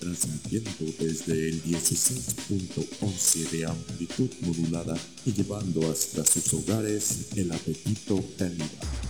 Transmitiendo desde el 16.11 de amplitud modulada y llevando hasta sus hogares el apetito caníbal.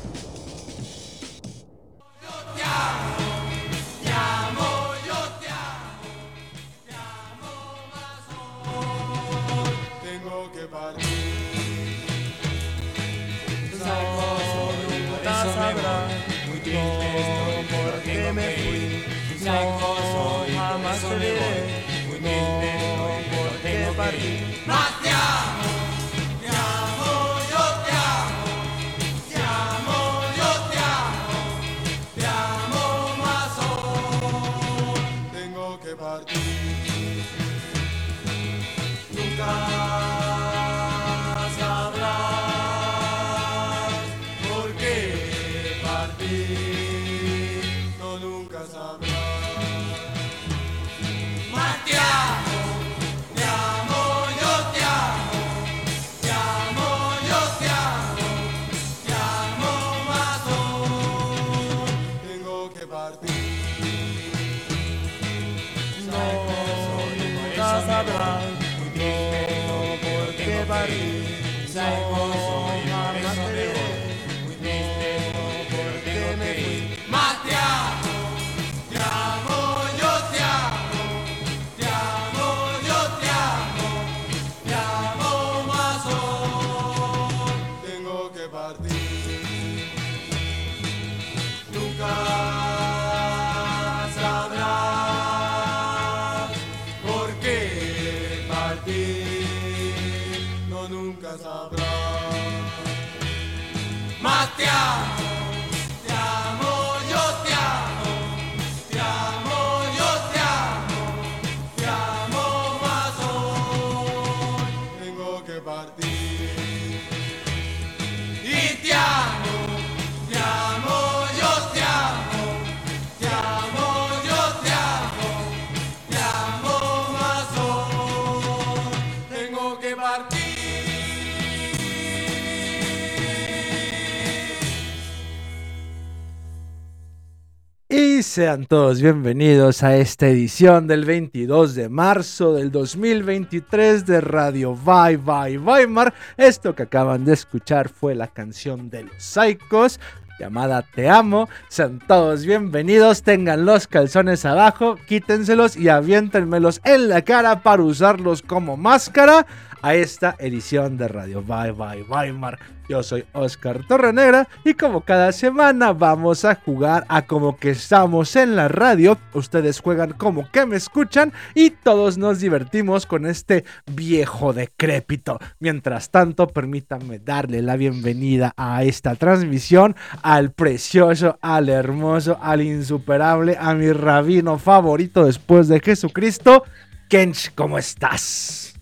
Sean todos bienvenidos a esta edición del 22 de marzo del 2023 de Radio Bye Bye Weimar. Esto que acaban de escuchar fue la canción de los Psychos llamada Te Amo. Sean todos bienvenidos, tengan los calzones abajo, quítenselos y aviéntenmelos en la cara para usarlos como máscara a esta edición de Radio Bye Bye Weimar. Yo soy Oscar Torrenegra y como cada semana vamos a jugar a como que estamos en la radio. Ustedes juegan como que me escuchan y todos nos divertimos con este viejo decrépito. Mientras tanto, permítanme darle la bienvenida a esta transmisión al precioso, al hermoso, al insuperable, a mi rabino favorito después de Jesucristo. Kench, ¿cómo estás?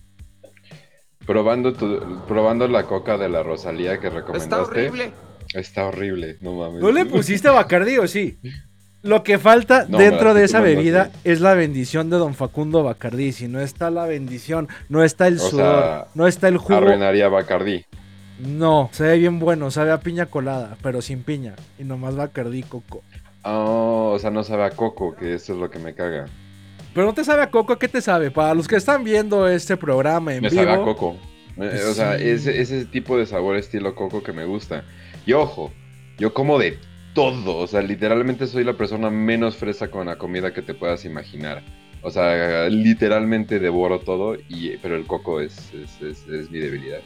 Probando, tu- probando la coca de la Rosalía que recomendaste. Está horrible. Está horrible, no mames. ¿No le pusiste Bacardí o sí? Lo que falta No, dentro de esa bebida es la bendición de don Facundo Bacardí. Si no está la bendición, no está el O sudor, sea, no está el jugo. Arruinaría Bacardí. No, se ve bien bueno, sabe a piña colada, pero sin piña. Y nomás Bacardí coco. Oh, o sea, no sabe a coco, que eso es lo que me caga. Pero no te sabe a coco, ¿qué te sabe? Para los que están viendo este programa en Me vivo. sabe a coco. O sea, Sí. ese, ese tipo de sabor estilo coco que me gusta. Y ojo, yo como de todo. O sea, literalmente soy la persona menos fresa con la comida que te puedas imaginar. O sea, literalmente devoro todo, y, pero el coco es, es, es- es mi debilidad.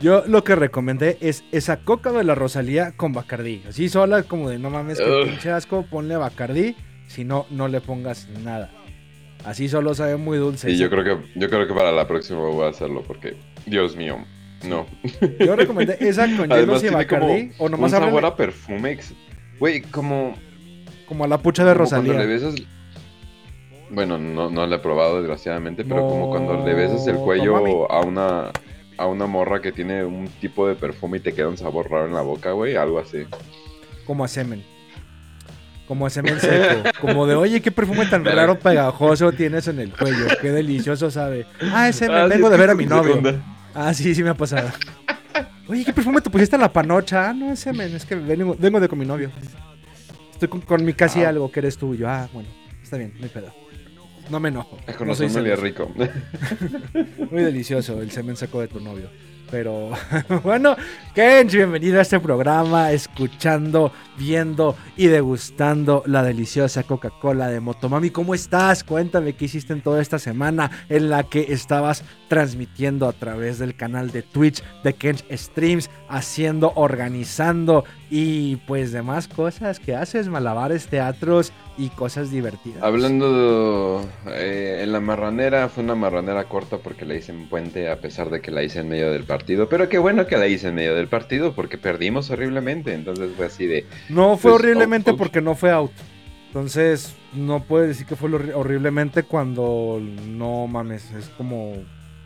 Yo lo que recomendé es esa coca de la Rosalía con Bacardí. Así sola, como de no mames, que pinche asco, ponle Bacardí. Si no, no le pongas nada. Así solo sabe muy dulce. Y yo creo que yo creo que para la próxima voy a hacerlo porque Dios mío, no. Yo recomendé esa con hielos y Bacardí. O un nomás sabor ábrele a perfume. Güey, como, como a la pucha de como cuando Rosalía. le besas Bueno, no, no lo he probado desgraciadamente, pero como cuando le besas el cuello a una a una morra que tiene un tipo de perfume y te queda un sabor raro en la boca, güey, algo así. Como a semen. Como a semen seco. Como de, oye, qué perfume tan raro pegajoso tienes en el cuello. Qué delicioso sabe. Ah, es semen. Ah, vengo de ver a mi novio. Ah, sí, sí me ha pasado. Oye, ¿qué perfume te pusiste en la panocha? Ah, no, es semen. Es que vengo, vengo de con mi novio. Estoy con, con mi casi Ah. algo que eres tuyo. Ah, bueno. está bien, no hay pedo. No me enojo. Es con no soy rico. Muy delicioso el semen seco de tu novio. Pero bueno, Kench, bienvenido a este programa, escuchando, viendo y degustando la deliciosa Coca-Cola de Motomami. ¿Cómo estás? Cuéntame qué hiciste en toda esta semana en la que estabas transmitiendo a través del canal de Twitch de Kench Streams, haciendo, organizando y pues demás cosas que haces, malabares, teatros y cosas divertidas. Hablando eh, en la marranera, fue una marranera corta porque la hice en puente a pesar de que la hice en medio del partido. Pero qué bueno que la hice en medio del partido porque perdimos horriblemente. Entonces fue así de... No fue Pues, horriblemente out, out. porque no fue out. Entonces, no puedes decir que fue horri- horriblemente cuando no mames. Es como.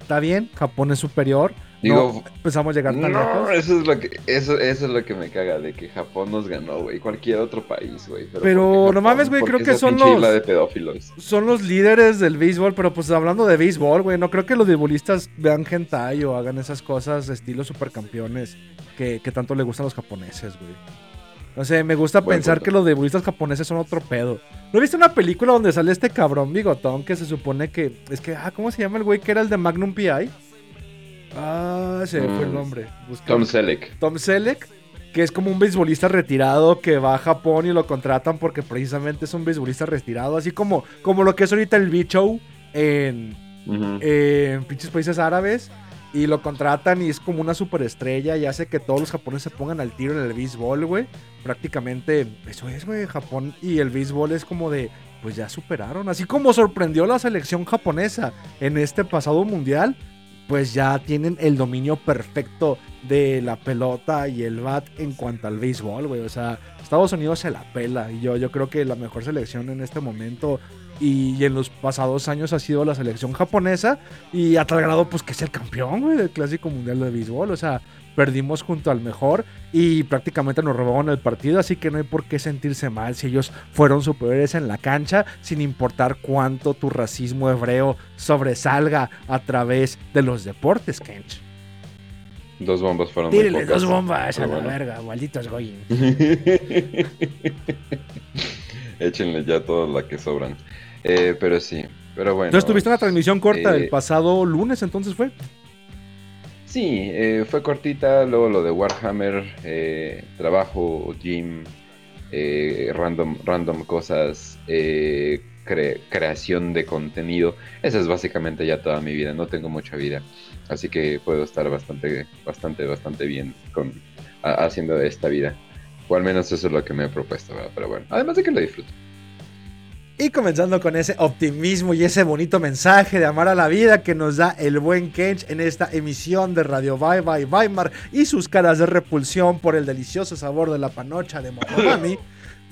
Está bien, Japón es superior. Digo, no empezamos a llegar tan No, eso es lo que eso, eso es lo que me caga de que Japón nos ganó, güey. Cualquier otro país, güey. Pero, ¿por qué no mames, güey, ¿Por creo que son los- isla de pedófilos. Son los líderes del béisbol, pero pues hablando de béisbol, güey. No creo que los beisbolistas vean hentai o hagan esas cosas de estilo supercampeones que, que tanto le gustan a los japoneses, güey. No sé, me gusta Buen pensar punto. que los beisbolistas japoneses son otro pedo. ¿No viste una película donde sale este cabrón bigotón que se supone que. Es que, ah, ¿cómo se llama el güey que era el de Magnum PI? Ah, se fue el Mm. nombre. Busca- Tom Selleck. Tom Selleck, que es como un beisbolista retirado que va a Japón y lo contratan porque precisamente es un beisbolista retirado, así como, como lo que es ahorita el B-Show en, en pinches países árabes. Y lo contratan y es como una superestrella y hace que todos los japoneses se pongan al tiro en el béisbol, güey. Prácticamente eso es, güey, Japón y el béisbol es como de, pues ya superaron. Así como sorprendió la selección japonesa en este pasado mundial, pues ya tienen el dominio perfecto de la pelota y el bat en cuanto al béisbol, güey. O sea, Estados Unidos se la pela y yo, yo creo que la mejor selección en este momento y, en los pasados años ha sido la selección japonesa y a tal grado pues que es el campeón, güey, del Clásico Mundial de Béisbol. O sea, perdimos junto al mejor y prácticamente nos robaron el partido, así que no hay por qué sentirse mal si ellos fueron superiores en la cancha, sin importar cuánto tu racismo hebreo sobresalga a través de los deportes, Kench. Dos bombas fueron muy Tírenle pocas. dos bombas a la bueno. verga, malditos Goyin. Échenle ya todas las que sobran. Eh, pero sí, pero bueno. Entonces tuviste una transmisión corta eh, el pasado lunes, entonces fue. Sí, eh, fue cortita, luego lo de Warhammer, eh, trabajo, gym, eh, random, random cosas, eh, cre- creación de contenido. Esa es básicamente ya toda mi vida, no tengo mucha vida. Así que puedo estar bastante, bastante, bastante bien con, haciendo esta vida. O al menos eso es lo que me he propuesto, ¿verdad? Pero bueno, además de que lo disfruto. Y comenzando con ese optimismo y ese bonito mensaje de amar a la vida que nos da el buen Kench en esta emisión de Radio Bye Bye Weimar y sus caras de repulsión por el delicioso sabor de la panocha de Motomami.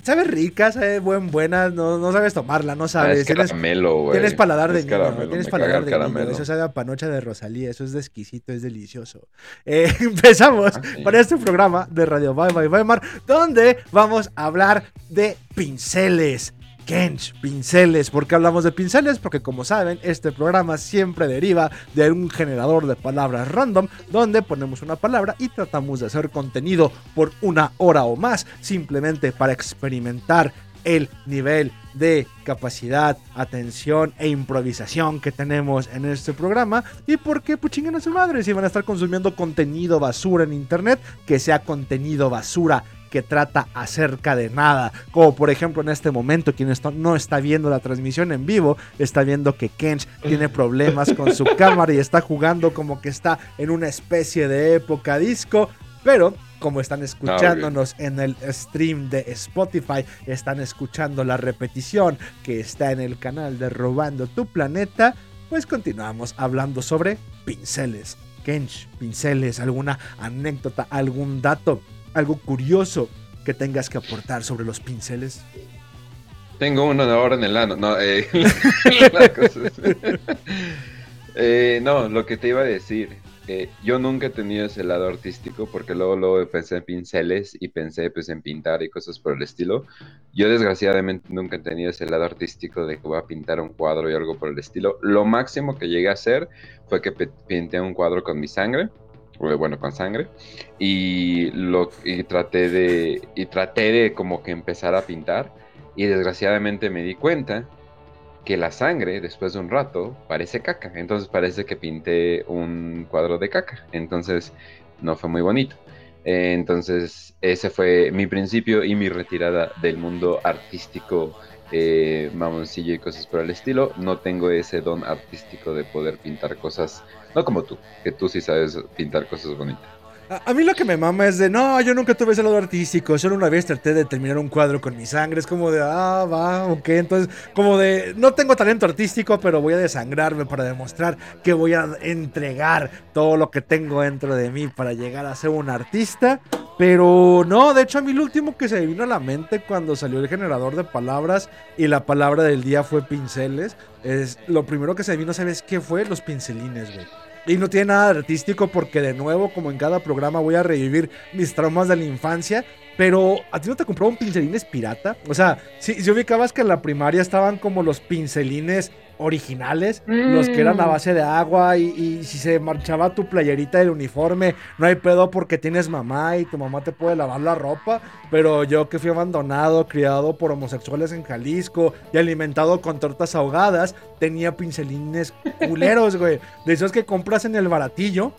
Sabe rica, sabe buen, buena, no, no sabes tomarla, no Ah, sabes. es Tienes, caramelo, güey. tienes paladar de Es niño, caramelo, tienes paladar de niño. caramelo. Eso sabe a panocha de Rosalía, eso es de exquisito, es delicioso. Eh, empezamos Ah, sí. para este programa de Radio Bye Bye Weimar, donde vamos a hablar de pinceles. Kench, pinceles. ¿Por qué hablamos de pinceles? Porque como saben, este programa siempre deriva de un generador de palabras random, donde ponemos una palabra y tratamos de hacer contenido por una hora o más, simplemente para experimentar el nivel de capacidad, atención e improvisación que tenemos en este programa. Y porque, pues chinguen a su madre, si van a estar consumiendo contenido basura en internet, que sea contenido basura que trata acerca de nada. Como por ejemplo en este momento, quien esto no está viendo la transmisión en vivo, está viendo que Kench tiene problemas con su cámara y está jugando como que está en una especie de época disco. Pero como están escuchándonos en el stream de Spotify, están escuchando la repetición que está en el canal de Robando tu Planeta, pues continuamos hablando sobre pinceles. Kench, pinceles, alguna anécdota, algún dato, algo curioso que tengas que aportar sobre los pinceles. Tengo uno ahora en el ano. No, eh, Eh, no, lo que te iba a decir. eh, yo nunca he tenido ese lado artístico porque luego, luego pensé en pinceles y pensé pues en pintar y cosas por el estilo. Yo desgraciadamente nunca he tenido ese lado artístico de que voy a pintar un cuadro y algo por el estilo. Lo máximo que llegué a hacer fue que pinté un cuadro con mi sangre. Bueno, con sangre. Y, lo, traté de. Traté de como que empezar a pintar. Y desgraciadamente me di cuenta que la sangre, después de un rato, parece caca. Entonces parece que pinté un cuadro de caca. Entonces no fue muy bonito. Eh, entonces ese fue mi principio y mi retirada del mundo artístico, eh, mamoncillo y cosas por el estilo. No tengo ese don artístico de poder pintar cosas, no como tú, que tú sí sabes pintar cosas bonitas. A, a mí lo que me mama es de, no, yo nunca tuve ese lado artístico, solo una vez traté de terminar un cuadro con mi sangre, es como de, ah, va, ok, entonces, como de, no tengo talento artístico, pero voy a desangrarme para demostrar que voy a entregar todo lo que tengo dentro de mí para llegar a ser un artista. Pero no, de hecho a mí lo último que se me vino a la mente cuando salió el generador de palabras y la palabra del día fue pinceles, es lo primero que se me vino, ¿sabes qué fue? Los pincelines, güey. Y no tiene nada de artístico porque de nuevo, como en cada programa, voy a revivir mis traumas de la infancia. Pero a ti no te compró un pincelines pirata. O sea, si, si ubicabas que en la primaria estaban como los pincelines originales, los que eran a base de agua y, y si se marchaba tu playerita del uniforme, no hay pedo porque tienes mamá y tu mamá te puede lavar la ropa, pero yo que fui abandonado, criado por homosexuales en Jalisco y alimentado con tortas ahogadas, tenía pincelines culeros, güey, de esos que compras en el baratillo,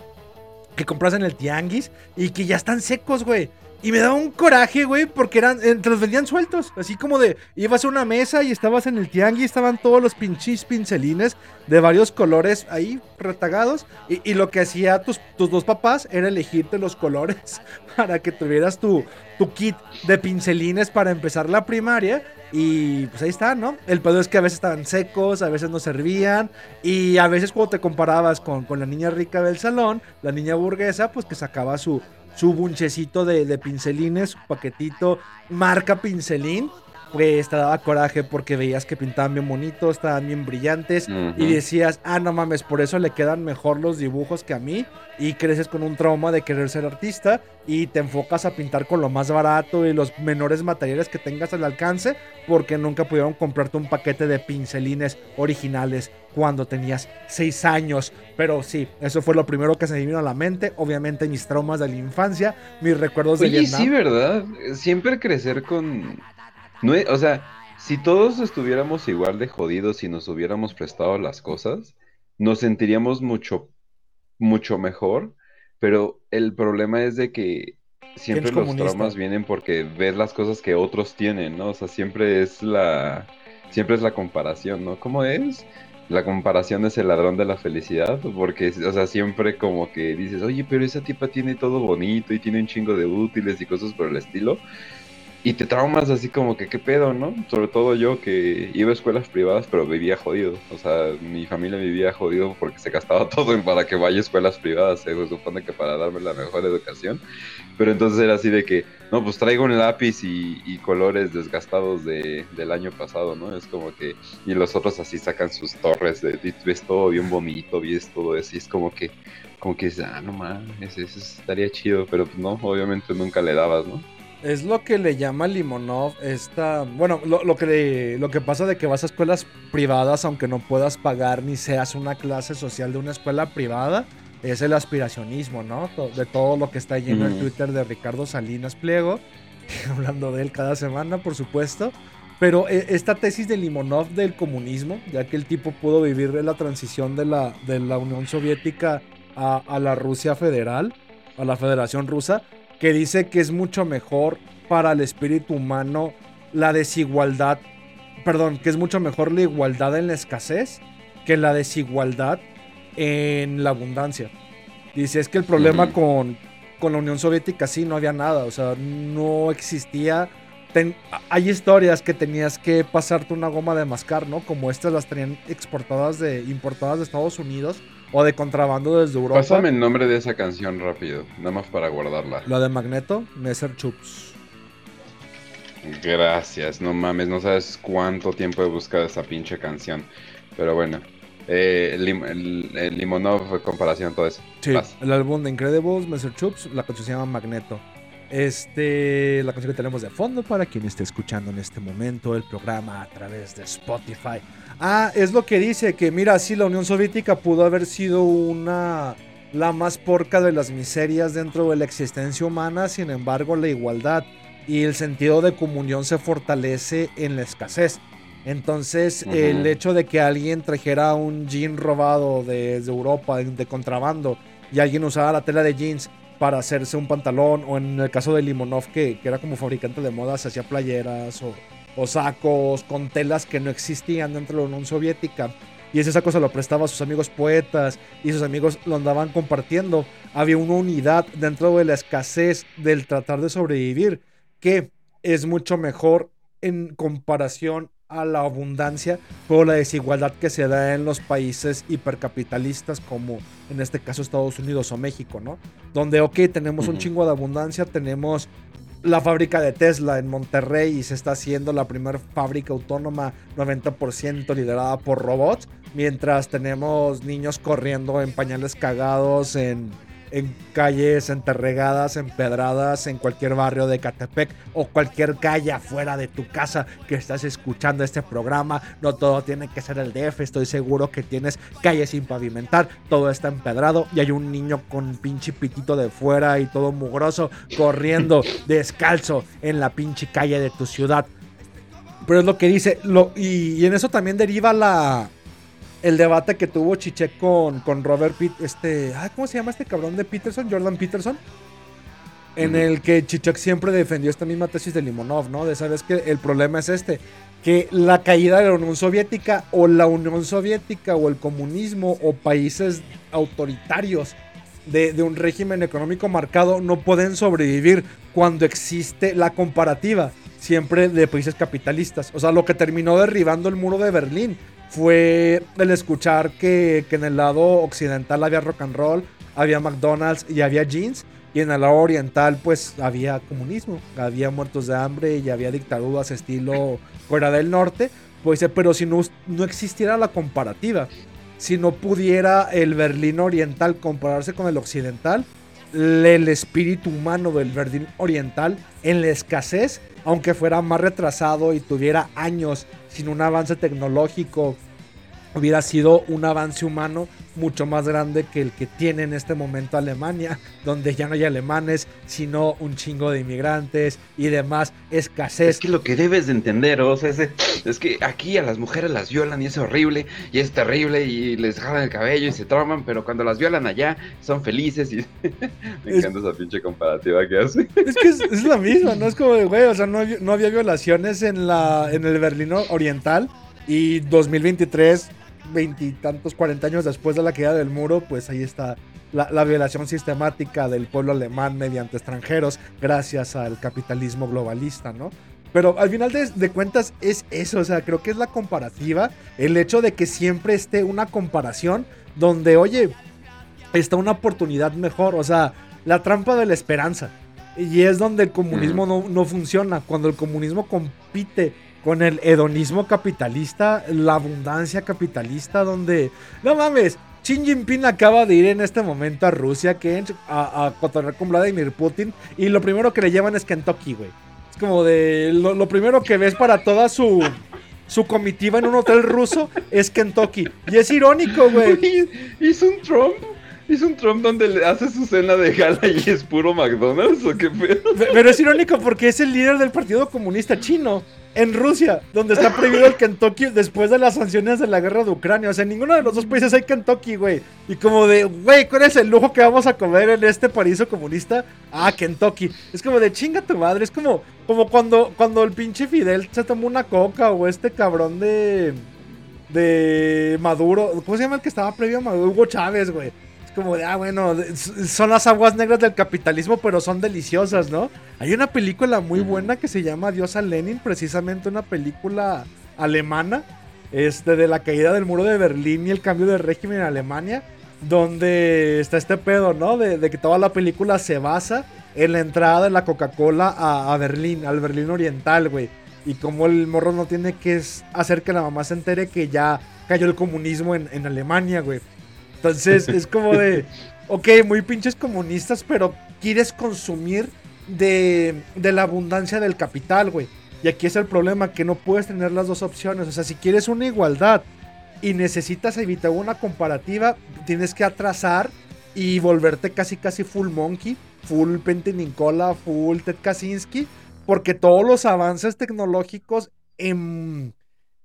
que compras en el tianguis y que ya están secos, güey. Y me daba un coraje, güey, porque eran, eh, te los vendían sueltos. Así como de, ibas a una mesa y estabas en el tianguis, estaban todos los pinches pincelines de varios colores ahí retagados. Y, lo que hacía tus, tus dos papás era elegirte los colores para que tuvieras tu, tu kit de pincelines para empezar la primaria. Y pues ahí está, ¿no? El pedo es que a veces estaban secos, a veces no servían. Y a veces cuando te comparabas con, con la niña rica del salón, la niña burguesa, pues que sacaba su, su bunchecito de, de pincelines, su paquetito, marca pincelín. Pues te daba coraje porque veías que pintaban bien bonitos, estaban bien brillantes. Y decías, ah, no mames, por eso le quedan mejor los dibujos que a mí. Y creces con un trauma de querer ser artista. Y te enfocas a pintar con lo más barato y los menores materiales que tengas al alcance. Porque nunca pudieron comprarte un paquete de pincelines originales cuando tenías 6 años. Pero sí, eso fue lo primero que se me vino a la mente. Obviamente mis traumas de la infancia, mis recuerdos de Oye, Vietnam. sí, ¿verdad? Siempre crecer con... No, e- o sea, si todos estuviéramos igual de jodidos y nos hubiéramos prestado las cosas, nos sentiríamos mucho, mucho mejor, pero el problema es de que siempre los comunista. traumas vienen porque ves las cosas que otros tienen, ¿no? O sea, siempre es la, siempre es la comparación, ¿no? ¿Cómo es? La comparación es el ladrón de la felicidad, porque, o sea, siempre como que dices, oye, pero esa tipa tiene todo bonito y tiene un chingo de útiles y cosas por el estilo. Y te traumas así como que, ¿qué pedo, no? Sobre todo yo que iba a escuelas privadas, pero vivía jodido. O sea, mi familia vivía jodido porque se gastaba todo para que vaya a escuelas privadas. Se supone que para darme la mejor educación. Pero entonces era así de que, no, pues traigo un lápiz y, colores desgastados de, del año pasado, ¿no? Es como que, y los otros así sacan sus torres, de, ves todo bien bonito, ves todo y es como que, como que ah, no mames, eso estaría chido, pero pues no, obviamente nunca le dabas, ¿no? Es lo que le llama Limonov esta... Bueno, lo, lo que, le- lo que pasa de que vas a escuelas privadas aunque no puedas pagar ni seas una clase social de una escuela privada, es el aspiracionismo, ¿no? De todo lo que está lleno el Ujú. Twitter de Ricardo Salinas Pliego, hablando de él cada semana, por supuesto. Pero eh, esta tesis de Limonov del comunismo, ya que el tipo pudo vivir la transición de la, de la Unión Soviética a, a la Rusia federal, a la Federación Rusa, que dice que es mucho mejor para el espíritu humano la desigualdad, perdón, que es mucho mejor la igualdad en la escasez que la desigualdad en la abundancia. Dice, es que el problema con, con la Unión Soviética sí no había nada, o sea, no existía... ten- hay historias que tenías que pasarte una goma de mascar, ¿no? Como estas las tenían exportadas de, importadas de Estados Unidos o de contrabando desde Europa. Pásame el nombre de esa canción rápido, nada más para guardarla. La de Magneto, Messer Chups. Gracias, no mames, no sabes cuánto tiempo he buscado esa pinche canción. Pero bueno, eh, Lim- el, el Limonov, comparación, todo eso. Sí, Vas. el álbum de Incredibles, Mr. Chups, la canción se llama Magneto. Este, la canción que tenemos de fondo para quien esté escuchando en este momento el programa a través de Spotify. Ah, es lo que dice, que mira, sí, la Unión Soviética pudo haber sido una, la más porca de las miserias dentro de la existencia humana, sin embargo, la igualdad y el sentido de comunión se fortalece en la escasez. Entonces, el hecho de que alguien trajera un jean robado desde Europa, de, de contrabando, y alguien usara la tela de jeans para hacerse un pantalón, o en el caso de Limonov, que, que era como fabricante de modas, hacía playeras o, o sacos con telas que no existían dentro de la Unión Soviética. Y ese saco se lo prestaba a sus amigos poetas y sus amigos lo andaban compartiendo. Había una unidad dentro de la escasez del tratar de sobrevivir que es mucho mejor en comparación a la abundancia por la desigualdad que se da en los países hipercapitalistas como en este caso Estados Unidos o México, ¿no? Donde, ok, tenemos un chingo de abundancia, tenemos la fábrica de Tesla en Monterrey y se está haciendo la primera fábrica autónoma 90% liderada por robots, mientras tenemos niños corriendo en pañales cagados, en, en calles enterregadas, empedradas, en cualquier barrio de Catepec o cualquier calle afuera de tu casa que estás escuchando este programa. No todo tiene que ser el DF, estoy seguro que tienes calles sin pavimentar, todo está empedrado y hay un niño con pinche pitito de fuera y todo mugroso corriendo descalzo en la pinche calle de tu ciudad. Pero es lo que dice, lo, y, y en eso también deriva la, el debate que tuvo Chiche con, con Robert Pitt, este, ay, ¿cómo se llama este cabrón de Peterson? Jordan Peterson. En el que Chichek siempre defendió esta misma tesis de Limonov, ¿no? De sabes que el problema es este, que la caída de la Unión Soviética o la Unión Soviética o el comunismo o países autoritarios de, de un régimen económico marcado no pueden sobrevivir cuando existe la comparativa siempre de países capitalistas. O sea, lo que terminó derribando el muro de Berlín fue el escuchar que, que en el lado occidental había rock and roll, había McDonald's y había jeans. Y en el lado oriental, pues había comunismo, había muertos de hambre y había dictaduras estilo Corea del Norte. Pues, eh, pero si no, no existiera la comparativa, si no pudiera el Berlín oriental compararse con el occidental, el espíritu humano del Berlín oriental en la escasez, aunque fuera más retrasado y tuviera años sin un avance tecnológico, hubiera sido un avance humano mucho más grande que el que tiene en este momento Alemania, donde ya no hay alemanes, sino un chingo de inmigrantes y demás escasez. Es que lo que debes de entender, o sea, es, es que aquí a las mujeres las violan y es horrible y es terrible y les jalan el cabello y se trauman, pero cuando las violan allá son felices y me Es- encanta esa pinche comparativa que hace. Es que es, es la misma, ¿no? Es como de, güey, o sea, no, había- no había violaciones en, la, en el Berlín Oriental y 2023, veintitantos, cuarenta años después de la caída del muro, pues ahí está la, la violación sistemática del pueblo alemán mediante extranjeros gracias al capitalismo globalista, ¿no? Pero al final de, de cuentas es eso, o sea, creo que es la comparativa, el hecho de que siempre esté una comparación donde, oye, está una oportunidad mejor, o sea, la trampa de la esperanza. Y es donde el comunismo no, no funciona. Cuando el comunismo compite con el hedonismo capitalista, la abundancia capitalista, donde, no mames, Xi Jinping acaba de ir en este momento a Rusia, que a, a cotorrear con Vladimir Putin, y lo primero que le llevan es Kentucky, güey. Es como de, lo, lo primero que ves para toda su, su comitiva en un hotel ruso es Kentucky. Y es irónico, güey. Hizo un Trump, hizo un Trump donde le hace su cena de gala y es puro McDonald's o qué pedo. Pe- Pero es irónico porque es el líder del Partido Comunista Chino en Rusia, donde está prohibido el Kentucky después de las sanciones de la guerra de Ucrania. O sea, en ninguno de los dos países hay Kentucky, güey. Y como de, güey, ¿cuál es el lujo que vamos a comer en este paraíso comunista? Ah, Kentucky. Es como de chinga tu madre. Es como, como cuando, cuando el pinche Fidel se tomó una coca o este cabrón de. de Maduro. ¿Cómo se llama el que estaba previo a Maduro? Hugo Chávez, güey. Como de, ah, bueno, son las aguas negras del capitalismo, pero son deliciosas, ¿no? Hay una película muy buena que se llama Dios a Lenin, precisamente una película alemana, este, de la caída del muro de Berlín y el cambio de régimen en Alemania, donde está este pedo, ¿no? De, de que toda la película se basa en la entrada de la Coca-Cola a, a Berlín, al Berlín Oriental, güey. Y como el morro no tiene que hacer que la mamá se entere que ya cayó el comunismo en, en Alemania, güey. Entonces es como de, ok, muy pinches comunistas, pero quieres consumir de, de la abundancia del capital, güey. Y aquí es el problema, que no puedes tener las dos opciones. O sea, si quieres una igualdad y necesitas evitar una comparativa, tienes que atrasar y volverte casi casi full monkey, full Nicola, full Ted Kaczynski, porque todos los avances tecnológicos en,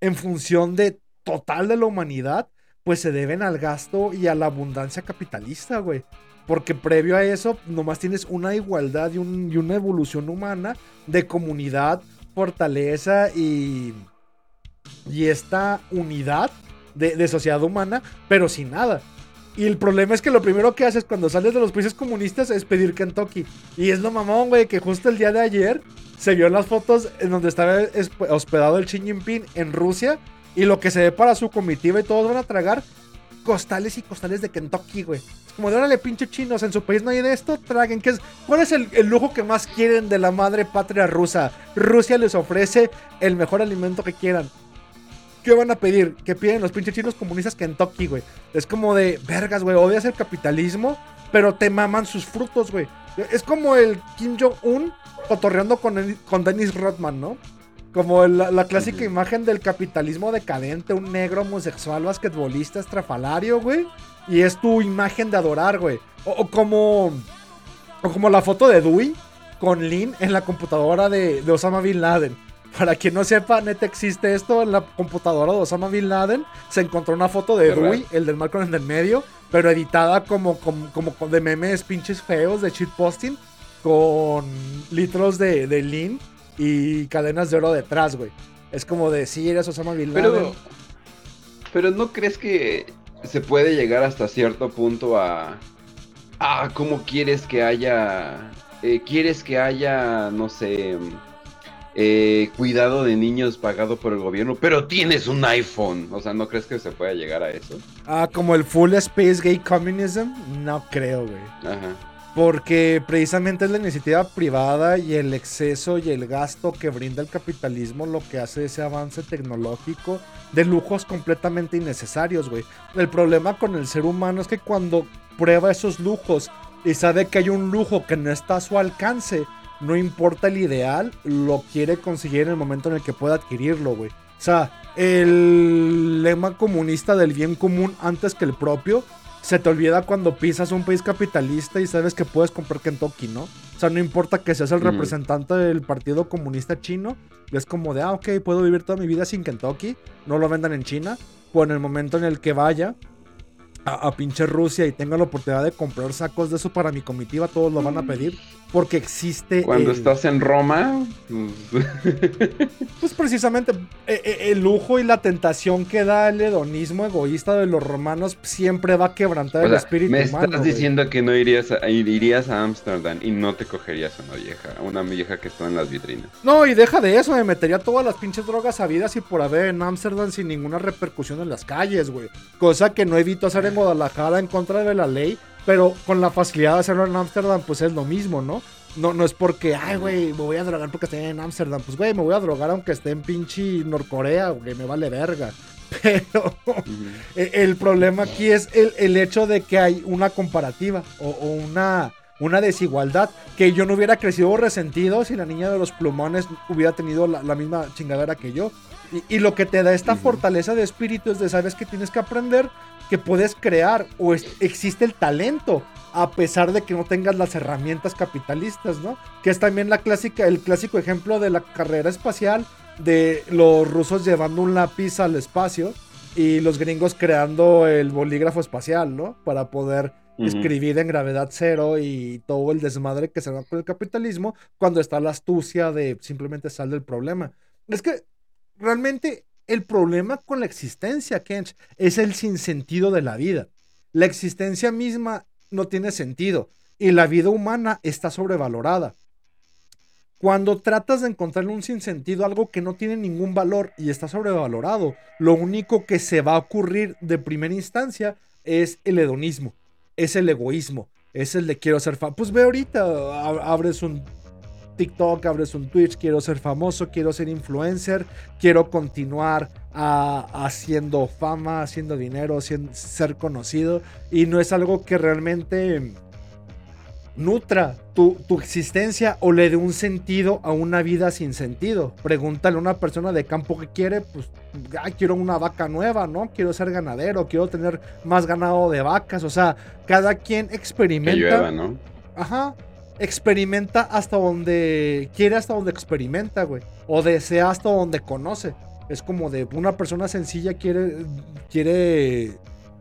en función de total de la humanidad, pues se deben al gasto y a la abundancia capitalista, güey. Porque previo a eso, nomás tienes una igualdad y, un- y una evolución humana de comunidad, fortaleza y, y esta unidad de, sociedad humana, pero sin nada. Y el problema es que lo primero que haces cuando sales de los países comunistas es pedir Kentucky. Y es lo mamón, güey, que justo el día de ayer se vio en las fotos en donde estaba es- hospedado el Xi Jinping en Rusia. Y lo que se ve para su comitiva y todos van a tragar costales y costales de Kentucky, güey. Es como de órale, pinche chinos, en su país no hay de esto, traguen. ¿Qué es? ¿Cuál es el, lujo que más quieren de la madre patria rusa? Rusia les ofrece el mejor alimento que quieran. ¿Qué van a pedir? Que piden los pinches chinos comunistas Kentucky, güey. Es como de, vergas, güey, odias el capitalismo, pero te maman sus frutos, güey. Es como el Kim Jong-un cotorreando con, con Dennis Rodman, ¿no? Como la, la clásica imagen del capitalismo decadente, un negro homosexual basquetbolista estrafalario, güey. Y es tu imagen de adorar, güey. O, o como. O como la foto de Dewey con Lin en la computadora de, de Osama Bin Laden. Para quien no sepa, neta existe esto en la computadora de Osama Bin Laden. Se encontró una foto de ¿Verdad? Dewey, el del marco en el medio, pero editada como, como, como de memes pinches feos de shitposting, con litros de, de Lean y cadenas de oro detrás, güey. Es como de, sí, eres Osama Bin Laden. Pero, pero ¿no crees que se puede llegar hasta cierto punto a... Ah, ¿cómo quieres que haya... eh, ¿Quieres que haya, no sé... eh, cuidado de niños pagado por el gobierno, pero tienes un iPhone. O sea, ¿no crees que se pueda llegar a eso? Ah, como el full space gay communism, no creo, güey. Ajá. Porque precisamente es la iniciativa privada y el exceso y el gasto que brinda el capitalismo lo que hace ese avance tecnológico de lujos completamente innecesarios, güey. El problema con el ser humano es que cuando prueba esos lujos y sabe que hay un lujo que no está a su alcance, no importa el ideal, lo quiere conseguir en el momento en el que pueda adquirirlo, güey. O sea, el lema comunista del bien común antes que el propio se te olvida cuando pisas un país capitalista y sabes que puedes comprar Kentucky, ¿no? O sea, no importa que seas el representante del Partido Comunista Chino, es como de, ah, ok, puedo vivir toda mi vida sin Kentucky, no lo vendan en China, o en el momento en el que vaya a, a pinche Rusia y tenga la oportunidad de comprar sacos de eso para mi comitiva, todos lo van a pedir, porque existe... Cuando el- estás en Roma, pues, Pues precisamente eh, eh, el lujo y la tentación que da el hedonismo egoísta de los romanos siempre va a quebrantar o el sea, espíritu me humano. estás güey. diciendo que no irías a, irías a Ámsterdam y no te cogerías a una vieja, una vieja que está en las vitrinas. No, y deja de eso, me metería todas las pinches drogas habidas y por haber en Ámsterdam sin ninguna repercusión en las calles, güey. Cosa que no evito hacer en Guadalajara en contra de la ley, pero con la facilidad de hacerlo en Ámsterdam, pues es lo mismo, ¿no? No, no es porque, ay, güey, me voy a drogar porque estoy en Ámsterdam. Pues, güey, me voy a drogar aunque esté en pinche Norcorea, güey, me vale verga. Pero e- el problema aquí es el, el hecho de que hay una comparativa o, o una, una desigualdad. Que yo no hubiera crecido resentido si la niña de los plumones hubiera tenido la, la misma chingadera que yo. Y, y lo que te da esta Ujú. fortaleza de espíritu es de sabes que tienes que aprender que puedes crear o es- existe el talento a pesar de que no tengas las herramientas capitalistas, ¿no? Que es también la clásica, el clásico ejemplo de la carrera espacial de los rusos llevando un lápiz al espacio y los gringos creando el bolígrafo espacial, ¿no? Para poder escribir en gravedad cero y todo el desmadre que se da con el capitalismo cuando está la astucia de simplemente sal del problema. Es que realmente el problema con la existencia, Kench, es el sinsentido de la vida. La existencia misma no tiene sentido y la vida humana está sobrevalorada. Cuando tratas de encontrarle un sinsentido, algo que no tiene ningún valor y está sobrevalorado, lo único que se va a ocurrir de primera instancia es el hedonismo, es el egoísmo, es el de quiero ser famoso. Pues ve ahorita, ab- abres un TikTok, abres un Twitch, quiero ser famoso, quiero ser influencer, quiero continuar a- haciendo fama, haciendo dinero, sien- ser conocido. Y no es algo que realmente nutra tu, tu existencia o le dé un sentido a una vida sin sentido. Pregúntale a una persona de campo que quiere, pues, "Ay, quiero una vaca nueva, ¿no? Quiero ser ganadero, quiero tener más ganado de vacas. O sea, cada quien Que experimenta. llueva, ¿no? Ajá. Experimenta hasta donde quiere, hasta donde experimenta, güey. O desea hasta donde conoce. Es como de una persona sencilla quiere, quiere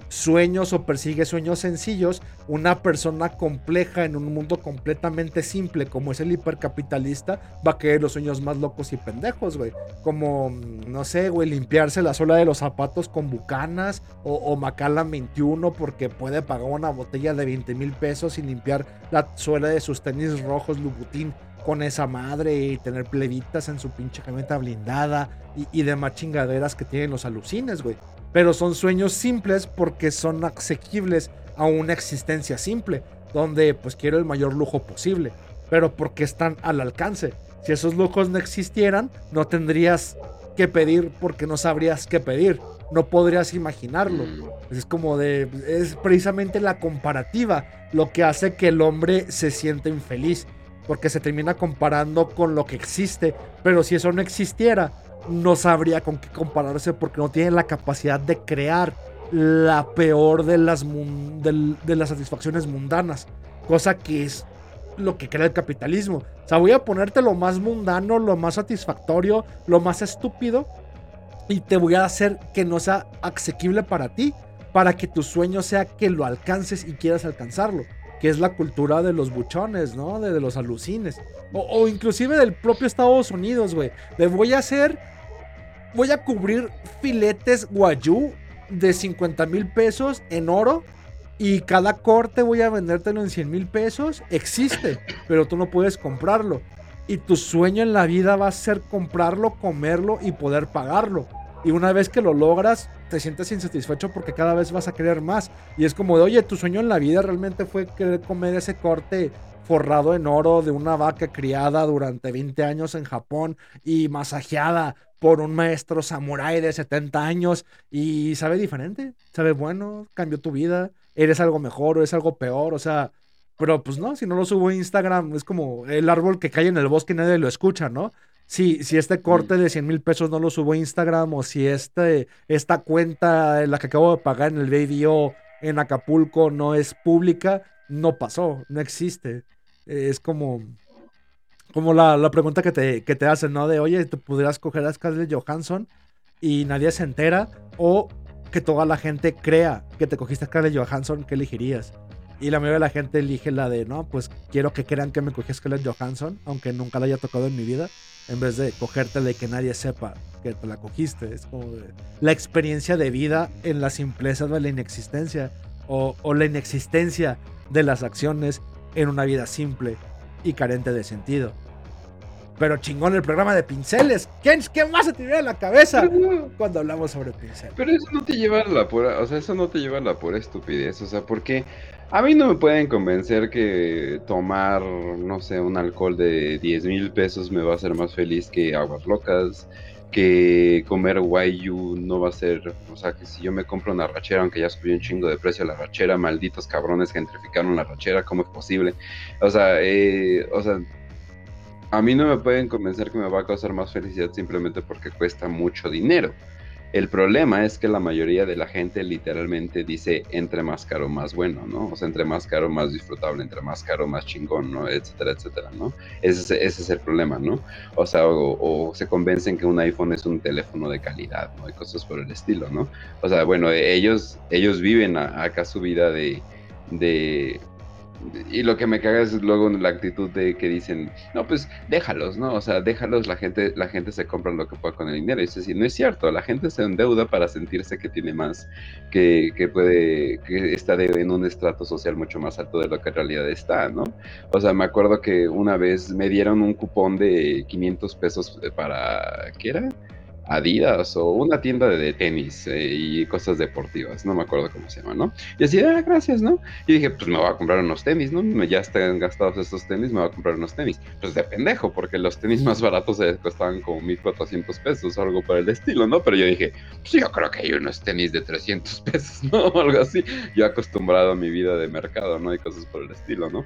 sueños o persigue sueños sencillos, una persona compleja en un mundo completamente simple como es el hipercapitalista va a querer los sueños más locos y pendejos, güey. Como, no sé, güey, limpiarse la suela de los zapatos con bucanas o, o Macallan 21 porque puede pagar una botella de 20 mil pesos y limpiar la suela de sus tenis rojos Louboutin con esa madre y tener plebitas en su pinche camioneta blindada y, y demás chingaderas que tienen los alucines, güey. Pero son sueños simples porque son asequibles a una existencia simple, donde pues quiero el mayor lujo posible, pero porque están al alcance. Si esos lujos no existieran, no tendrías que pedir porque no sabrías qué pedir, no podrías imaginarlo. Es como de, es precisamente la comparativa lo que hace que el hombre se sienta infeliz, porque se termina comparando con lo que existe, pero si eso no existiera, no sabría con qué compararse porque no tiene la capacidad de crear la peor de las, de las satisfacciones mundanas, cosa que es lo que crea el capitalismo. O sea, voy a ponerte lo más mundano, lo más satisfactorio, lo más estúpido y te voy a hacer que no sea asequible para ti, para que tu sueño sea que lo alcances y quieras alcanzarlo, que es la cultura de los buchones, ¿no? De, de los alucines. O, o inclusive del propio Estados Unidos, güey. Le voy a hacer, voy a cubrir filetes guayú de 50 mil pesos en oro y cada corte voy a vendértelo en 100 mil pesos. Existe, pero tú no puedes comprarlo. Y tu sueño en la vida va a ser comprarlo, comerlo y poder pagarlo. Y una vez que lo logras, te sientes insatisfecho porque cada vez vas a querer más. Y es como de, oye, tu sueño en la vida realmente fue querer comer ese corte forrado en oro de una vaca criada durante 20 años en Japón y masajeada por un maestro samurái de 70 años y sabe diferente, sabe bueno, cambió tu vida, eres algo mejor o es algo peor, o sea, pero pues no, si no lo subo a Instagram, es como el árbol que cae en el bosque y nadie lo escucha, ¿no? Si, si este corte de 100 mil pesos no lo subo a Instagram o si este, esta cuenta, en la que acabo de pagar en el video en Acapulco no es pública, no pasó, no existe. Eh, Es como, como la, la pregunta que te, que te hacen, ¿no? De, oye, ¿te pudieras coger a Scarlett Johansson y nadie se entera? O que toda la gente crea que te cogiste a Scarlett Johansson, ¿qué elegirías? Y la mayoría de la gente elige la de, no, pues quiero que crean que me cogí a Scarlett Johansson, aunque nunca la haya tocado en mi vida, en vez de cogerte de que nadie sepa que te la cogiste. Es como de- la experiencia de vida en la simpleza de la inexistencia o, o la inexistencia de las acciones en una vida simple y carente de sentido. Pero chingón el programa de pinceles. ¿Qué, qué más se te viene a la cabeza cuando hablamos sobre pinceles? Pero eso no te lleva a la pura, o sea, eso no te lleva a la pura estupidez, o sea, porque a mí no me pueden convencer que tomar, no sé, un alcohol de 10 mil pesos me va a hacer más feliz que aguas locas, que comer guayu no va a ser, o sea, que si yo me compro una rachera, aunque ya subió un chingo de precio la rachera, malditos cabrones gentrificaron la rachera, ¿cómo es posible? O sea, eh, o sea, a mí no me pueden convencer que me va a causar más felicidad simplemente porque cuesta mucho dinero. El problema es que la mayoría de la gente literalmente dice entre más caro, más bueno, ¿no? O sea, entre más caro, más disfrutable, entre más caro, más chingón, ¿no? Etcétera, etcétera, ¿no? Ese es, el problema, ¿no? O sea, o, o se convencen que un iPhone es un teléfono de calidad, ¿no? Y cosas por el estilo, ¿no? O sea, bueno, ellos, ellos viven a- acá su vida de, y lo que me caga es luego la actitud de que dicen, no, pues déjalos, ¿no? O sea, déjalos, la gente, la gente se compra lo que pueda con el dinero. Y es decir, no es cierto, la gente se endeuda para sentirse que tiene más, que, que puede, que está de- en un estrato social mucho más alto de lo que en realidad está, ¿no? O sea, me acuerdo que una vez me dieron un cupón de 500 pesos para, ¿qué era? Adidas o una tienda de, tenis eh, y cosas deportivas, no me acuerdo cómo se llama, ¿no? Y así, ah, gracias, ¿no? Y dije, pues me voy a comprar unos tenis, ¿no? Ya están gastados estos tenis, me voy a comprar unos tenis. Pues de pendejo, porque los tenis más baratos eh, costaban como 1400 pesos o algo por el estilo, ¿no? Pero yo dije, pues yo creo que hay unos tenis de 300 pesos, ¿no? Algo así. Yo acostumbrado a mi vida de mercado, ¿no? Y cosas por el estilo, ¿no?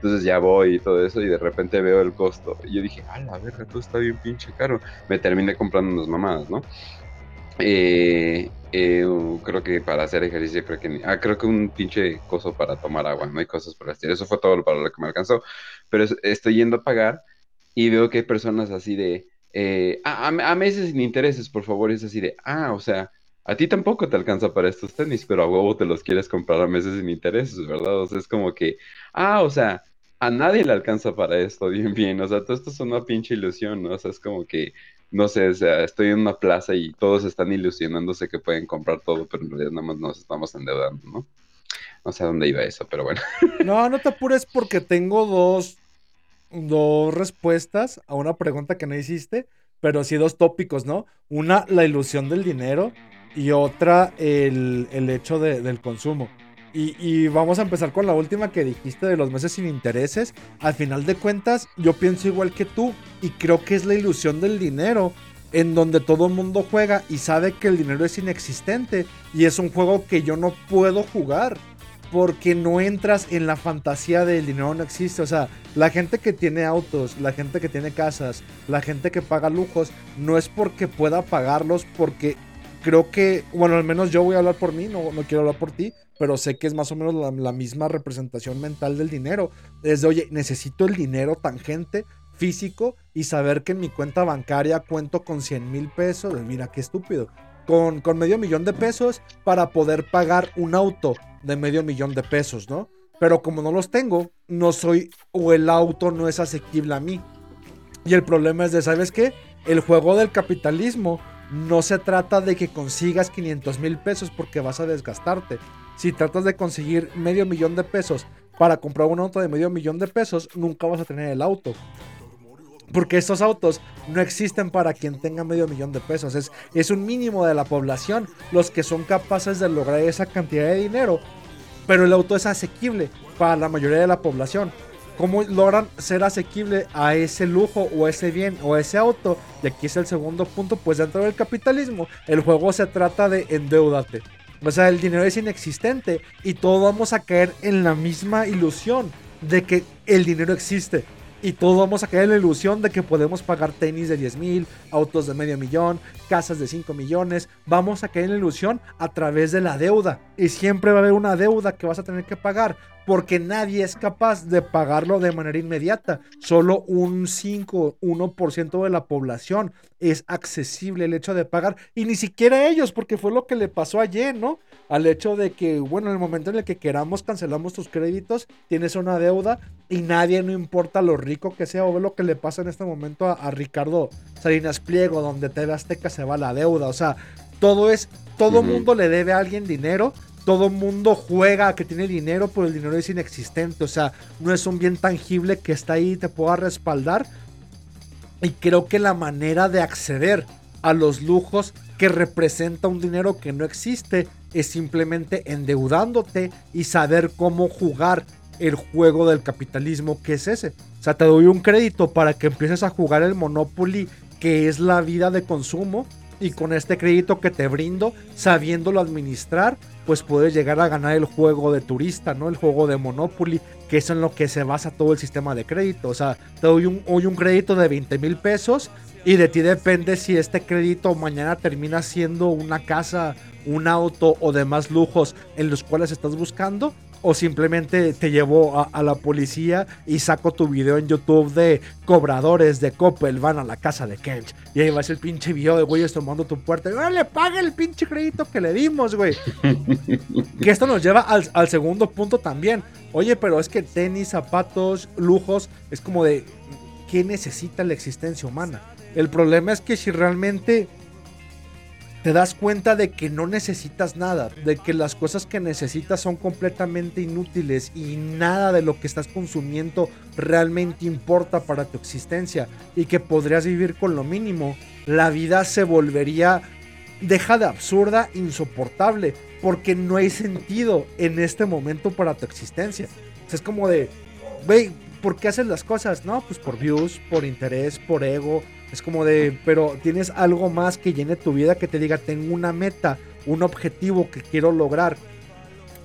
Entonces ya voy y todo eso y de repente veo el costo. Y yo dije, a la verga, todo está bien pinche caro. Me terminé comprando unas mamadas, ¿no? Eh, eh, creo que para hacer ejercicio, creo que... Ah, creo que un pinche coso para tomar agua, ¿no? hay cosas por estilo. Eso fue todo para lo que me alcanzó. Pero es- estoy yendo a pagar y veo que hay personas así de... eh, a- a meses sin intereses, por favor, es así de, ah, o sea, a ti tampoco te alcanza para estos tenis, pero a huevo te los quieres comprar a meses sin intereses, ¿verdad? O sea, es como que, ah, o sea, a nadie le alcanza para esto, bien, bien, o sea, todo esto es una pinche ilusión, ¿no? O sea, es como que, no sé, o sea, estoy en una plaza y todos están ilusionándose que pueden comprar todo, pero en realidad nada más nos estamos endeudando, ¿no? No sé a dónde iba eso, pero bueno. No, no te apures porque tengo dos, dos respuestas a una pregunta que no hiciste, pero sí dos tópicos, ¿no? Una, la ilusión del dinero y otra, el, el hecho de- del consumo. Y, vamos a empezar con la última que dijiste de los meses sin intereses. Al final de cuentas, yo pienso igual que tú y creo que es la ilusión del dinero en donde todo el mundo juega y sabe que el dinero es inexistente y es un juego que yo no puedo jugar porque no entras en la fantasía del dinero no existe. O sea, la gente que tiene autos, la gente que tiene casas, la gente que paga lujos, no es porque pueda pagarlos, porque creo que, bueno, al menos yo voy a hablar por mí, no, no quiero hablar por ti, pero sé que es más o menos la, la misma representación mental del dinero. Es de, oye, necesito el dinero tangente, físico, y saber que en mi cuenta bancaria cuento con 100 mil pesos. Mira, qué estúpido. Con, con medio millón de pesos para poder pagar un auto de medio millón de pesos, ¿no? Pero como no los tengo, no soy o el auto no es asequible a mí. Y el problema es de, ¿sabes qué? El juego del capitalismo no se trata de que consigas 500 mil pesos porque vas a desgastarte. Si tratas de conseguir medio millón de pesos para comprar un auto de medio millón de pesos, nunca vas a tener el auto. Porque estos autos no existen para quien tenga medio millón de pesos. Es, es un mínimo de la población los que son capaces de lograr esa cantidad de dinero. Pero el auto es asequible para la mayoría de la población. ¿Cómo logran ser asequible a ese lujo o ese bien o ese auto? Y aquí es el segundo punto, pues dentro del capitalismo, el juego se trata de endeudarte. O sea, el dinero es inexistente y todos vamos a caer en la misma ilusión de que el dinero existe. Y todos vamos a caer en la ilusión de que podemos pagar tenis de 10 mil, autos de medio millón, casas de 5 millones. Vamos a caer en la ilusión a través de la deuda. Y siempre va a haber una deuda que vas a tener que pagar. Porque nadie es capaz de pagarlo de manera inmediata. Solo un 5, 1% de la población es accesible el hecho de pagar. Y ni siquiera ellos, porque fue lo que le pasó ayer, ¿no? Al hecho de que, bueno, en el momento en el que queramos cancelamos tus créditos, tienes una deuda y nadie, no importa lo rico que sea, o ve lo que le pasa en este momento a, a Ricardo Salinas Pliego, donde TV Azteca se va la deuda. O sea, todo es, todo Ujú. mundo le debe a alguien dinero. Todo mundo juega que tiene dinero, pero el dinero es inexistente. O sea, no es un bien tangible que está ahí y te pueda respaldar. Y creo que la manera de acceder a los lujos que representa un dinero que no existe es simplemente endeudándote y saber cómo jugar el juego del capitalismo que es ese. O sea, te doy un crédito para que empieces a jugar el Monopoly que es la vida de consumo y con este crédito que te brindo, sabiéndolo administrar, pues puedes llegar a ganar el juego de turista, ¿no? El juego de Monopoly, que es en lo que se basa todo el sistema de crédito. O sea, te doy un, hoy un crédito de 20 mil pesos y de ti depende si este crédito mañana termina siendo una casa, un auto o demás lujos en los cuales estás buscando. O simplemente te llevo a, a la policía y saco tu video en YouTube de cobradores de Coppel van a la casa de Kench. Y ahí va el pinche video de güeyes tomando tu puerta. Y "Ah, le paga el pinche crédito que le dimos, güey. que esto nos lleva al, al segundo punto también. Oye, pero es que tenis, zapatos, lujos, es como de, ¿qué necesita la existencia humana? El problema es que si realmente te das cuenta de que no necesitas nada, de que las cosas que necesitas son completamente inútiles y nada de lo que estás consumiendo realmente importa para tu existencia y que podrías vivir con lo mínimo, la vida se volvería deja de absurda, insoportable, porque no hay sentido en este momento para tu existencia. O sea, es como de, güey, ¿por qué haces las cosas? No, pues por views, por interés, por ego. Es como de, pero tienes algo más que llene tu vida que te diga, tengo una meta, un objetivo que quiero lograr.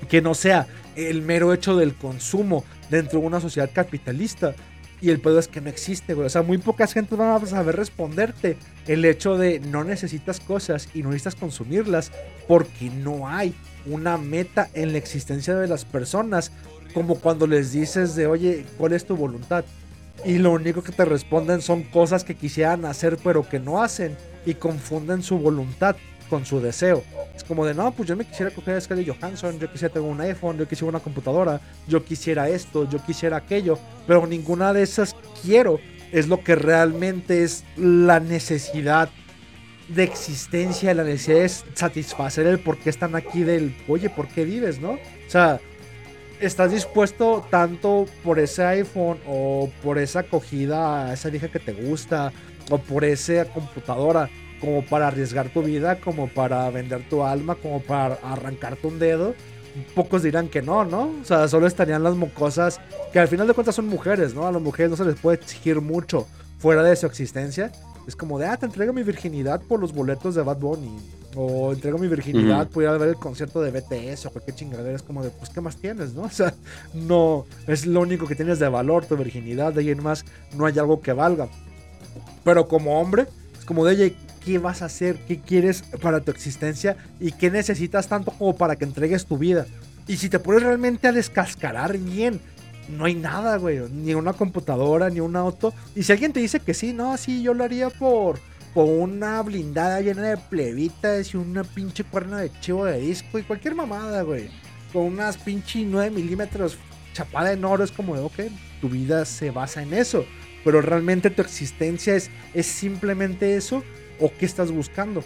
Que no sea el mero hecho del consumo dentro de una sociedad capitalista. Y el pedo es que no existe, güey. O sea, muy pocas gente van a saber responderte el hecho de no necesitas cosas y no necesitas consumirlas porque no hay una meta en la existencia de las personas. Como cuando les dices de, oye, ¿cuál es tu voluntad? Y lo único que te responden son cosas que quisieran hacer pero que no hacen y confunden su voluntad con su deseo. Es como de, no, pues yo me quisiera coger a Scarlett Johansson, yo quisiera tener un iPhone, yo quisiera una computadora, yo quisiera esto, yo quisiera aquello, pero ninguna de esas quiero es lo que realmente es la necesidad de existencia, la necesidad de satisfacer el por qué están aquí del, oye, ¿por qué vives, no? O sea, estás dispuesto tanto por ese iPhone o por esa acogida a esa vieja que te gusta o por esa computadora como para arriesgar tu vida, como para vender tu alma, como para arrancarte un dedo. Pocos dirán que no, ¿no? O sea, solo estarían las mocosas, que al final de cuentas son mujeres, ¿no? A las mujeres no se les puede exigir mucho fuera de su existencia. Es como de, ah, te entrego mi virginidad por los boletos de Bad Bunny. O entrego mi virginidad por ir a ver el concierto de BTS o cualquier chingadera. Es como de, pues, ¿qué más tienes, no? O sea, no, es lo único que tienes de valor, tu virginidad. De ahí en más, no hay algo que valga. Pero como hombre, es como de, oye, ¿qué vas a hacer? ¿Qué quieres para tu existencia? ¿Y qué necesitas tanto como para que entregues tu vida? Y si te pones realmente a descascarar bien, no hay nada, güey. Ni una computadora, ni un auto. Y si alguien te dice que sí, no, sí, yo lo haría por, por una blindada llena de plebitas y una pinche cuerna de chivo de disco y cualquier mamada, güey. Con unas pinche 9 milímetros chapada en oro, es como de, ok, tu vida se basa en eso. Pero realmente tu existencia es, es simplemente eso o qué estás buscando.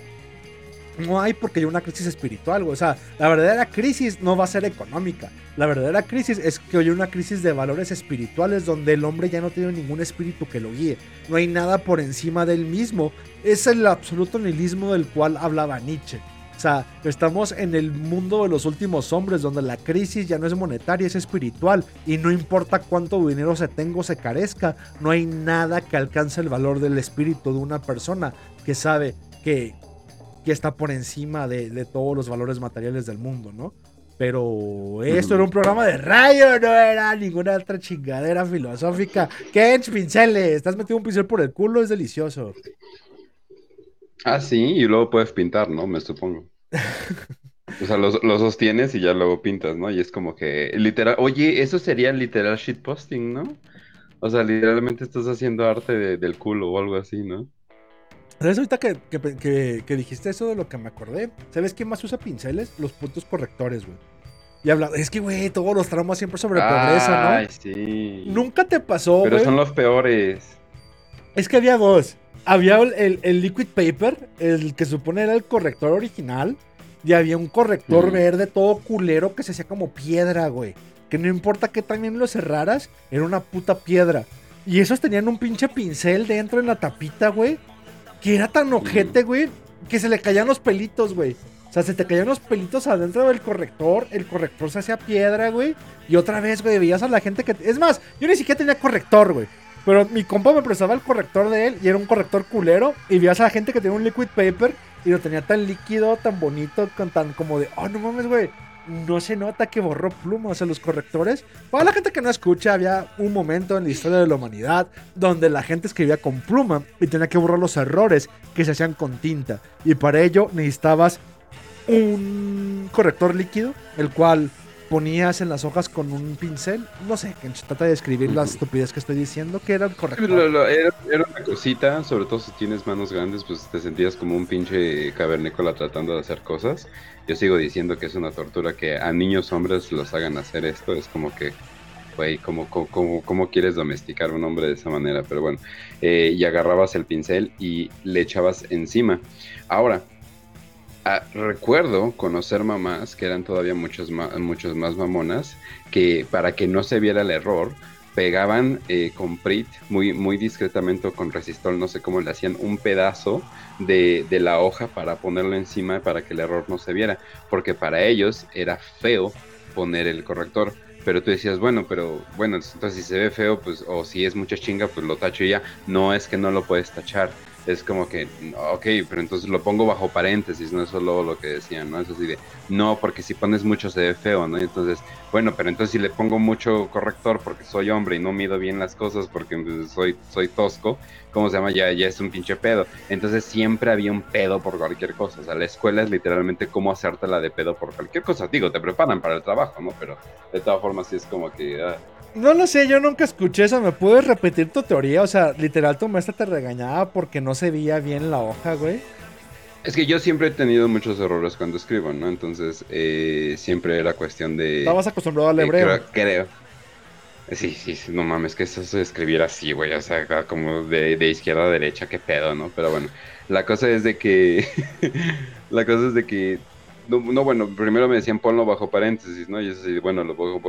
No hay porque hay una crisis espiritual, güey. O sea, la verdadera crisis no va a ser económica. La verdadera crisis es que hay una crisis de valores espirituales donde el hombre ya no tiene ningún espíritu que lo guíe. No hay nada por encima del mismo. Es el absoluto nihilismo del cual hablaba Nietzsche. O sea, estamos en el mundo de los últimos hombres, donde la crisis ya no es monetaria, es espiritual. Y no importa cuánto dinero se tenga o se carezca, no hay nada que alcance el valor del espíritu de una persona que sabe que, que está por encima de, de todos los valores materiales del mundo, ¿no? Pero esto era un programa de rayo, no era ninguna otra chingadera filosófica. Kench, pinceles, estás metido un pincel por el culo, es delicioso. Ah, sí, y luego puedes pintar, ¿no? Me supongo. O sea, lo, lo sostienes y ya luego pintas, ¿no? Y es como que, literal, oye, eso sería literal shitposting, ¿no? O sea, literalmente estás haciendo arte de- del culo o algo así, ¿no? ¿Sabes ahorita que, que- que- que dijiste eso de lo que me acordé? ¿Sabes quién más usa pinceles? Los putos correctores, güey. Y habla, es que, güey, todos los traumas siempre sobre pobreza, Ay, ¿no? sí. Nunca te pasó, Pero güey. son los peores. Es que había dos. Había el, el- el liquid paper, el que supone era el corrector original. Y había un corrector verde todo culero que se hacía como piedra, güey. Que no importa que también lo cerraras, era una puta piedra. Y esos tenían un pinche pincel dentro en la tapita, güey. Que era tan ojete, güey, que se le caían los pelitos, güey. O sea, se te caían los pelitos adentro del corrector. El corrector se hacía piedra, güey. Y otra vez, güey, veías a la gente que. Es más, yo ni siquiera tenía corrector, güey. Pero mi compa me prestaba el corrector de él y era un corrector culero. Y veías a la gente que tenía un liquid paper y lo tenía tan líquido, tan bonito, con tan como de, oh, no mames, güey. No se nota que borró pluma, o sea, los correctores. Para la gente que no escucha, había un momento en la historia de la humanidad donde la gente escribía con pluma y tenía que borrar los errores que se hacían con tinta. Y para ello necesitabas un corrector líquido, el cual ponías en las hojas con un pincel. No sé, que trata de describir la estupidez que estoy diciendo, que era el corrector. Lo- lo- era, era una cosita, sobre todo si tienes manos grandes, pues te sentías como un pinche cavernícola tratando de hacer cosas. Yo sigo diciendo que es una tortura que a niños hombres los hagan hacer esto. Es como que, güey, ¿cómo, cómo, cómo- cómo quieres domesticar a un hombre de esa manera? Pero bueno, eh, y agarrabas el pincel y le echabas encima. Ahora, ah, recuerdo conocer mamás que eran todavía muchos, ma- muchos más mamonas que para que no se viera el error pegaban eh, con Prit muy, muy discretamente o con resistol, no sé cómo le hacían, un pedazo de, de la hoja para ponerlo encima para que el error no se viera, porque para ellos era feo poner el corrector. Pero tú decías, bueno, pero bueno, entonces si se ve feo, pues, o si es mucha chinga, pues lo tacho y ya. No es que no lo puedes tachar. Es como que, ok, pero entonces lo pongo bajo paréntesis, no es solo lo que decían, ¿no? Es así de, no, porque si pones mucho se ve feo, ¿no? Entonces, bueno, pero entonces si le pongo mucho corrector porque soy hombre y no mido bien las cosas porque soy, soy tosco, ¿cómo se llama? Ya, ya es un pinche pedo. Entonces siempre había un pedo por cualquier cosa. O sea, la escuela es literalmente cómo hacértela de pedo por cualquier cosa. Digo, te preparan para el trabajo, ¿no? Pero de todas formas sí es como que... ah, No lo sé, yo nunca escuché eso. ¿Me puedes repetir tu teoría? O sea, literal, tu maestra te regañaba porque no se veía bien la hoja, güey. Es que yo siempre he tenido muchos errores cuando escribo, ¿no? Entonces, eh, siempre era cuestión de... Estabas acostumbrado al eh, hebreo. creo, creo. Sí, sí, sí, no mames, que eso se escribir así, güey, o sea, como de, de izquierda a derecha, qué pedo, ¿no? Pero bueno, la cosa es de que... la cosa es de que... No, no, bueno, primero me decían ponlo bajo paréntesis, ¿no? Y eso sí, bueno, lo pongo,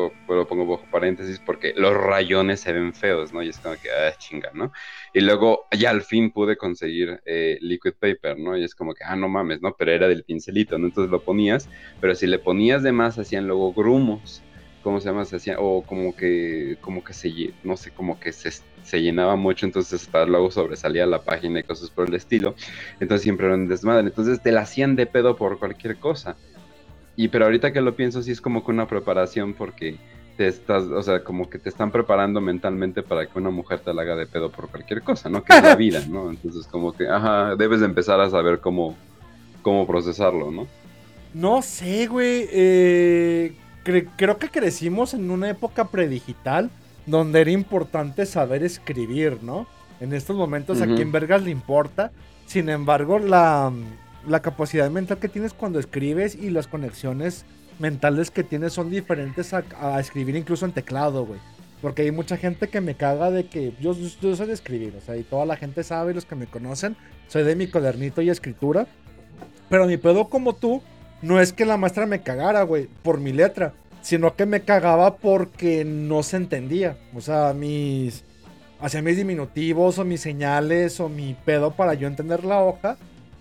bajo paréntesis porque los rayones se ven feos, ¿no? Y es como que, ah, chinga, ¿no? Y luego ya al fin pude conseguir eh, liquid paper, ¿no? Y es como que, ah, no mames, ¿no? Pero era del pincelito, ¿no? Entonces lo ponías, pero si le ponías de más hacían luego grumos, ¿cómo se llama? Se o como que, como que se, no sé, como que se, se llenaba mucho, entonces hasta luego sobresalía la página y cosas por el estilo. Entonces siempre era un desmadre. Entonces te la hacían de pedo por cualquier cosa. Y pero ahorita que lo pienso, sí es como que una preparación porque te estás, o sea, como que te están preparando mentalmente para que una mujer te la haga de pedo por cualquier cosa, ¿no? Que es la vida, ¿no? Entonces como que, ajá, debes de empezar a saber cómo, cómo procesarlo, ¿no? No sé, güey. eh, cre- creo que crecimos en una época predigital donde era importante saber escribir, ¿no? En estos momentos a quién vergas le importa. Sin embargo, la, la capacidad mental que tienes cuando escribes y las conexiones mentales que tienes son diferentes a, a escribir incluso en teclado, güey. Porque hay mucha gente que me caga de que yo, yo soy de escribir, o sea, y toda la gente sabe, los que me conocen, soy de mi cuadernito y escritura. Pero mi pedo como tú no es que la maestra me cagara, güey, por mi letra, sino que me cagaba porque no se entendía. O sea, mis. Hacía mis diminutivos o mis señales o mi pedo para yo entender la hoja.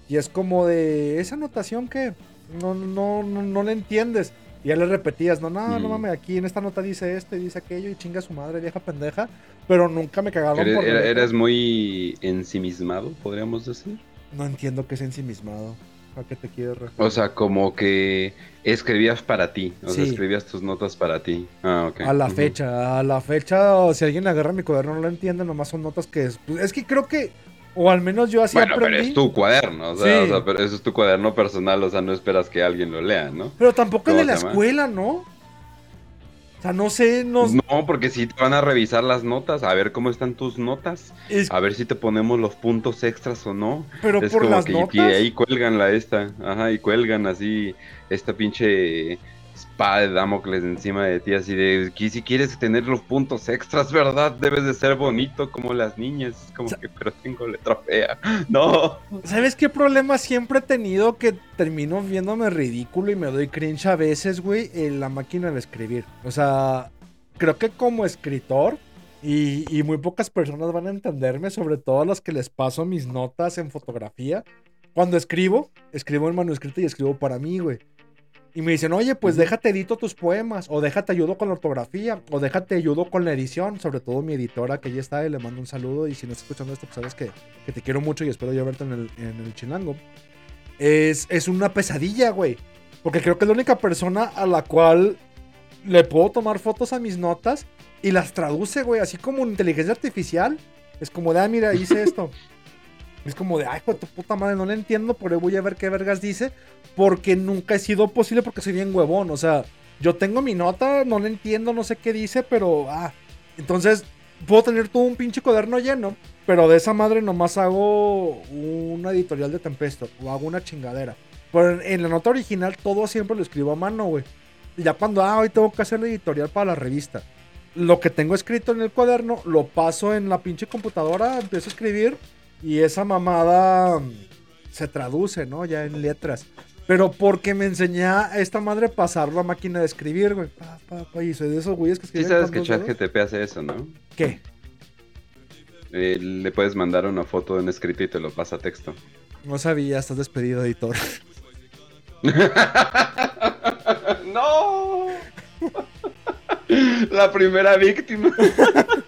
Y es como de esa anotación que no, no, no, no le entiendes. Y ya le repetías, no, no, no Mm. mames, aquí en esta nota dice esto y dice aquello y chinga su madre, vieja pendeja. Pero nunca me cagaron Eres, por eres muy ensimismado, podríamos decir. No entiendo que es ensimismado. ¿A qué te quieres referir? O sea, como que escribías para ti, o sea, escribías tus notas para ti. Ah, ok. A la fecha, a la fecha, o si alguien agarra mi cuaderno no lo entiende, nomás son notas que es. pues, es que creo que, o al menos yo así Bueno, aprendí. pero es tu cuaderno, o sea, Sí. o sea, pero eso es tu cuaderno personal, o sea, no esperas que alguien lo lea, ¿no? Pero tampoco es ¿Cómo de la llama? escuela, ¿no? O sea, no sé, no. No, porque si te van a revisar las notas, a ver cómo están tus notas, es- a ver si te ponemos los puntos extras o no. pero es por como las que notas. y ahí cuelgan la esta, ajá, y cuelgan así esta pinche espada de Damocles encima de ti, así de, que si quieres tener los puntos extras, ¿verdad? Debes de ser bonito como las niñas, es como que, pero tengo letra fea, no. ¿Sabes qué problema siempre he tenido? Que termino viéndome ridículo y me doy cringe a veces, güey, en la máquina de escribir. O sea, creo que como escritor, y, y muy pocas personas van a entenderme, sobre todo a los que les paso mis notas en fotografía. Cuando escribo, escribo en manuscrito y escribo para mí, güey. Y me dicen, oye, pues déjate edito tus poemas, o déjate ayudo con la ortografía, o déjate ayudo con la edición, sobre todo mi editora que ya está y le mando un saludo. Y si no estás escuchando esto, pues sabes que, que te quiero mucho y espero ya verte en el, en el chilango. Es, es una pesadilla, güey. Porque creo que es la única persona a la cual le puedo tomar fotos a mis notas y las traduce, güey, así como en inteligencia artificial. Es como de, ah, mira, hice esto. Es como de, ay, de tu puta madre, no le entiendo, pero voy a ver qué vergas dice. Porque nunca he sido posible porque soy bien huevón. O sea, yo tengo mi nota, no le entiendo, no sé qué dice, pero, ah. Entonces, puedo tener todo un pinche cuaderno lleno, pero de esa madre nomás hago una editorial de Tempesto o hago una chingadera. Pero en, la nota original todo siempre lo escribo a mano, güey. Ya cuando, ah, hoy tengo que hacer la editorial para la revista. Lo que tengo escrito en el cuaderno lo paso en la pinche computadora, empiezo a escribir y esa mamada mm, se traduce, ¿no? Ya en letras. Pero porque me enseñé a esta madre pasarlo a máquina de escribir, güey. Pa, pa, pa, y soy de esos güeyes que Sí escriben sabes con que. ChatGTP hace eso, ¿no? ¿Qué? Eh, le puedes mandar una foto de un escrito y te lo pasa a texto. No sabía, estás despedido, editor. ¡No! La primera víctima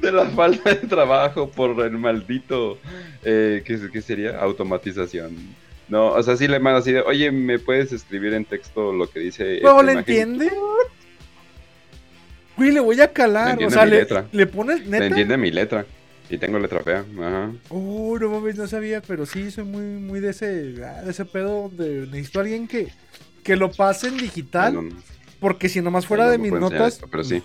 de la falta de trabajo por el maldito, eh, ¿qué, qué sería? Automatización. No, o sea, sí le mando así de, oye, ¿me puedes escribir en texto lo que dice ¿Luego esta le imagen?" entiende? Güey, le voy a calar. Le O sea, mi le, letra. le pones Le neta. entiende mi letra. Y tengo letra fea. Ajá. Oh, no mames, no sabía, pero sí, soy muy, muy de ese, ah, de ese pedo donde necesito a alguien que, que lo pase en digital No, no. Porque si nomás fuera No de mis notas, esto, pero sí.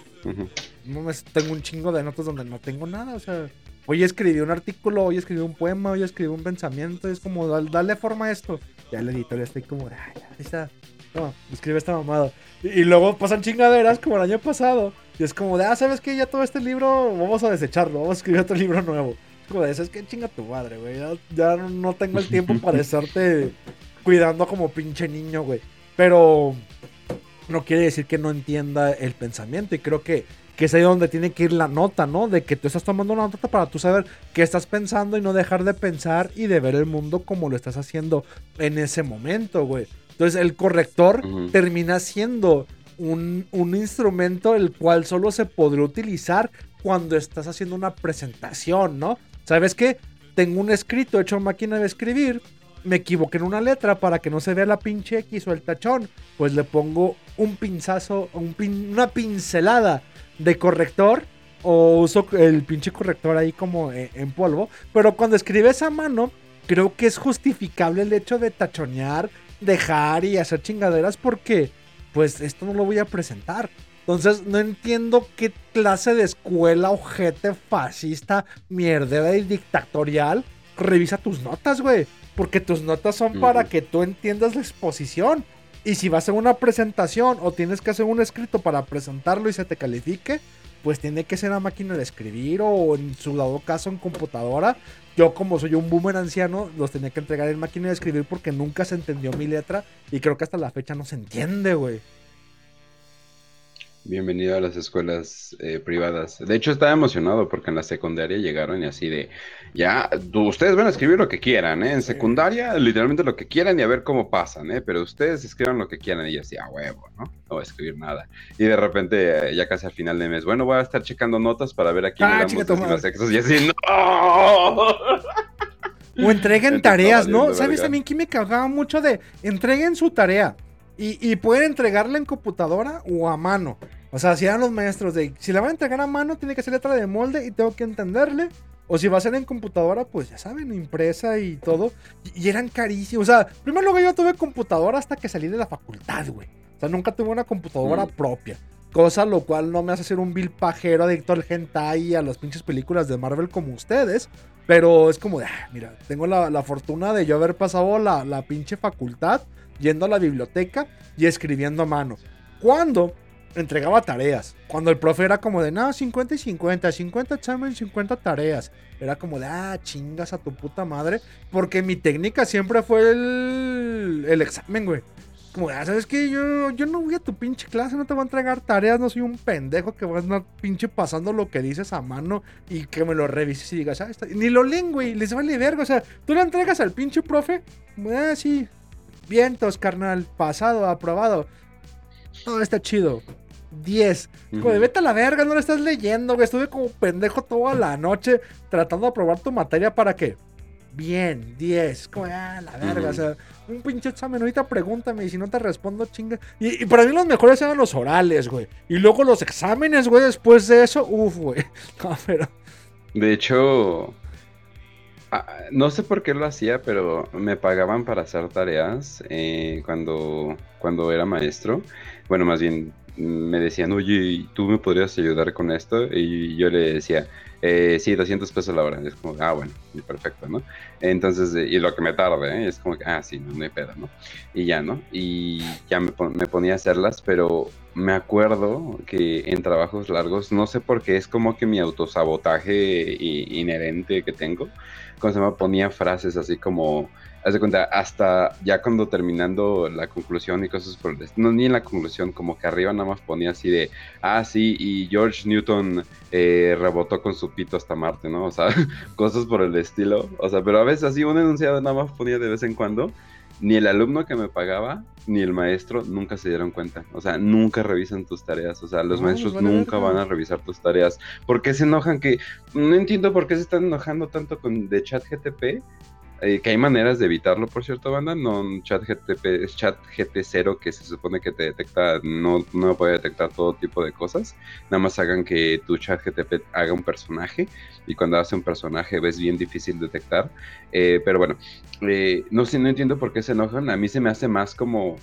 No me- tengo un chingo de notas donde no tengo nada, o sea, hoy escribí un artículo, hoy escribí un poema, hoy escribí un pensamiento, es como dal- darle forma a esto. Ya el editor ya está como, ay, ya, ahí está, no, escribe esta mamada. Y, y luego pasan chingaderas como el año pasado, y es como de, ah, ¿sabes qué? Ya todo este libro vamos a desecharlo, vamos a escribir otro libro nuevo. Es como de, ¿sabes qué? Chinga tu madre, güey, ya, ya no tengo el tiempo para estarte cuidando como pinche niño, güey. Pero no quiere decir que no entienda el pensamiento y creo que, que es ahí donde tiene que ir la nota, ¿no? De que tú estás tomando una nota para tú saber qué estás pensando y no dejar de pensar y de ver el mundo como lo estás haciendo en ese momento, güey. Entonces el corrector termina siendo un, un instrumento el cual solo se podría utilizar cuando estás haciendo una presentación, ¿no? ¿Sabes qué? Tengo un escrito hecho máquina de escribir, me equivoqué en una letra para que no se vea la pinche X o el tachón, pues le pongo un pinzazo, un pin- una pincelada de corrector o uso el pinche corrector ahí como eh, en polvo, pero cuando escribes a mano, creo que es justificable el hecho de tachonear, dejar y hacer chingaderas porque pues esto no lo voy a presentar. Entonces no entiendo qué clase de escuela ojete fascista, mierdera y dictatorial revisa tus notas, güey. Porque tus notas son para que tú entiendas la exposición. Y si vas a una presentación o tienes que hacer un escrito para presentarlo y se te califique, pues tiene que ser a máquina de escribir o en su dado caso en computadora. Yo como soy un boomer anciano, los tenía que entregar en máquina de escribir porque nunca se entendió mi letra y creo que hasta la fecha no se entiende, güey. Bienvenido a las escuelas eh, privadas. De hecho, estaba emocionado porque en la secundaria llegaron y así de, ya, tú- ustedes van a escribir lo que quieran, ¿eh? En secundaria, literalmente lo que quieran y a ver cómo pasan, ¿eh? Pero ustedes escriban lo que quieran y yo así, a huevo, ¿no? No voy a escribir nada. Y de repente, eh, ya casi al final de mes, bueno, voy a estar checando notas para ver a quién Ah, le damos extras y así, ¡no! O entreguen tareas, ¿no? ¿Sabes verga. también que me cagaba mucho de entreguen su tarea? Y, y pueden entregarla en computadora o a mano. O sea, si eran los maestros de si la van a entregar a mano, tiene que ser letra de molde y tengo que entenderle. O si va a ser en computadora, pues ya saben, impresa y todo. Y, eran carísimos. O sea, primero luego yo tuve computadora hasta que salí de la facultad, güey. O sea, nunca tuve una computadora Mm. propia. Cosa lo cual no me hace ser un vil pajero adicto al hentai y a las pinches películas de Marvel como ustedes. Pero es como de, ah, mira, tengo la, la fortuna de yo haber pasado la, la pinche facultad yendo a la biblioteca y escribiendo a mano. Cuando entregaba tareas. Cuando el profe era como de, no, 50 y 50, 50 examen, 50 tareas. Era como de, ah, chingas a tu puta madre. Porque mi técnica siempre fue el, el examen, güey. Como, ah, ¿sabes qué? Yo, yo no voy a tu pinche clase, no te voy a entregar tareas, no soy un pendejo que va a andar pinche pasando lo que dices a mano y que me lo revises y digas, ah, está... Ni lo leen, güey, les vale verga. O sea, tú le entregas al pinche profe, ah, sí, vientos, carnal, pasado, aprobado. Todo está chido. 10. Como de vete a la verga, no lo estás leyendo, güey. Estuve como pendejo toda la noche tratando de aprobar tu materia para qué. Bien, 10. Como, ah, la verga. O sea, un pinche examen. Ahorita pregúntame y si no te respondo, chinga. Y, y para mí los mejores eran los orales, güey. Y luego los exámenes, güey, después de eso, uff, güey. No, pero. De hecho, ah, no sé por qué lo hacía, pero me pagaban para hacer tareas eh, cuando, cuando era maestro. Bueno, más bien me decían, oye, ¿tú me podrías ayudar con esto? Y yo le decía, eh, sí, 200 pesos la hora. Y es como, ah, bueno, perfecto, ¿no? Entonces, eh, y lo que me tarde, ¿eh? es como ah, sí, no, no hay pedo, ¿no? Y ya, ¿no? Y ya me, me ponía a hacerlas, pero me acuerdo que en trabajos largos, no sé por qué, es como que mi autosabotaje i- inherente que tengo, cuando se me ponía frases así como, haz de cuenta, hasta ya cuando terminando la conclusión y cosas por el no ni en la conclusión, como que arriba nada más ponía así de, ah, sí, y George Newton eh, rebotó con su pito hasta Marte, ¿no? O sea, cosas por el estilo, o sea, pero a veces así un enunciado nada más ponía de vez en cuando, ni el alumno que me pagaba, ni el maestro nunca se dieron cuenta. O sea, nunca revisan tus tareas. O sea, los No, maestros nunca van a revisar tus tareas. ¿Por qué se enojan que... No entiendo por qué se están enojando tanto con de chat GTP. Eh, que hay maneras de evitarlo, por cierto, banda. No, chat GTP es chat GT0 que se supone que te detecta, no, no puede detectar todo tipo de cosas. Nada más hagan que tu chat GTP haga un personaje y cuando hace un personaje es bien difícil detectar. Eh, pero bueno, eh, no sé, no entiendo por qué se enojan. A mí se me hace más como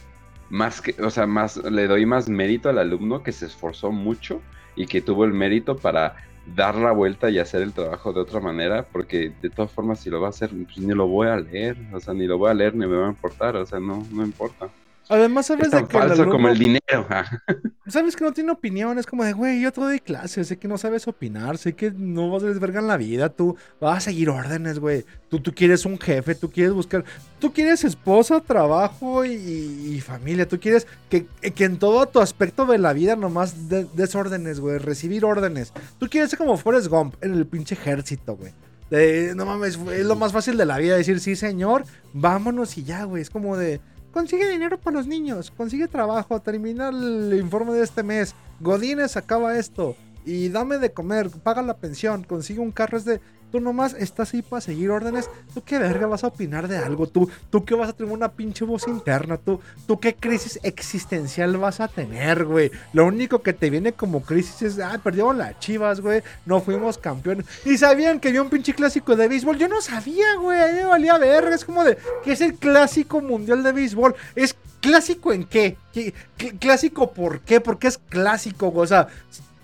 más que, o sea, más, le doy más mérito al alumno que se esforzó mucho y que tuvo el mérito para dar la vuelta y hacer el trabajo de otra manera, porque de todas formas si lo va a hacer, pues ni lo voy a leer, o sea, ni lo voy a leer ni me va a importar, o sea, no, no importa. Además, sabes Es de que el falso como alumno- el dinero. ajá. Sabes que no tiene opinión, es como de, güey, yo te doy clases, sé que no sabes opinar, sé que no vas a desvergar en la vida, tú vas a seguir órdenes, güey. Tú, tú quieres un jefe, tú quieres buscar, tú quieres esposa, trabajo y, y familia, tú quieres que, que en todo tu aspecto de la vida nomás de- des órdenes, güey, recibir órdenes. Tú quieres ser como Forrest Gump en el pinche ejército, güey. De, no mames, es lo más fácil de la vida decir, sí, señor, vámonos y ya, güey. Es como de, consigue dinero para los niños, consigue trabajo, termina el informe de este mes, Godínez acaba esto. Y dame de comer, paga la pensión, consigue un carro, es de... Tú nomás estás ahí para seguir órdenes. ¿Tú qué verga vas a opinar de algo? ¿Tú, tú qué vas a tener una pinche voz interna? ¿Tú, ¿Tú qué crisis existencial vas a tener, güey? Lo único que te viene como crisis es, ah, perdimos las chivas, güey. No fuimos campeones. Y sabían que había un pinche clásico de béisbol. Yo no sabía, güey. A mí me valía verga. Es como de, ¿qué es el clásico mundial de béisbol? Es clásico en qué? ¿Qué- cl- ¿Clásico por qué? Porque es clásico, güey. O sea,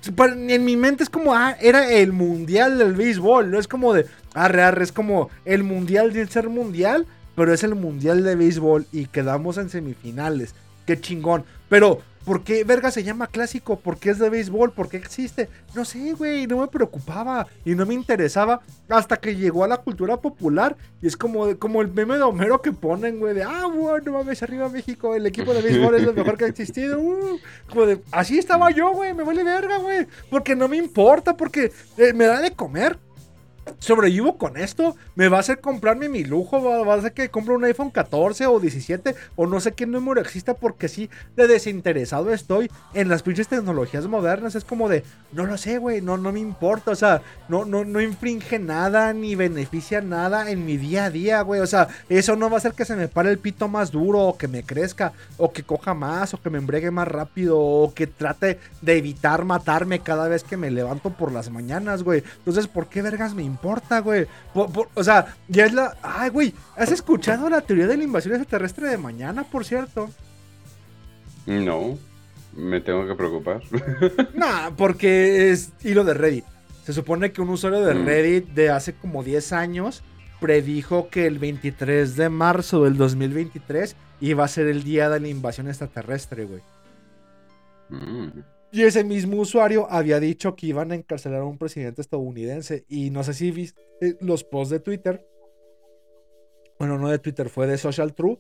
en mi mente es como, ah, era el mundial del béisbol. No es como de, arre, arre. Es como el mundial de ser mundial, pero es el mundial de béisbol y quedamos en semifinales. Qué chingón. Pero, ¿por qué verga se llama clásico? ¿Por qué es de béisbol? ¿Por qué existe? No sé, güey, no me preocupaba y no me interesaba hasta que llegó a la cultura popular y es como, como el meme de Homero que ponen, güey, de, ah, bueno, mames, arriba México, el equipo de béisbol es lo mejor que ha existido. uh". Como de, así estaba yo, güey, me vale verga, güey, porque no me importa, porque eh, me da de comer sobrevivo con esto, me va a hacer comprarme mi lujo, va, a hacer que compre un iPhone 14 o 17 o no sé qué número exista porque sí, de desinteresado estoy en las pinches tecnologías modernas, es como de, no lo sé, güey, no, no me importa, o sea, no, no, no infringe nada ni beneficia nada en mi día a día, güey, o sea, eso no va a hacer que se me pare el pito más duro o que me crezca o que coja más o que me embregue más rápido o que trate de evitar matarme cada vez que me levanto por las mañanas, güey. Entonces, ¿por qué vergas me importa, güey? Por- por- o sea, ya es la... Ay, güey, ¿has escuchado la teoría de la invasión extraterrestre de mañana, por cierto? No, me tengo que preocupar. Nah, porque es hilo de Reddit. Se supone que un usuario de Mm. Reddit de hace como 10 años predijo que el 23 de marzo del 2023 iba a ser el día de la invasión extraterrestre, güey. Mm. Y ese mismo usuario había dicho que iban a encarcelar a un presidente estadounidense. Y no sé si viste los posts de Twitter. Bueno, no de Twitter, fue de Social True,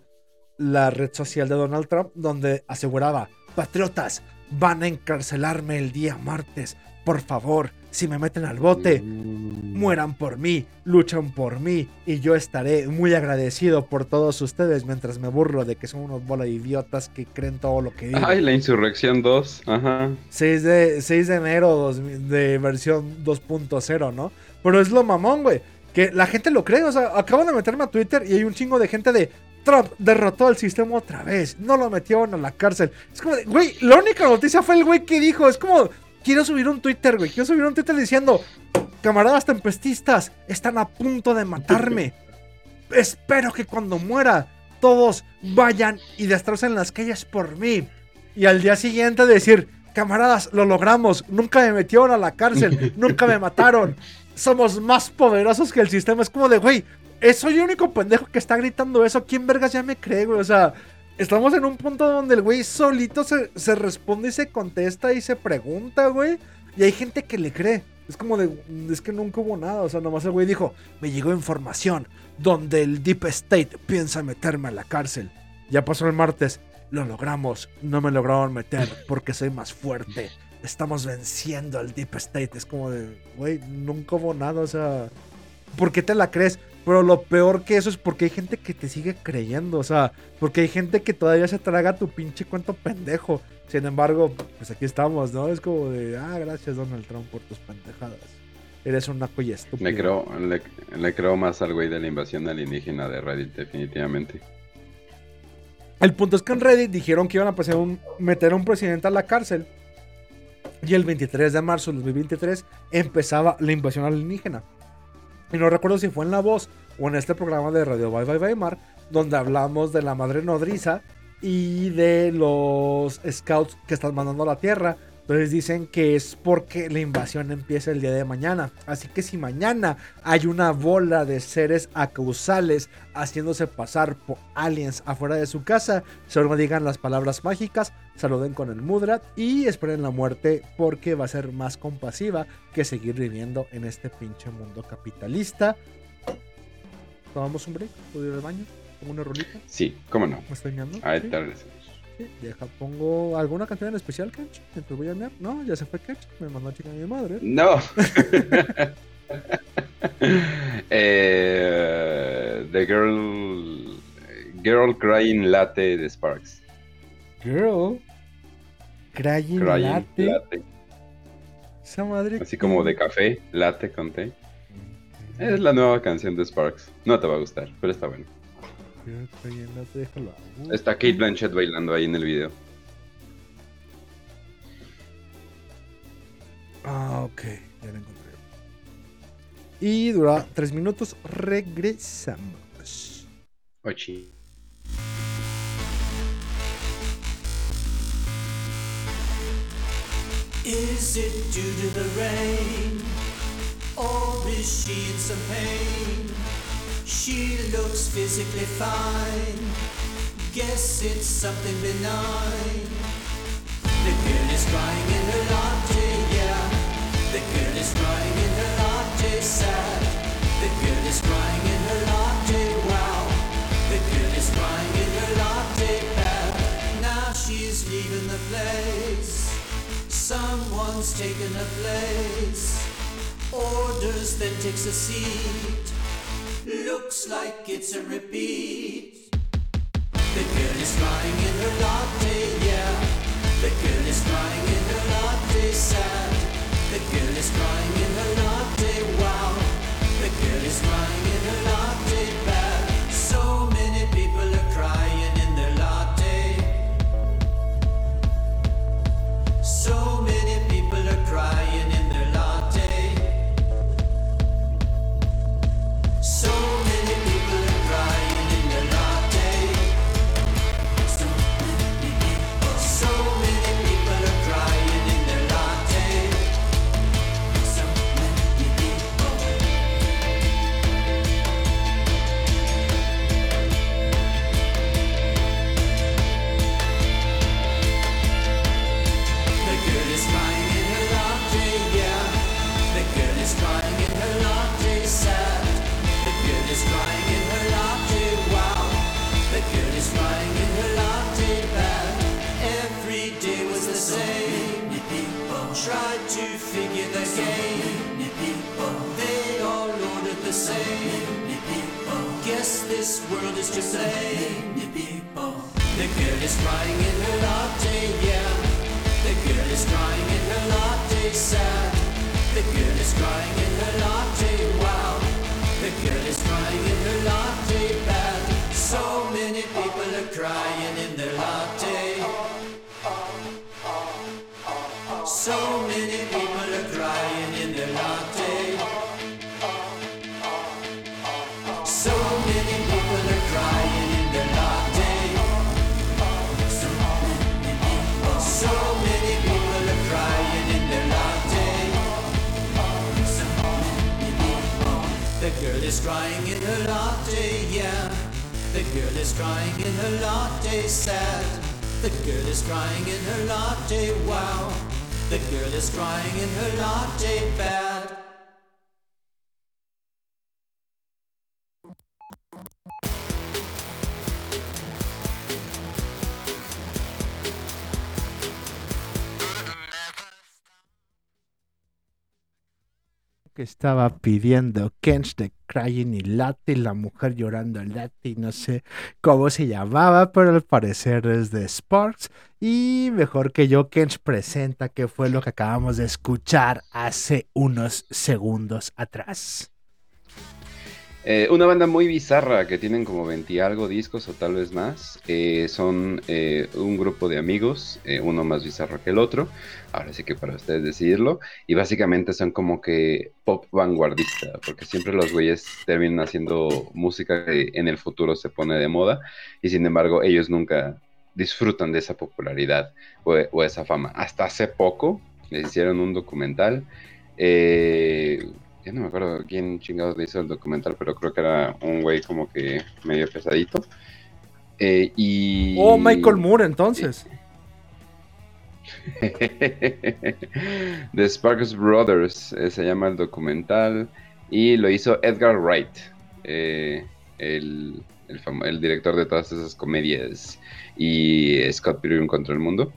la red social de Donald Trump, donde aseguraba, patriotas, van a encarcelarme el día martes. Por favor, si me meten al bote, mueran por mí, luchan por mí y yo estaré muy agradecido por todos ustedes mientras me burlo de que son unos bola de idiotas que creen todo lo que digo. Ay, la Insurrección 2, ajá. 6 de, 6 de enero dos- de versión 2.0, ¿no? Pero es lo mamón, güey. Que la gente lo cree. O sea, acaban de meterme a Twitter y hay un chingo de gente de Trump derrotó al sistema otra vez. No lo metieron a la cárcel. Es como de, güey, la única noticia fue el güey que dijo. Es como, quiero subir un Twitter, güey. Quiero subir un Twitter diciendo, camaradas tempestistas, están a punto de matarme. Espero que cuando muera, todos vayan y destrocen las calles por mí. Y al día siguiente decir, camaradas, lo logramos, nunca me metieron a la cárcel, nunca me mataron, somos más poderosos que el sistema. Es como de, güey, soy el único pendejo que está gritando eso, ¿quién vergas ya me cree, güey? O sea, estamos en un punto donde el güey solito se, se responde y se contesta y se pregunta, güey. Y hay gente que le cree. Es como de, es que nunca hubo nada. O sea, nomás el güey dijo, me llegó información donde el Deep State piensa meterme a la cárcel. Ya pasó el martes. Lo logramos. No me lograron meter porque soy más fuerte. Estamos venciendo al Deep State. Es como de, güey, nunca hubo nada. O sea, ¿por qué te la crees? Pero lo peor que eso es porque hay gente que te sigue creyendo. O sea, porque hay gente que todavía se traga tu pinche cuento pendejo. Sin embargo, pues aquí estamos, ¿no? Es como de, ah, gracias Donald Trump por tus pendejadas. Eres un naco y estúpido. Le creo, le, le creo más al güey de la invasión alienígena de Reddit, definitivamente. El punto es que en Reddit dijeron que iban a pasar un- meter a un presidente a la cárcel. Y el 23 de marzo del 2023 empezaba la invasión alienígena. Y no recuerdo si fue en La Voz o en este programa de Radio Bye Bye Weimar, donde hablamos de la madre nodriza y de los scouts que están mandando a la Tierra. Entonces dicen que es porque la invasión empieza el día de mañana. Así que si mañana hay una bola de seres acausales haciéndose pasar por aliens afuera de su casa, solo digan las palabras mágicas, saluden con el mudra y esperen la muerte porque va a ser más compasiva que seguir viviendo en este pinche mundo capitalista. ¿Tomamos un break? ¿Puedo ir al baño? ¿Pongo una rolita? Sí, cómo no. ¿Me estoy ¿Sí? te regresamos. Sí, deja, pongo alguna canción en especial, Kench. Mientras voy a mear. No, ya se fue Kench. Me mandó a chica mi madre. No. Eh, the Girl. Girl Crying Latte de Sparks. Girl. Crying, Crying latte. Latte. Esa madre. Así como de café, latte con té. Es la nueva canción de Sparks. No te va a gustar, pero está bueno. Déjalo. Uh, Está Kate Blanchett bailando ahí en el video. Ah, ok. Ya la encontré. Y dura tres minutos. Regresamos. Ochi. Is it due to the rain? Or is she in some pain? She looks physically fine. Guess it's something benign. The girl is crying in her latte, yeah. The girl is crying in her latte, sad. The girl is crying in her latte, wow. The girl is crying in her latte, bad. Now she's leaving the place. Someone's taken her place. Orders, then takes a seat. Looks like it's a repeat. The girl is crying in her latte, yeah. The girl is crying in her latte, sad. The girl is crying in is to blame. The girl is crying in her latte, yeah. The girl is crying in her latte, sad. The girl is crying in her latte, wow. The girl is crying in her latte, bad. So many people are crying crying in her latte, yeah. The girl is crying in her latte, sad. The girl is crying in her latte, wow. The girl is crying in her latte, bad. Que estaba pidiendo Kench de Crying y Latte, la mujer llorando Latte, no sé cómo se llamaba, pero al parecer es de Sparks. Y mejor que yo, Kench presenta qué fue lo que acabamos de escuchar hace unos segundos atrás. Eh, una banda muy bizarra que tienen como 20 y algo discos o tal vez más. Eh, son eh, un grupo de amigos, uno más bizarro que el otro. Ahora sí que para ustedes decidirlo. Y básicamente son como que pop vanguardista, porque siempre los güeyes terminan haciendo música que en el futuro se pone de moda. Y sin embargo, ellos nunca disfrutan de esa popularidad o, o esa fama. Hasta hace poco les hicieron un documental. eh, ya no me acuerdo quién chingados le hizo el documental, pero creo que era un güey como que medio pesadito. Eh, y... Oh, Michael Moore, entonces. The Sparks Brothers eh, se llama el documental y lo hizo Edgar Wright, eh, el, el el director de todas esas comedias y Scott Pilgrim contra el mundo.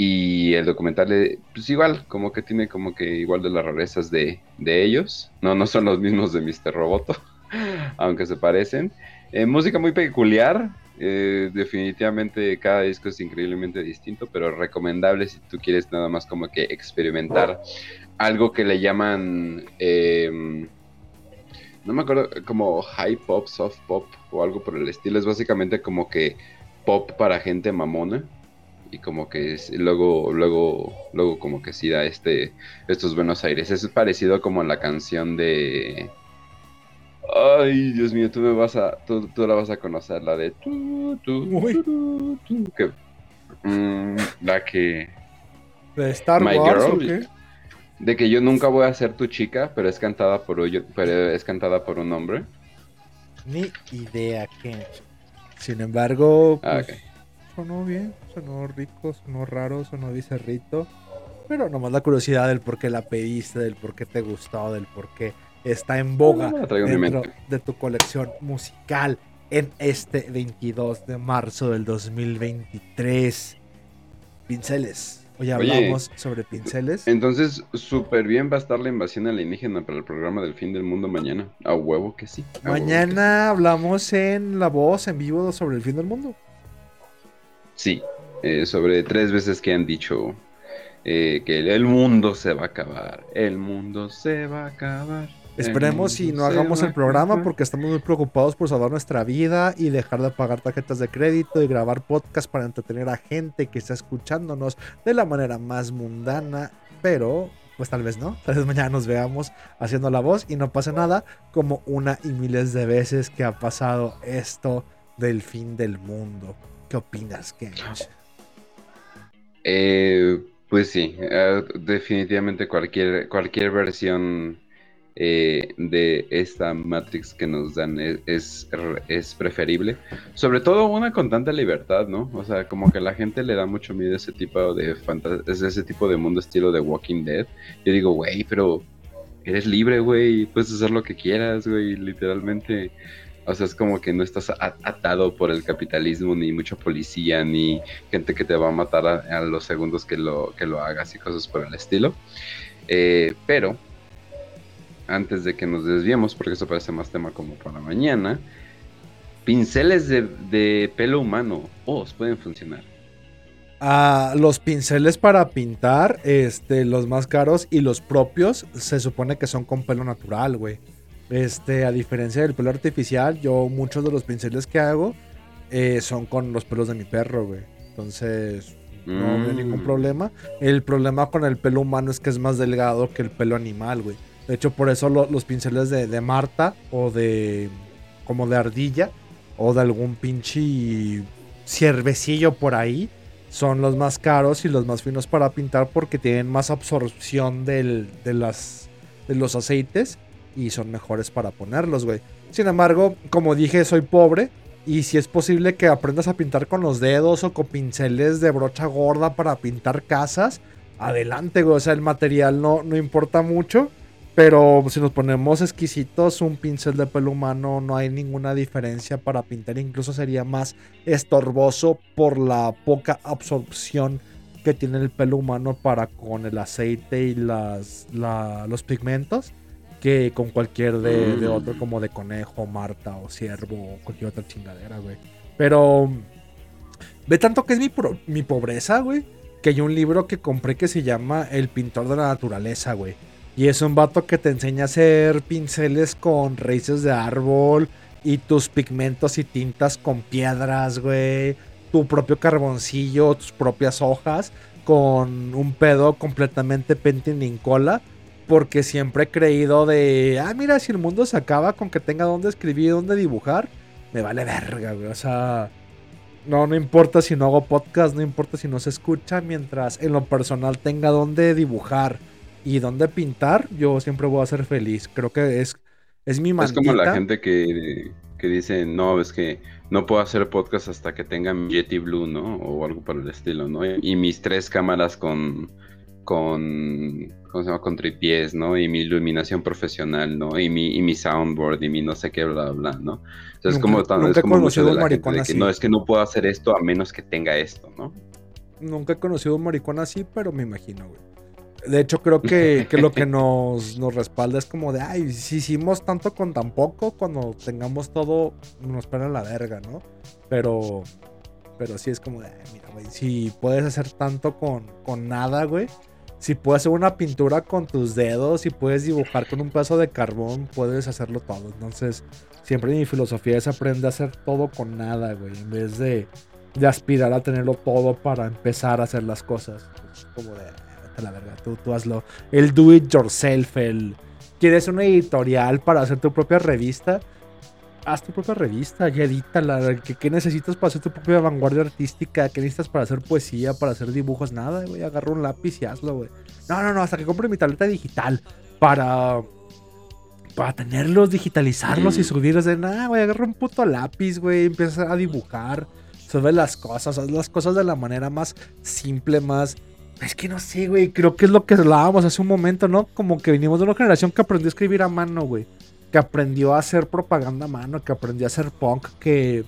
Y el documental, pues igual, como que tiene como que igual de las rarezas de, de ellos. No, no son los mismos de Mr. Roboto, aunque se parecen. Eh, música muy peculiar. eh, definitivamente cada disco es increíblemente distinto, pero recomendable si tú quieres nada más como que experimentar algo que le llaman, eh, no me acuerdo, como high pop, soft pop o algo por el estilo. Es básicamente como que pop para gente mamona y como que es- luego, luego, luego como que sí da este, estos buenos aires. Es parecido como a la canción de Ay, Dios mío, tú me vas a, tú, tú la vas a conocer, la de tu, tu, Uy. tu, tu, que, mm, la que, ¿De Star My Wars o Girl. qué? de que yo nunca voy a ser tu chica, pero es cantada por, pero es cantada por un hombre. Ni idea, Kench. Sin embargo, Ah, pues. Sonó bien, sonó rico, sonó raro, sonó bizarrito. Pero nomás la curiosidad del por qué la pediste, del por qué te gustó, del por qué está en boga dentro de tu colección musical en este 22 de marzo del 2023. Pinceles. Hoy Oye, hablamos sobre pinceles. Entonces, súper bien va a estar la invasión alienígena para el programa del fin del mundo mañana. A huevo que sí. que Mañana hablamos en La Voz en vivo sobre el fin del mundo. Sí, eh, sobre tres veces que han dicho eh, que el, el mundo se va a acabar. El mundo se va a acabar. Esperemos y no hagamos el programa porque estamos muy preocupados por salvar nuestra vida y dejar de pagar tarjetas de crédito y grabar podcast para entretener a gente que está escuchándonos de la manera más mundana, pero pues tal vez no, tal vez mañana nos veamos haciendo la voz y no pase nada como una y miles de veces que ha pasado esto del fin del mundo. ¿Qué opinas, Kench? Eh, pues sí, eh, definitivamente cualquier, cualquier versión eh, de esta Matrix que nos dan es, es, es preferible. Sobre todo una con tanta libertad, ¿no? O sea, como que la gente le da mucho miedo a ese tipo de fanta- es ese tipo de mundo estilo de Walking Dead. Yo digo, güey, pero eres libre, güey, puedes hacer lo que quieras, güey, literalmente. O sea, es como que no estás atado por el capitalismo, ni mucha policía, ni gente que te va a matar a, los segundos que lo, que lo hagas y cosas por el estilo. Eh, pero, antes de que nos desviemos, porque eso parece más tema como para mañana, pinceles de, de pelo humano, oh, pueden funcionar. Ah, los pinceles para pintar, este, los más caros y los propios, se supone que son con pelo natural, güey. Este, a diferencia del pelo artificial, yo muchos de los pinceles que hago eh, son con los pelos de mi perro, güey. Entonces, no veo Mm. ningún problema. El problema con el pelo humano es que es más delgado que el pelo animal, güey. De hecho, por eso lo- los pinceles de, de Marta o de como de ardilla o de algún pinche ciervecillo por ahí son los más caros y los más finos para pintar porque tienen más absorción del- de, las, de los aceites y son mejores para ponerlos, güey. Sin embargo, como dije, soy pobre y si es posible que aprendas a pintar con los dedos o con pinceles de brocha gorda para pintar casas, adelante, güey. O sea, el material no, no importa mucho. Pero si nos ponemos exquisitos, un pincel de pelo humano no hay ninguna diferencia para pintar. Incluso sería más estorboso por la poca absorción que tiene el pelo humano para con el aceite y las, la- los pigmentos que con cualquier de, de Mm. otro como de conejo, marta o ciervo o cualquier otra chingadera, güey. Pero ve tanto que es mi, pro- mi pobreza, güey, que hay un libro que compré que se llama El pintor de la naturaleza, güey. Y es un vato que te enseña a hacer pinceles con raíces de árbol y tus pigmentos y tintas con piedras, güey. Tu propio carboncillo, tus propias hojas con un pedo completamente pentincola. Porque siempre he creído de, ah, mira, si el mundo se acaba con que tenga dónde escribir, dónde dibujar, me vale verga, güey. O sea, No, no importa si no hago podcast, no importa si no se escucha, mientras en lo personal tenga donde dibujar y donde pintar, yo siempre voy a ser feliz. Creo que es, es mi Es mantita. como la gente que, que dice, no, es que no puedo hacer podcast hasta que tenga mi Yeti Blue, ¿no? O algo por el estilo, ¿no? Y, y mis tres cámaras con, con, ¿cómo se llama? Con tripiés, ¿no? Y mi iluminación profesional, ¿no? Y mi, y mi soundboard y mi no sé qué, bla, bla, ¿no? Entonces Nunca- como, tan- nunca es he como conocido de un gente maricón que así. no, es que no puedo hacer esto a menos que tenga esto, ¿no? Nunca he conocido un maricón así, pero me imagino, güey. De hecho, creo que, que lo que nos, nos respalda es como de, ay, si hicimos tanto con tan poco, cuando tengamos todo, nos espera la verga, ¿no? Pero, pero sí es como de, ay, mira, güey, si puedes hacer tanto con, con nada, güey. Si puedes hacer una pintura con tus dedos, si puedes dibujar con un pedazo de carbón, puedes hacerlo todo. Entonces, siempre mi filosofía es aprender a hacer todo con nada, güey. En vez de, aspirar a tenerlo todo para empezar a hacer las cosas. Como de, "Ah, la verga, tú, tú hazlo. El do it yourself, el... ¿Quieres una editorial para hacer tu propia revista? Haz tu propia revista y edítala. ¿Qué, ¿Qué necesitas para hacer tu propia vanguardia artística? ¿Qué necesitas para hacer poesía, para hacer dibujos? Nada, güey. Agarra un lápiz y hazlo, güey. No, no, no. Hasta que compre mi tableta digital para... Para tenerlos, digitalizarlos y Mm. subirlos de nada, güey. Agarra un puto lápiz, güey. Empieza a dibujar. Sobre las cosas. Haz las cosas de la manera más simple, más. Es que no sé, güey. Creo que es lo que hablábamos hace un momento, ¿no? Como que venimos de una generación que aprendió a escribir a mano, güey. Que aprendió a hacer propaganda a mano. Que aprendió a hacer punk. Que.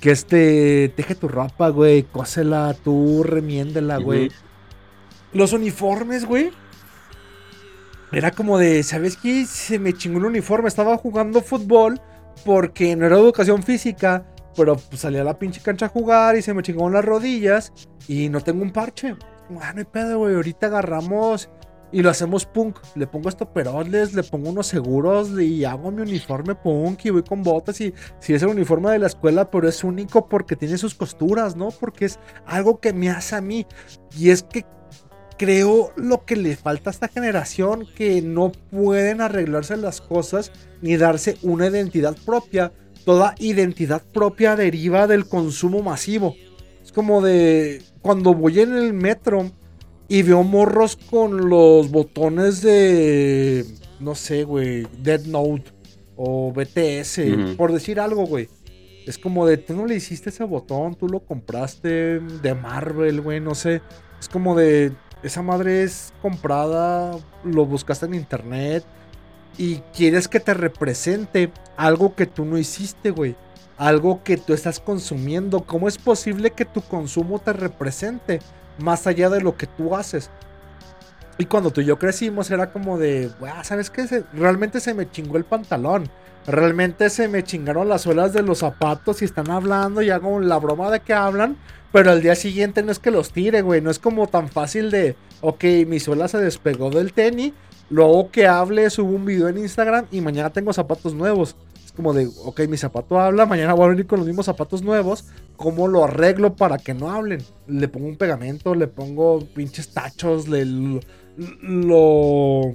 Que este. Teje tu ropa, güey. Cósela, tú remiéndela, güey. Los uniformes, güey. Era como de, ¿sabes qué? Se me chingó un uniforme. Estaba jugando fútbol porque no era educación física. Pero pues, salí a la pinche cancha a jugar y se me chingaron las rodillas. Y no tengo un parche. Ah, no hay pedo, güey. Ahorita agarramos y lo hacemos punk. Le pongo estoperoles, le pongo unos seguros y hago mi uniforme punk y voy con botas. Y si es el uniforme de la escuela, pero es único porque tiene sus costuras, ¿no? Porque es algo que me hace a mí. Y es que creo lo que le falta a esta generación que no pueden arreglarse las cosas ni darse una identidad propia. Toda identidad propia deriva del consumo masivo. Es como de cuando voy en el metro y veo morros con los botones de no sé, güey, Dead Note o BTS, por decir algo, güey. Es como de, tú no le hiciste ese botón, tú lo compraste de Marvel, güey, no sé. Es como de, esa madre es comprada, lo buscaste en internet y quieres que te represente algo que tú no hiciste, güey. Algo que tú estás consumiendo. ¿Cómo es posible que tu consumo te represente más allá de lo que tú haces? Y cuando tú y yo crecimos era como de, "Buah, ¿sabes qué? Realmente se me chingó el pantalón. Realmente se me chingaron las suelas de los zapatos y están hablando y hago la broma de que hablan. Pero al día siguiente no es que los tire, güey. No es como tan fácil de, ok, mi suela se despegó del tenis. Luego que hable, subo un video en Instagram y mañana tengo zapatos nuevos. Como de, ok, mi zapato habla, mañana voy a venir con los mismos zapatos nuevos. ¿Cómo lo arreglo para que no hablen? Le pongo un pegamento, le pongo pinches tachos, le lo,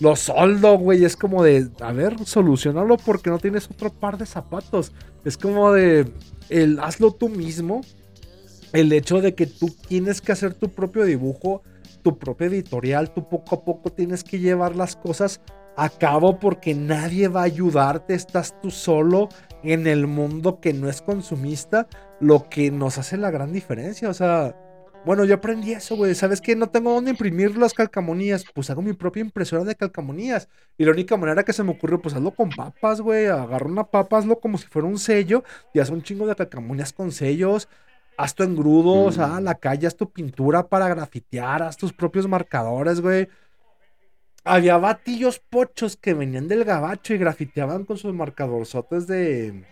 lo soldo, güey. Es como de, a ver, solucionalo porque no tienes otro par de zapatos. Es como de, el hazlo tú mismo. El hecho de que tú tienes que hacer tu propio dibujo, tu propia editorial, tú poco a poco tienes que llevar las cosas a cabo porque nadie va a ayudarte, estás tú solo en el mundo que no es consumista, lo que nos hace la gran diferencia, o sea, bueno, yo aprendí eso, güey, ¿sabes qué? No tengo dónde imprimir las calcamonías, pues hago mi propia impresora de calcamonías, y la única manera que se me ocurrió, pues hazlo con papas, güey, agarra una papa, hazlo como si fuera un sello, y haz un chingo de calcamonías con sellos, haz tu engrudo, o sea, a la calle, haz tu pintura para grafitear, haz tus propios marcadores, güey. Había batillos pochos que venían del gabacho y grafiteaban con sus marcadorzotes de,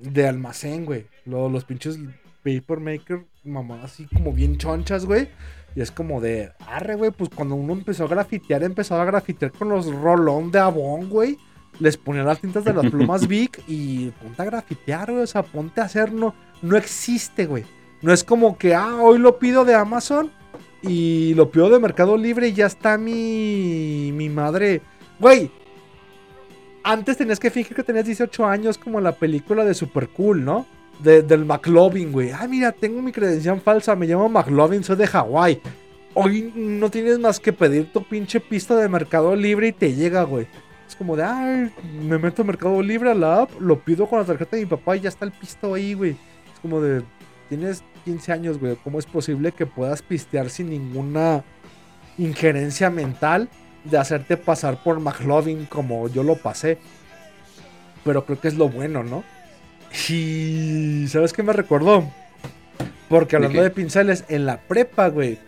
de almacén, güey. Lo- Los, pinches papermaker, mamá, así como bien chonchas, güey. Y es como de, arre, güey, pues cuando uno empezó a grafitear, empezó a grafitear con los rolón de Avon, güey. Les ponían las tintas de las plumas Vic y ponte a grafitear, güey. O sea, ponte a hacer, no, no existe, güey. No es como que, ah, hoy lo pido de Amazon y lo pido de Mercado Libre y ya está mi, mi madre. Güey, antes tenías que fingir que tenías 18 años como la película de Super Cool, ¿no? de- del McLovin, güey. Ah, mira, tengo mi credencial falsa, me llamo McLovin, soy de Hawái. Hoy no tienes más que pedir tu pinche pista de Mercado Libre y te llega, güey. Es como de, ay, me meto a Mercado Libre a la app, lo pido con la tarjeta de mi papá y ya está el pisto ahí, güey. Es como de, tienes 15 años, güey. ¿Cómo es posible que puedas pistear sin ninguna injerencia mental de hacerte pasar por McLovin como yo lo pasé? Pero creo que es lo bueno, ¿no? Y ¿sabes qué me recordó? Porque hablando qué? de pinceles, en la prepa, güey,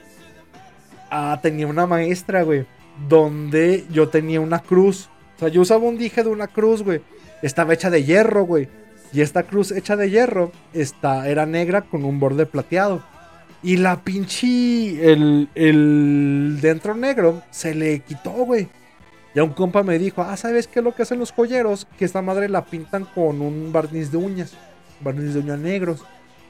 ah, tenía una maestra, güey, donde yo tenía una cruz. O sea, yo usaba un dije de una cruz, güey. Estaba hecha de hierro, güey. Y esta cruz hecha de hierro esta, era negra con un borde plateado. Y la pinche. El, el dentro negro se le quitó, güey. Y a un compa me dijo, ah, ¿sabes qué es lo que hacen los joyeros? Que esta madre la pintan con un barniz de uñas. Barniz de uñas negros.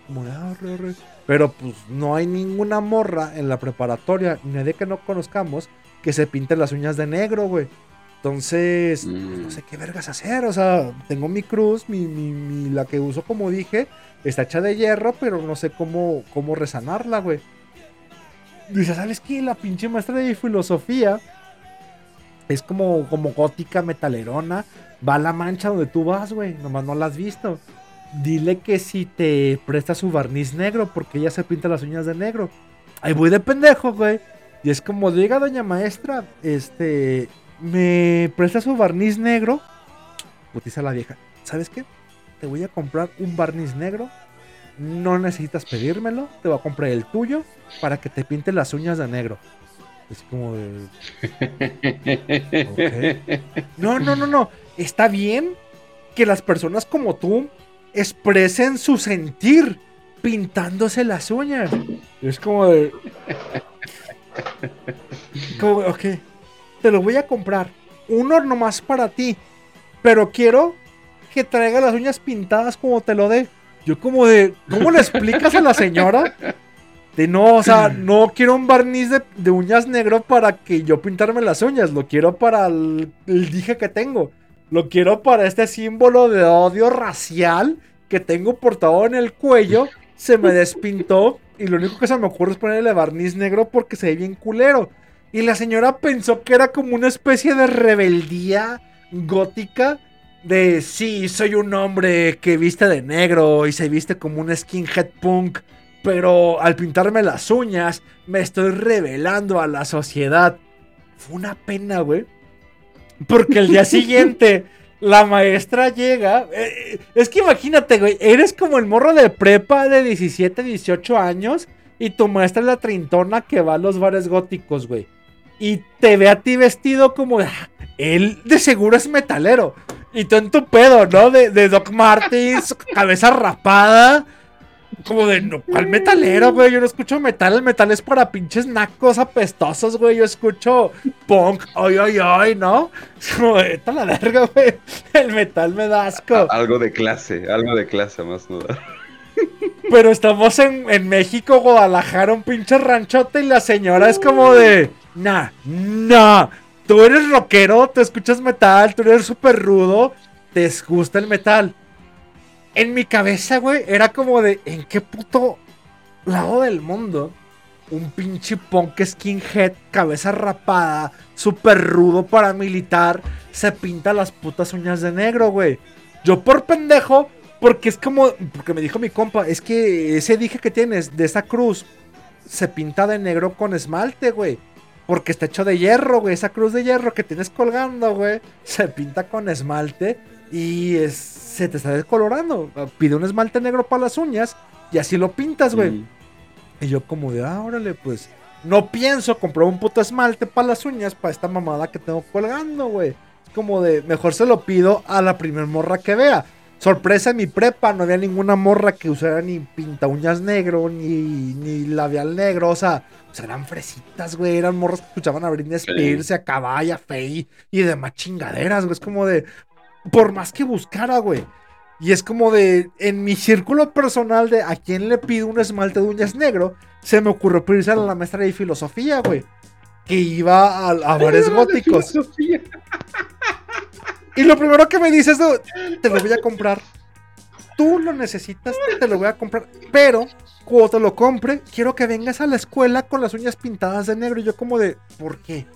Como de, "Ah, arre". Pero pues no hay ninguna morra en la preparatoria, ni nadie que no conozcamos, que se pinte las uñas de negro, güey. Entonces, pues, Mm. no sé qué vergas hacer. O sea, tengo mi cruz, mi, mi- mi- la que uso como dije, está hecha de hierro, pero no sé cómo, cómo resanarla, güey. Dice, ¿sabes qué? La pinche maestra de filosofía es como, como gótica metalerona. Va a la mancha donde tú vas, güey. Nomás no la has visto. Dile que si te presta su barniz negro, porque ella se pinta las uñas de negro. Ahí voy de pendejo, güey. Y es como, diga doña maestra, este, me presta su barniz negro. Putiza la vieja. ¿Sabes qué? Te voy a comprar un barniz negro. No necesitas pedírmelo. Te voy a comprar el tuyo para que te pinte las uñas de negro. Es como de, No, no, no, no. Está bien que las personas como tú expresen su sentir pintándose las uñas. Es como de. Como, ok. Te lo voy a comprar. Uno nomás para ti. Pero quiero que traiga las uñas pintadas como te lo dé. Yo como de. ¿Cómo le explicas a la señora? De no, o sea, no quiero un barniz de, de uñas negro para que yo pintarme las uñas. Lo quiero para el, el dije que tengo. Lo quiero para este símbolo de odio racial que tengo portado en el cuello. Se me despintó y lo único que se me ocurre es ponerle barniz negro porque se ve bien culero. Y la señora pensó que era como una especie de rebeldía gótica de sí, soy un hombre que viste de negro y se viste como un skinhead punk, pero al pintarme las uñas me estoy revelando a la sociedad. Fue una pena, güey. Porque el día siguiente la maestra llega. eh, es que imagínate, güey, eres como el morro de prepa de 17, 18 años y tu maestra es la trintona que va a los bares góticos, güey. Y te ve a ti vestido como de, "Ah, él de seguro es metalero. Y tú en tu pedo, ¿no? De, de Doc Martens, cabeza rapada. Como de, no, ¿cuál metalero, güey? Yo no escucho metal. El metal es para pinches nacos apestosos, güey. Yo escucho punk, ay, ay, ay, ¿no? Como, de, "Vete a la verga, güey. El metal me da asco. Algo de clase, algo de clase más no. Pero estamos en, en México, Guadalajara, un pinche ranchote y la señora es como de, nah, nah, tú eres rockero, te escuchas metal, tú eres súper rudo, te gusta el metal. En mi cabeza, güey, era como de, ¿en qué puto lado del mundo? Un pinche punk skinhead, cabeza rapada, súper rudo paramilitar, se pinta las putas uñas de negro, güey. Yo por pendejo, porque es como, porque me dijo mi compa, es que ese dije que tienes de esa cruz se pinta de negro con esmalte, güey. Porque está hecho de hierro, güey. Esa cruz de hierro que tienes colgando, güey. Se pinta con esmalte y es- se te está descolorando. Pide un esmalte negro para las uñas y así lo pintas, güey. Y yo como de, ah, órale, pues no pienso comprar un puto esmalte para las uñas para esta mamada que tengo colgando, güey. Es como de, mejor se lo pido a la primer morra que vea. Sorpresa en mi prepa, no había ninguna morra que usara ni pinta uñas negro, ni, ni labial negro, o sea, o sea, eran fresitas, güey, eran morras que escuchaban a Britney Spears, a Caballa, Faye y demás chingaderas, güey, es como de, por más que buscara, güey. Y es como de, en mi círculo personal de a quién le pido un esmalte de uñas negro, se me ocurrió pedirse a la maestra de filosofía, güey. Que iba a, a bares góticos. Y lo primero que me dice es, de, te lo voy a comprar. tú lo necesitas, te lo voy a comprar. Pero cuando te lo compre, quiero que vengas a la escuela con las uñas pintadas de negro. Y yo como de, ¿por qué?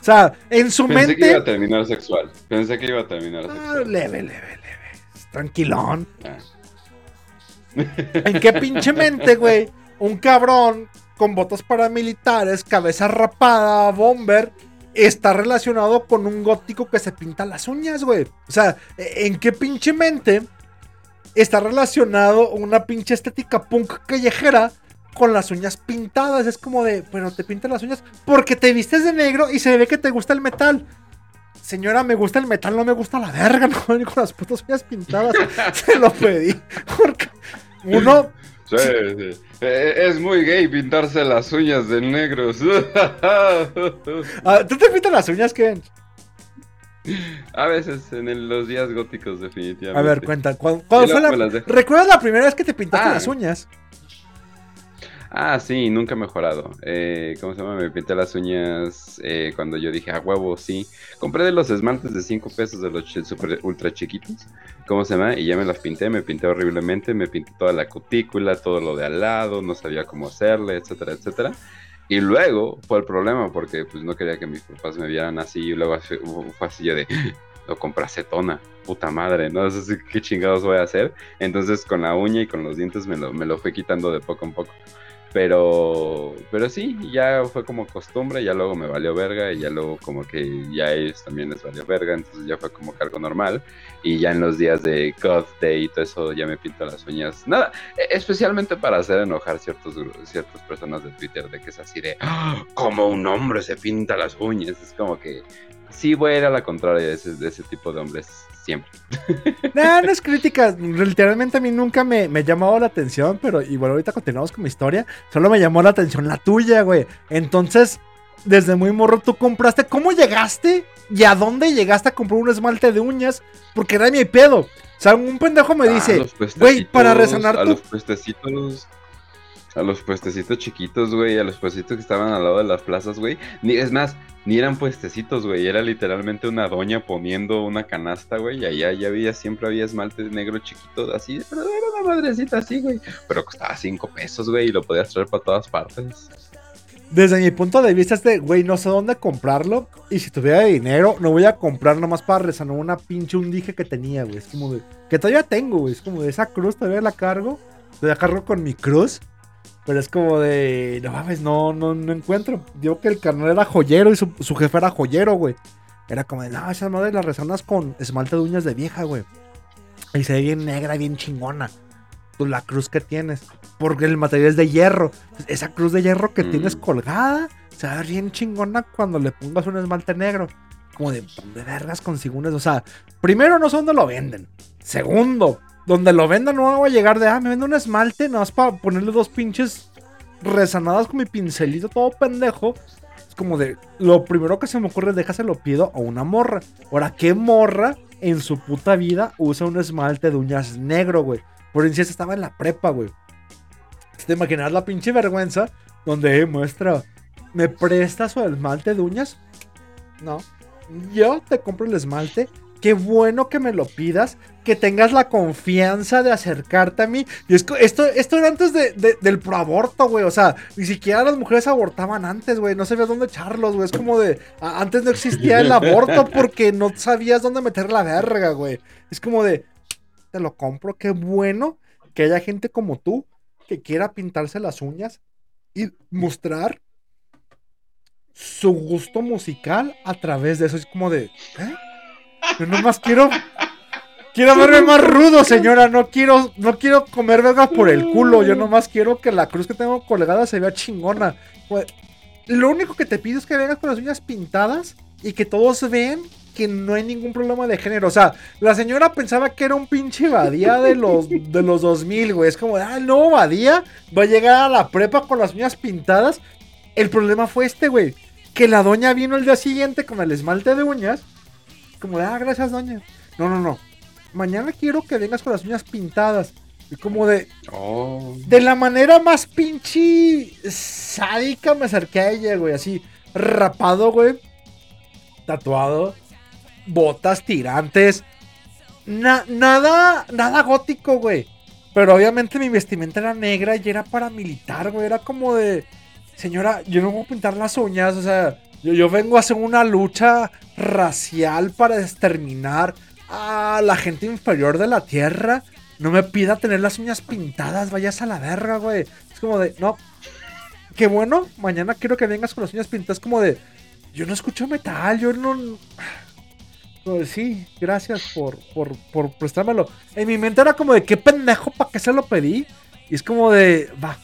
O sea, en su Pensé que iba a mente... terminar sexual. Pensé que iba a terminar Ah, sexual. leve, leve, leve. Tranquilón. Ah. ¿En qué pinche mente, güey? Un cabrón con botas paramilitares, cabeza rapada, bomber, está relacionado con un gótico que se pinta las uñas, güey. O sea, ¿en qué pinche mente está relacionado una pinche estética punk callejera con las uñas pintadas? Es como de, bueno, te pintan las uñas porque te vistes de negro y se ve que te gusta el metal. Señora, me gusta el metal, no me gusta la verga, no con las putas uñas pintadas. Se lo pedí. Porque uno, Sí, sí. Eh, Es muy gay pintarse las uñas de negros. Ah, ¿Tú te pintas las uñas, Kevin? A veces en el- los días góticos, definitivamente. A ver, cuenta. ¿Cuándo, fue la... ¿Recuerdas la primera vez que te pintaste Ah. las uñas? Ah, sí, nunca he mejorado. Eh, ¿Cómo se llama? Me pinté las uñas eh, cuando yo dije, a huevo, sí. Compré de los esmaltes de 5 pesos de los super ultra chiquitos. ¿Cómo se llama? Y ya me las pinté, me pinté horriblemente, me pinté toda la cutícula, todo lo de al lado, no sabía cómo hacerle, etcétera, etcétera. Y luego fue el problema porque pues no quería que mis papás me vieran así y luego fue así yo de, lo compré acetona, puta madre, no sé qué chingados voy a hacer. Entonces con la uña y con los dientes me lo, me lo fui quitando de poco en poco. Pero, pero sí, ya fue como costumbre, ya luego me valió verga y ya luego como que ya ellos también les valió verga, entonces ya fue como cargo normal. Y ya en los días de God Day y todo eso ya me pinto las uñas. Nada, e- especialmente para hacer enojar ciertos ciertas personas de Twitter de que es así de, "Ah, como un hombre se pinta las uñas. Es como que sí voy a ir a la contraria de ese, de ese tipo de hombres siempre. No, no es crítica. Literalmente a mí nunca me, me llamaba la atención, pero igual ahorita continuamos con mi historia. Solo me llamó la atención la tuya, güey. Entonces, desde muy morro tú compraste. ¿Cómo llegaste? ¿Y a dónde llegaste a comprar un esmalte de uñas? Porque era mi pedo. O sea, un pendejo me dice, güey, para resanar A tu- los puestecitos. A los puestecitos chiquitos, güey. A los puestecitos que estaban al lado de las plazas, güey. Ni, es más, ni eran puestecitos, güey. Era literalmente una doña poniendo una canasta, güey. Y allá ya había, siempre había esmalte negro chiquito, así. Pero era una madrecita así, güey. Pero costaba cinco pesos, güey. Y lo podías traer para todas partes. Desde mi punto de vista es de, güey, no sé dónde comprarlo. Y si tuviera dinero, no voy a comprar nomás para resanar una pinche hundije que tenía, güey. Es como de, que todavía tengo, güey. Es como de esa cruz, todavía la cargo. Todavía cargo con mi cruz. Pero es como de, no mames, no, no, no encuentro. Digo que el carnal era joyero y su, su jefe era joyero, güey. Era como de, no, esas madres las resanas con esmalte de uñas de vieja, güey. Y se ve bien negra, bien chingona. Tú la cruz que tienes. Porque el material es de hierro. Esa cruz de hierro que Mm. tienes colgada se va a ver bien chingona cuando le pongas un esmalte negro. Como de, ¿dónde vergas consigo un es-?" O sea, primero no sé dónde lo venden. Segundo, donde lo vendan no voy a llegar de, ah, me vende un esmalte, nada más para ponerle dos pinches resanadas con mi pincelito todo pendejo. Es como de, lo primero que se me ocurre es déjaselo pido a una morra. Ahora, ¿qué morra en su puta vida usa un esmalte de uñas negro, güey? Por si estaba en la prepa, güey. ¿Te imaginas la pinche vergüenza donde muestra, ¿me prestas su esmalte de uñas? No. Yo te compro el esmalte. Qué bueno que me lo pidas. Que tengas la confianza de acercarte a mí. Y es, esto, esto era antes de, de- del proaborto, güey. O sea, ni siquiera las mujeres abortaban antes, güey. No sabías dónde echarlos, güey. Es como de. antes no existía el aborto porque no sabías dónde meter la verga, güey. Es como de. Te lo compro. Qué bueno que haya gente como tú que quiera pintarse las uñas y mostrar su gusto musical a través de eso. Es como de. ¿eh? Yo nomás quiero. Quiero verme más rudo, señora. No quiero, no quiero comer vergas por el culo. Yo nomás quiero que la cruz que tengo colgada se vea chingona. Pues, lo único que te pido es que vengas con las uñas pintadas y que todos vean que no hay ningún problema de género. O sea, la señora pensaba que era un pinche Badía de los, de los 2000, güey. Es como, ah, no, Badía va a llegar a la prepa con las uñas pintadas. El problema fue este, güey. Que la doña vino el día siguiente con el esmalte de uñas. Como, de, ah, gracias, doña. No, no, no. Mañana quiero que vengas con las uñas pintadas. Y como de, Oh. de la manera más pinche sádica me acerqué a ella, güey. Así, rapado, güey. Tatuado. Botas tirantes. na- nada, nada gótico, güey. Pero obviamente mi vestimenta era negra y era paramilitar, güey. Era como de, señora, yo no voy a pintar las uñas, o sea, yo, yo vengo a hacer una lucha racial para exterminar a la gente inferior de la tierra. No me pida tener las uñas pintadas, vayas a la verga, güey. Es como de, no. Qué bueno, mañana quiero que vengas con las uñas pintadas. Como de, yo no escucho metal, yo no. Sí, gracias por, por, por prestármelo. En mi mente era como de, qué pendejo, ¿para qué se lo pedí? Y es como de, va,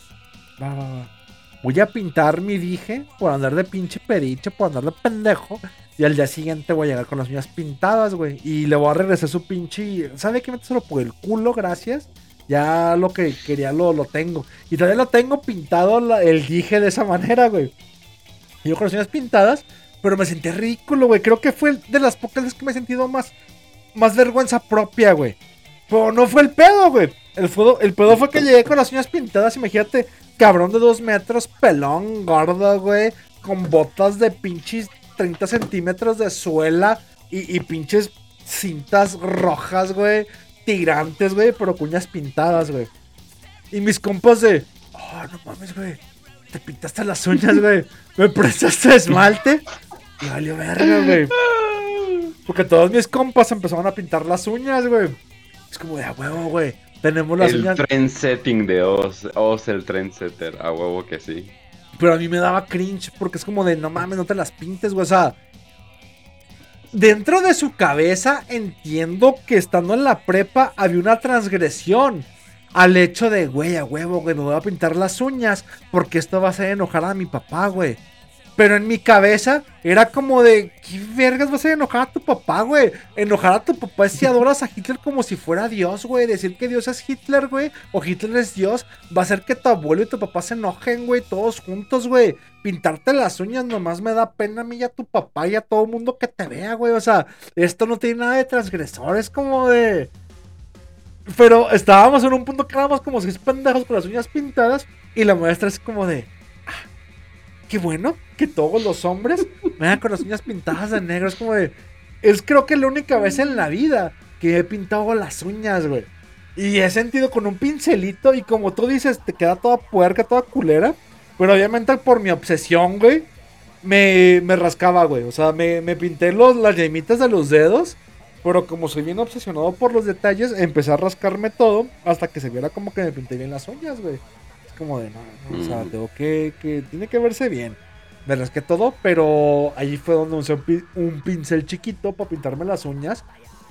va, va, va. Voy a pintar mi dije por andar de pinche pediche, por andar de pendejo. Y al día siguiente voy a llegar con las uñas pintadas, güey. Y le voy a regresar su pinche. ¿Sabe qué? Méteselo por el culo, gracias. Ya lo que quería lo, lo tengo. Y todavía lo tengo pintado el dije de esa manera, güey. Y yo con las uñas pintadas, pero me sentí ridículo, güey. Creo que fue de las pocas veces que me he sentido más, más vergüenza propia, güey. Pero no fue el pedo, güey. El, el pedo fue que llegué con las uñas pintadas. Imagínate, cabrón de dos metros, pelón, gordo, güey. Con botas de pinches 30 centímetros de suela y, y pinches cintas rojas, güey. Tirantes, güey, pero cuñas pintadas, güey. Y mis compas de, oh, no mames, güey. Te pintaste las uñas, güey. Me prestaste esmalte. Y valió verga, güey. Porque todos mis compas empezaron a pintar las uñas, güey. Es como de a huevo, güey. Tenemos las El uñas. trend setting de Oz. Oz el trendsetter. A huevo que sí. Pero a mí me daba cringe porque es como de no mames, no te las pintes, güey. O sea, dentro de su cabeza entiendo que estando en la prepa había una transgresión al hecho de, güey, a huevo, güey, me voy a pintar las uñas porque esto va a hacer enojar a mi papá, güey. Pero en mi cabeza era como de, ¿qué vergas vas a enojar a tu papá, güey? Enojar a tu papá es si adoras a Hitler como si fuera Dios, güey. Decir que Dios es Hitler, güey, o Hitler es Dios, va a hacer que tu abuelo y tu papá se enojen, güey, todos juntos, güey. Pintarte las uñas nomás me da pena a mí y a tu papá y a todo el mundo que te vea, güey. O sea, esto no tiene nada de transgresor, es como de... Pero estábamos en un punto que éramos como seis pendejos con las uñas pintadas y la maestra es como de... "Ah, Qué bueno que todos los hombres vengan con las uñas pintadas de negro. Es como de... Es creo que la única vez en la vida que he pintado las uñas, güey. Y he sentido con un pincelito y como tú dices, te queda toda puerca, toda culera. Pero obviamente por mi obsesión, güey, me, me rascaba, güey. O sea, me, me pinté los, las yemitas de los dedos. Pero como soy bien obsesionado por los detalles, empecé a rascarme todo hasta que se viera como que me pinté bien las uñas, güey. Como de, no, no, o sea, Mm. tengo que, que, tiene que verse bien. Me rasqué todo, pero ahí fue donde usé un, un pincel chiquito para pintarme las uñas.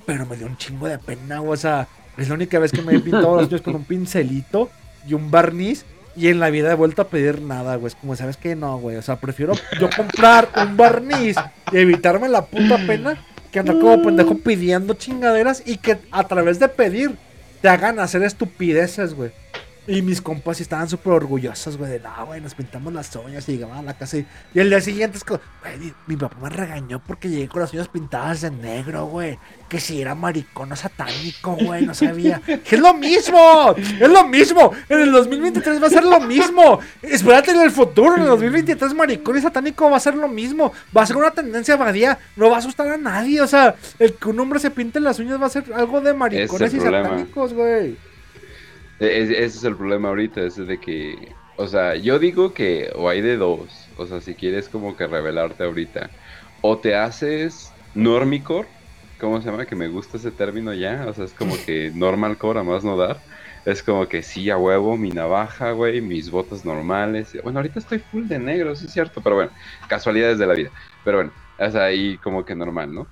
Pero me dio un chingo de pena, güey. O sea, es la única vez que me he pintado las uñas con un pincelito y un barniz. Y en la vida he vuelto a pedir nada, güey. Es como, ¿sabes qué? No, güey. O sea, prefiero yo comprar un barniz y evitarme la puta pena que andar como pendejo pidiendo chingaderas y que a través de pedir te hagan hacer estupideces, güey. Y mis compas estaban súper orgullosos, güey, de no, güey, nos pintamos las uñas y llegaban a la casa y, y el día siguiente es como, güey, mi, mi papá me regañó porque llegué con las uñas pintadas de negro, güey. Que si era maricón o satánico, güey, no sabía. Que es lo mismo, es lo mismo. En el 2023 va a ser lo mismo. Espérate en el futuro, en el 2023 maricón y satánico va a ser lo mismo. Va a ser una tendencia vadía, no va a asustar a nadie. O sea, el que un hombre se pinte las uñas va a ser algo de maricones y satánicos, güey. E- es- ese es el problema ahorita, ese de que, o sea, yo digo que o hay de dos, o sea, si quieres como que revelarte ahorita, o te haces normicor, ¿cómo se llama? Que me gusta ese término ya, o sea, es como que normalcore a más no dar, es como que sí, a huevo, mi navaja, güey, mis botas normales, bueno, ahorita estoy full de negro, sí es cierto, pero bueno, casualidades de la vida, pero bueno, sea, ahí como que normal, ¿no?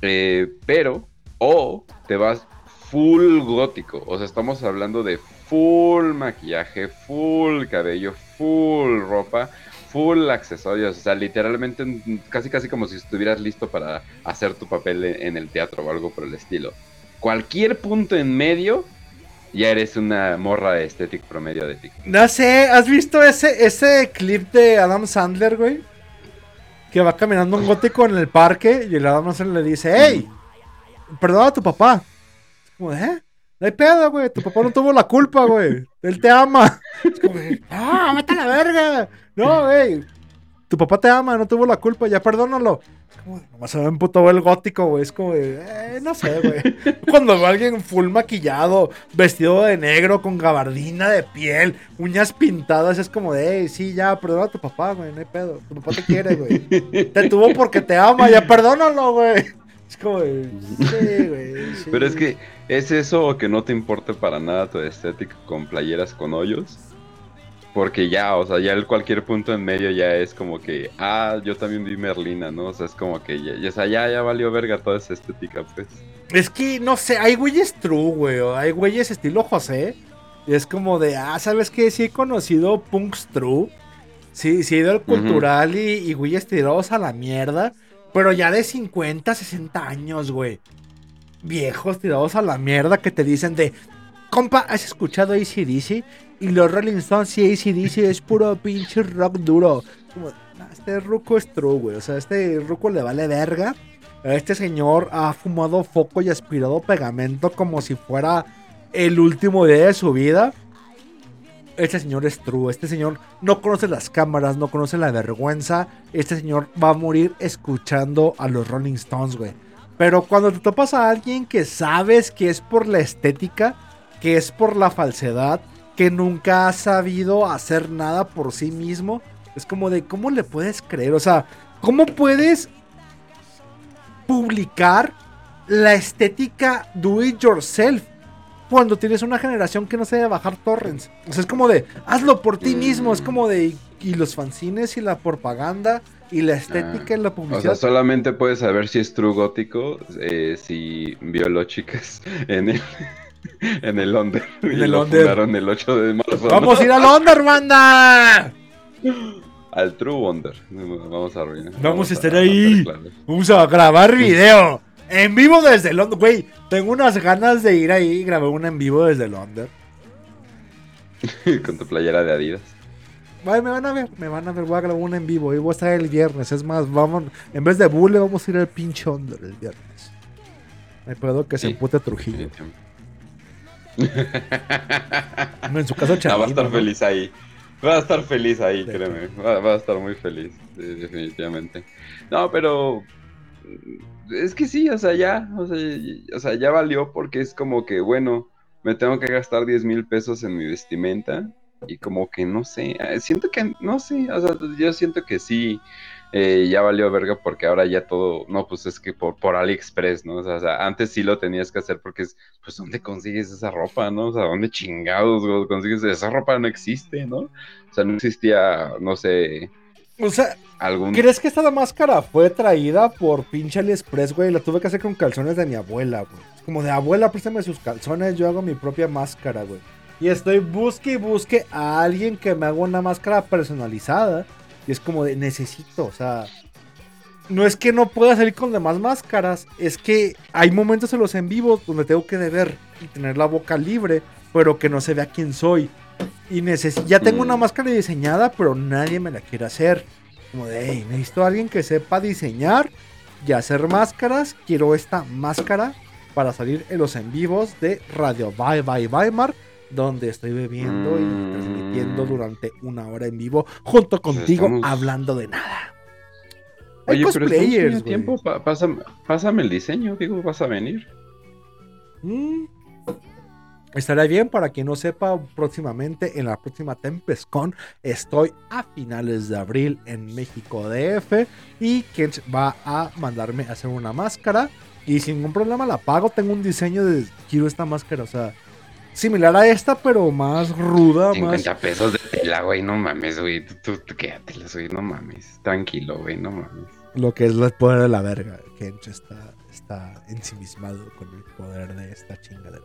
Eh, pero, o te vas full gótico. O sea, estamos hablando de full maquillaje, full cabello, full ropa, full accesorios. O sea, literalmente casi casi como si estuvieras listo para hacer tu papel en en el teatro o algo por el estilo. Cualquier punto en medio, ya eres una morra de estética promedio de TikTok. No sé, ¿has visto ese, ese clip de Adam Sandler, güey? Que va caminando un gótico en el parque y el Adam Sandler le dice, hey, perdona a tu papá. Es como, ¿eh? No hay pedo, güey. Tu papá no tuvo la culpa, güey. Él te ama. Es como, no, vete a la verga. No, güey. tu papá te ama, no tuvo la culpa, ya perdónalo. Como, nomás se me emputó el gótico, güey. Es como eh, no sé, güey. Cuando veo a alguien full maquillado, vestido de negro, con gabardina de piel, uñas pintadas, es como de, hey, sí, ya, perdona a tu papá, güey, no hay pedo. Tu papá te quiere, güey. Te tuvo porque te ama, ya perdónalo, güey. Es como de, sí, güey. sí. Pero es que es eso o que no te importe para nada tu estética con playeras con hoyos. Porque ya, o sea, ya el cualquier punto en medio ya es como que, ah, yo también vi Merlina, ¿no? O sea, es como que ya, ya, ya, ya valió verga toda esa estética, pues. Es que, no sé, hay güeyes true, güey. Hay güeyes estilo José. Y es como de, ah, ¿sabes qué? Sí he conocido punks true. Sí, sí he ido al cultural y, y güeyes tirados a la mierda. Pero ya de 50, 60 años, güey. Viejos tirados a la mierda que te dicen de, compa, ¿has escuchado ACDC? Y los Rolling Stones y ACDC es puro pinche rock duro. Como, "Nah, este ruco es true, güey. O sea, este ruco le vale verga. Este señor ha fumado foco y aspirado pegamento como si fuera el último día de su vida. Este señor es true. Este señor no conoce las cámaras, no conoce la vergüenza. Este señor va a morir escuchando a los Rolling Stones, güey. Pero cuando te topas a alguien que sabes que es por la estética, que es por la falsedad, que nunca ha sabido hacer nada por sí mismo, es como de, ¿cómo le puedes creer? O sea, ¿cómo puedes publicar la estética do it yourself cuando tienes una generación que no sabe bajar torrents? O sea, es como de, hazlo por ti mismo, es como de, y los fanzines y la propaganda y la estética y la Ah, O publicidad. sea, solamente puedes saber si es true gótico eh, si violó chicas en el, en el Under. En y el lo Under. fundaron el 8 de marzo. ¿no? Vamos a ir al Under, banda. Al True Wonder. Vamos a arruinar. Vamos a estar ahí. Vamos a grabar video. En vivo desde Londres. Güey, tengo unas ganas de ir ahí y grabar un en vivo desde Londres. Con tu playera de Adidas. Ay, me van a ver, me van a ver. Voy a grabar un en vivo. Y voy a estar el viernes. Es más, vamos. En vez de Bule, vamos a ir al pinche Under el viernes. Me puedo que se Sí. empute Trujillo. En su caso, Ah, va a Chavino, estar ¿no? feliz ahí. Va a estar feliz ahí, Sí, créeme. Va, va a estar muy feliz, sí, definitivamente. No, pero es que sí, o sea, ya, o sea, y- o sea, ya valió porque es como que, bueno, me tengo que gastar 10 mil pesos en mi vestimenta y como que no sé, eh, siento que, no sé, o sea, yo siento que sí, eh, ya valió verga porque ahora ya todo, no, pues es que por, por AliExpress, ¿no? O sea, o sea, antes sí lo tenías que hacer porque es, pues, ¿dónde consigues esa ropa, no? O sea, ¿dónde chingados consigues esa ropa? No existe, ¿no? O sea, no existía, no sé, O sea, algún... ¿crees que esta máscara fue traída por pinche AliExpress, güey? La tuve que hacer con calzones de mi abuela, güey. Es Como de abuela, préstame sus calzones, yo hago mi propia máscara, güey. Y estoy busque y busque a alguien que me haga una máscara personalizada. Y es como de necesito, o sea. No es que no pueda salir con demás máscaras, es que hay momentos en los en vivos donde tengo que deber y tener la boca libre, pero que no se vea quién soy. Y ya tengo Mm. una máscara diseñada, pero nadie me la quiere hacer. Como de, hey, necesito a alguien que sepa diseñar y hacer máscaras. Quiero esta máscara para salir en los en vivos de Radio Bye Bye Weimar, donde estoy bebiendo y Mm. transmitiendo durante una hora en vivo junto Pues contigo estamos- hablando de nada. Hay Oye, pero güey. tiempo, pásame, pásame el diseño, digo, vas a venir. Mm. Estaría bien para quien no sepa, próximamente en la próxima TempestCon estoy a finales de abril en México DF y Kench va a mandarme a hacer una máscara y sin ningún problema la pago. Tengo un diseño de quiero esta máscara, o sea, similar a esta pero más ruda, más 50 pesos de tela, güey, no mames, güey. Tú, tú, tú quédatelas, güey, no mames. Tranquilo, güey, no mames. lo que es el poder de la verga. Kench está, está ensimismado con el poder de esta chingadera.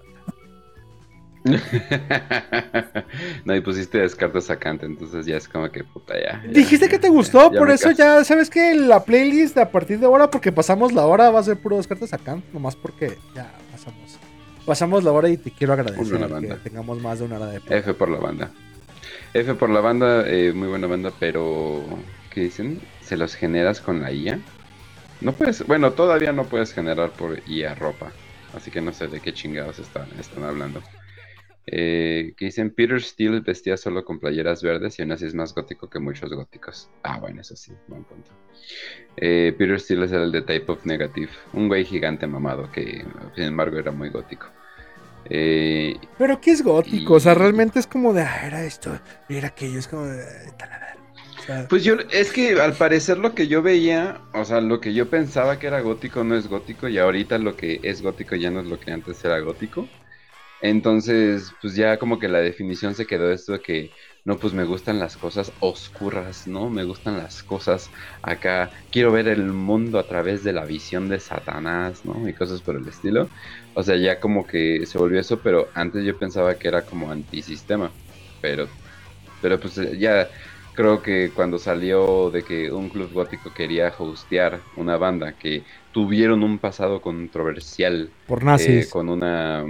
no, y pusiste descartes sacante, entonces ya es como que puta ya. ya, Dijiste que te gustó, ya por eso ya sabes que la playlist a partir de ahora, porque pasamos la hora, va a ser puro descartes acá, nomás porque ya pasamos. Pasamos la hora y te quiero agradecer que tengamos más de una hora de F por la banda. F por la banda, eh, muy buena banda, pero ¿qué dicen? ¿Se los generas con la IA? No puedes, bueno, todavía no puedes generar por IA ropa, así que no sé de qué chingados están, están hablando. Eh, que dicen Peter Steele vestía solo con playeras verdes y aún así es más gótico que muchos góticos. Ah, bueno, eso sí, buen punto. Eh, Peter Steele es el de Type of Negative, un güey gigante mamado que sin embargo era muy gótico. Eh, Pero ¿qué es gótico? O sea, realmente es como de, ah, era esto, era aquello, es como de, "Ay, tal, a ver". O sea, Pues yo, es que al parecer lo que yo veía, o sea, lo que yo pensaba que era gótico no es gótico y ahorita lo que es gótico ya no es lo que antes era gótico. Entonces, pues ya como que la definición se quedó esto de que, no, pues me gustan las cosas oscuras, ¿no? Me gustan las cosas acá, quiero ver el mundo a través de la visión de Satanás, ¿no? Y cosas por el estilo. O sea, ya como que se volvió eso, pero antes yo pensaba que era como antisistema. Pero, pero pues eh, ya creo que cuando salió de que un club gótico quería hostear una banda que tuvieron un pasado controversial por eh, nazis. con una...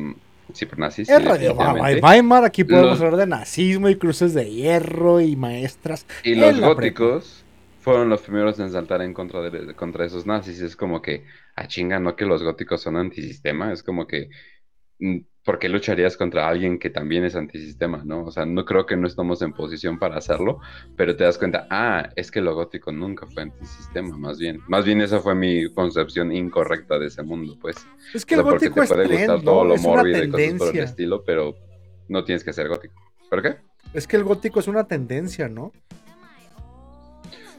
mm, Sí, por nazis. es sí, Radio definitivamente. Weimar, aquí podemos Los- hablar de nazismo y cruces de hierro y maestras. Y los góticos fueron los primeros en saltar en contra de contra esos nazis. Es como que, a chinga, no que los góticos son antisistema. Es como que, ¿por qué lucharías contra alguien que también es antisistema, no? O sea, no creo que no estamos en posición para hacerlo, pero te das cuenta, ah, es que lo gótico nunca fue antisistema, más bien. Más bien esa fue mi concepción incorrecta de ese mundo, pues. Es que O el sea, porque gótico te es puede trend, gustar todo ¿no? lo mórbido y cosas por el estilo, pero no tienes que ser gótico. ¿Por qué? Es que el gótico es una tendencia, ¿no?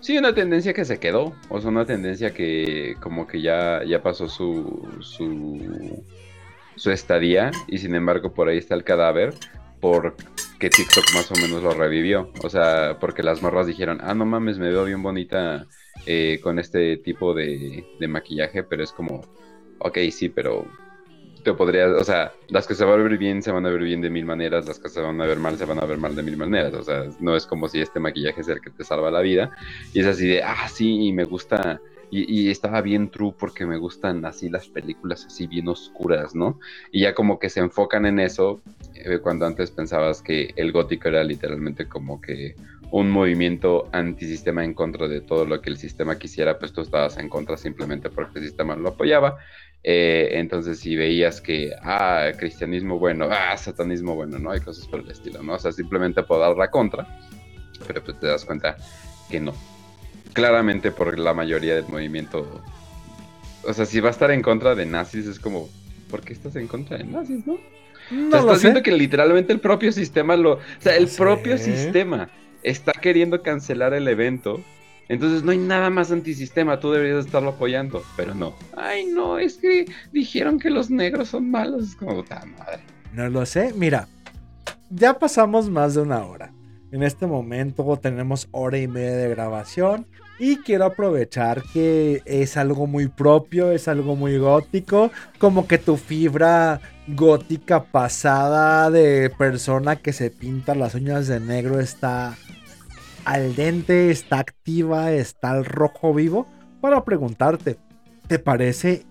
Sí, una tendencia que se quedó, o sea, una tendencia que como que ya, ya pasó su, su, su estadía y sin embargo por ahí está el cadáver porque TikTok más o menos lo revivió, o sea, porque las morras dijeron, ah, no mames, me veo bien bonita eh, con este tipo de, de maquillaje, pero es como, ok, sí, pero te podrías, o sea, las que se van a ver bien se van a ver bien de mil maneras, las que se van a ver mal se van a ver mal de mil maneras, o sea, no es como si este maquillaje es el que te salva la vida, y es así de, ah, sí, me gusta, y, estaba bien true porque me gustan así las películas así bien oscuras, ¿no? Y ya como que se enfocan en eso, eh, cuando antes pensabas que el gótico era literalmente como que un movimiento antisistema en contra de todo lo que el sistema quisiera, pues tú estabas en contra simplemente porque el sistema lo apoyaba. Eh, entonces, si veías que, ah, cristianismo bueno, ah, satanismo bueno, ¿no? Hay cosas por el estilo, ¿no? O sea, simplemente por dar la contra, pero pues te das cuenta que no. Claramente por la mayoría del movimiento. O sea, si va a estar en contra de nazis, es como, ¿por qué estás en contra de nazis, no? No o sea, estás viendo que literalmente el propio sistema lo. O sea, el No propio sé. sistema está queriendo cancelar el evento. Entonces no hay nada más antisistema, tú deberías estarlo apoyando, pero no. Ay, no, es que dijeron que los negros son malos. Es como, puta madre. No lo sé. Mira, ya pasamos más de una hora. En este momento tenemos hora y media de grabación. Y quiero aprovechar que es algo muy propio, es algo muy gótico. Como que tu fibra gótica pasada de persona que se pinta las uñas de negro está al dente, está activa, está al rojo vivo. Para preguntarte, ¿te parece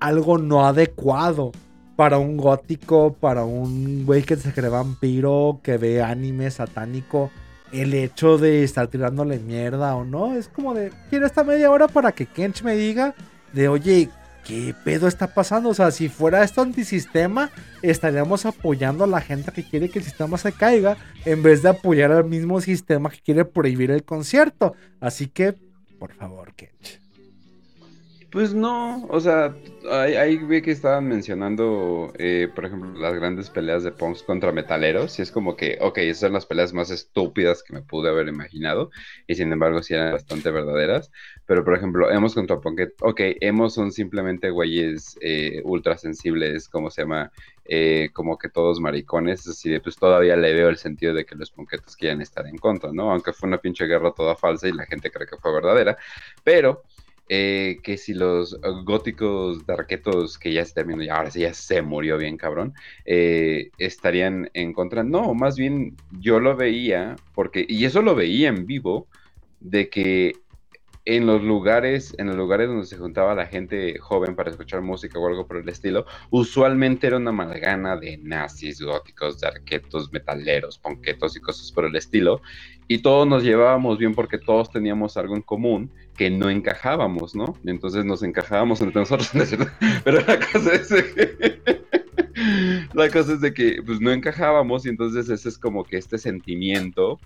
algo no adecuado para un gótico, para un güey que se cree vampiro, que ve anime satánico, el hecho de estar tirándole mierda o no? Es como de, quiero esta media hora para que Kench me diga de, oye, ¿qué pedo está pasando? O sea, si fuera esto antisistema, estaríamos apoyando a la gente que quiere que el sistema se caiga, en vez de apoyar al mismo sistema que quiere prohibir el concierto. Así que, por favor, Kench. Pues no, o sea, ahí, ahí vi que estaban mencionando, eh, por ejemplo, las grandes peleas de punks contra metaleros, y es como que, ok, esas son las peleas más estúpidas que me pude haber imaginado, y sin embargo sí eran bastante verdaderas, pero por ejemplo, hemos contra punket, ok, hemos son simplemente güeyes eh, ultra sensibles, como se llama, eh, como que todos maricones, así de, pues todavía le veo el sentido de que los punketos quieran estar en contra, ¿no? Aunque fue una pinche guerra toda falsa y la gente cree que fue verdadera, pero eh, que si los eh, góticos darquetos que ya se terminó, y ahora sí ya se murió bien cabrón, eh, estarían en contra. No, más bien yo lo veía, porque, y eso lo veía en vivo, de que en los lugares, en los lugares donde se juntaba la gente joven para escuchar música o algo por el estilo, usualmente era una amalgana de nazis, góticos, darquetos, metaleros, ponquetos y cosas por el estilo, y todos nos llevábamos bien porque todos teníamos algo en común que no encajábamos, ¿no? Entonces nos encajábamos entre nosotros, pero la cosa es que la cosa es de que pues no encajábamos y entonces ese es como que este sentimiento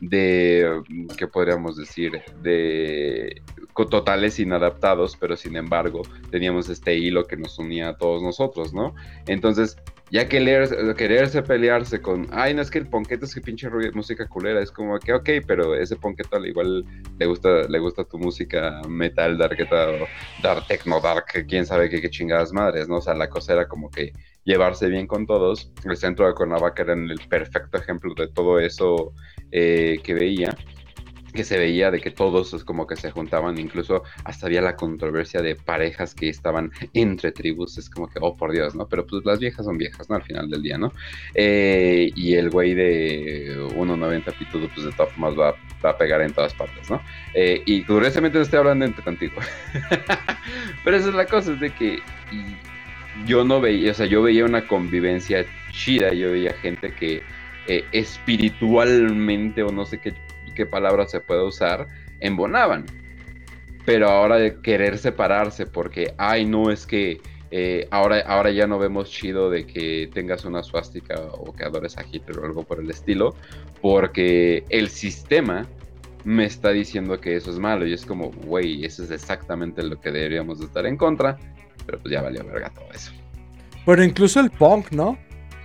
de, ¿qué podríamos decir? De totales inadaptados, pero sin embargo teníamos este hilo que nos unía a todos nosotros, ¿no? Entonces, ya que leer- quererse pelearse con, ay, no es que el ponqueto es que pinche música culera, es como que, ok, pero ese ponqueto al igual le gusta, le gusta tu música metal, dark, dark, techno, dark, quién sabe qué, qué chingadas madres, ¿no? O sea, la cosa era como que llevarse bien con todos. El centro de Cuernavaca era el perfecto ejemplo de todo eso eh, que veía que se veía de que todos es como que se juntaban, incluso hasta había la controversia de parejas que estaban entre tribus, es como que, oh por Dios, ¿no? Pero pues las viejas son viejas, ¿no? Al final del día, ¿no? Eh, y el güey de 1.90 pitudo, pues de todas formas va, a pegar en todas partes, ¿no? Eh, y curiosamente no estoy hablando entre contigo. Pero esa es la cosa, es de que yo no veía, o sea, yo veía una convivencia chida, yo veía gente que eh, espiritualmente, o no sé qué, qué palabra se puede usar, embonaban. Pero ahora de querer separarse porque, ay, no, es que eh, ahora, ahora ya no vemos chido de que tengas una suástica o que adores a Hitler o algo por el estilo, porque el sistema me está diciendo que eso es malo y es como, güey, eso es exactamente lo que deberíamos de estar en contra, pero pues ya valió verga todo eso. Pero incluso el punk, ¿no?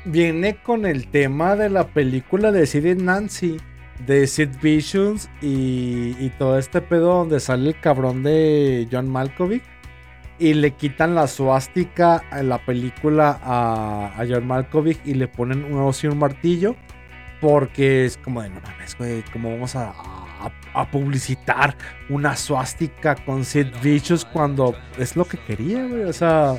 Viene con el tema de la película de Sid Nancy, de Sid Visions y, y todo este pedo donde sale el cabrón de John Malkovich y le quitan la suástica en la película a, a John Malkovich y le ponen un oso y un martillo porque es como de no mames, güey, ¿cómo vamos a, a- publicitar una suástica con Sid Vicious cuando es lo que quería, güey? O sea,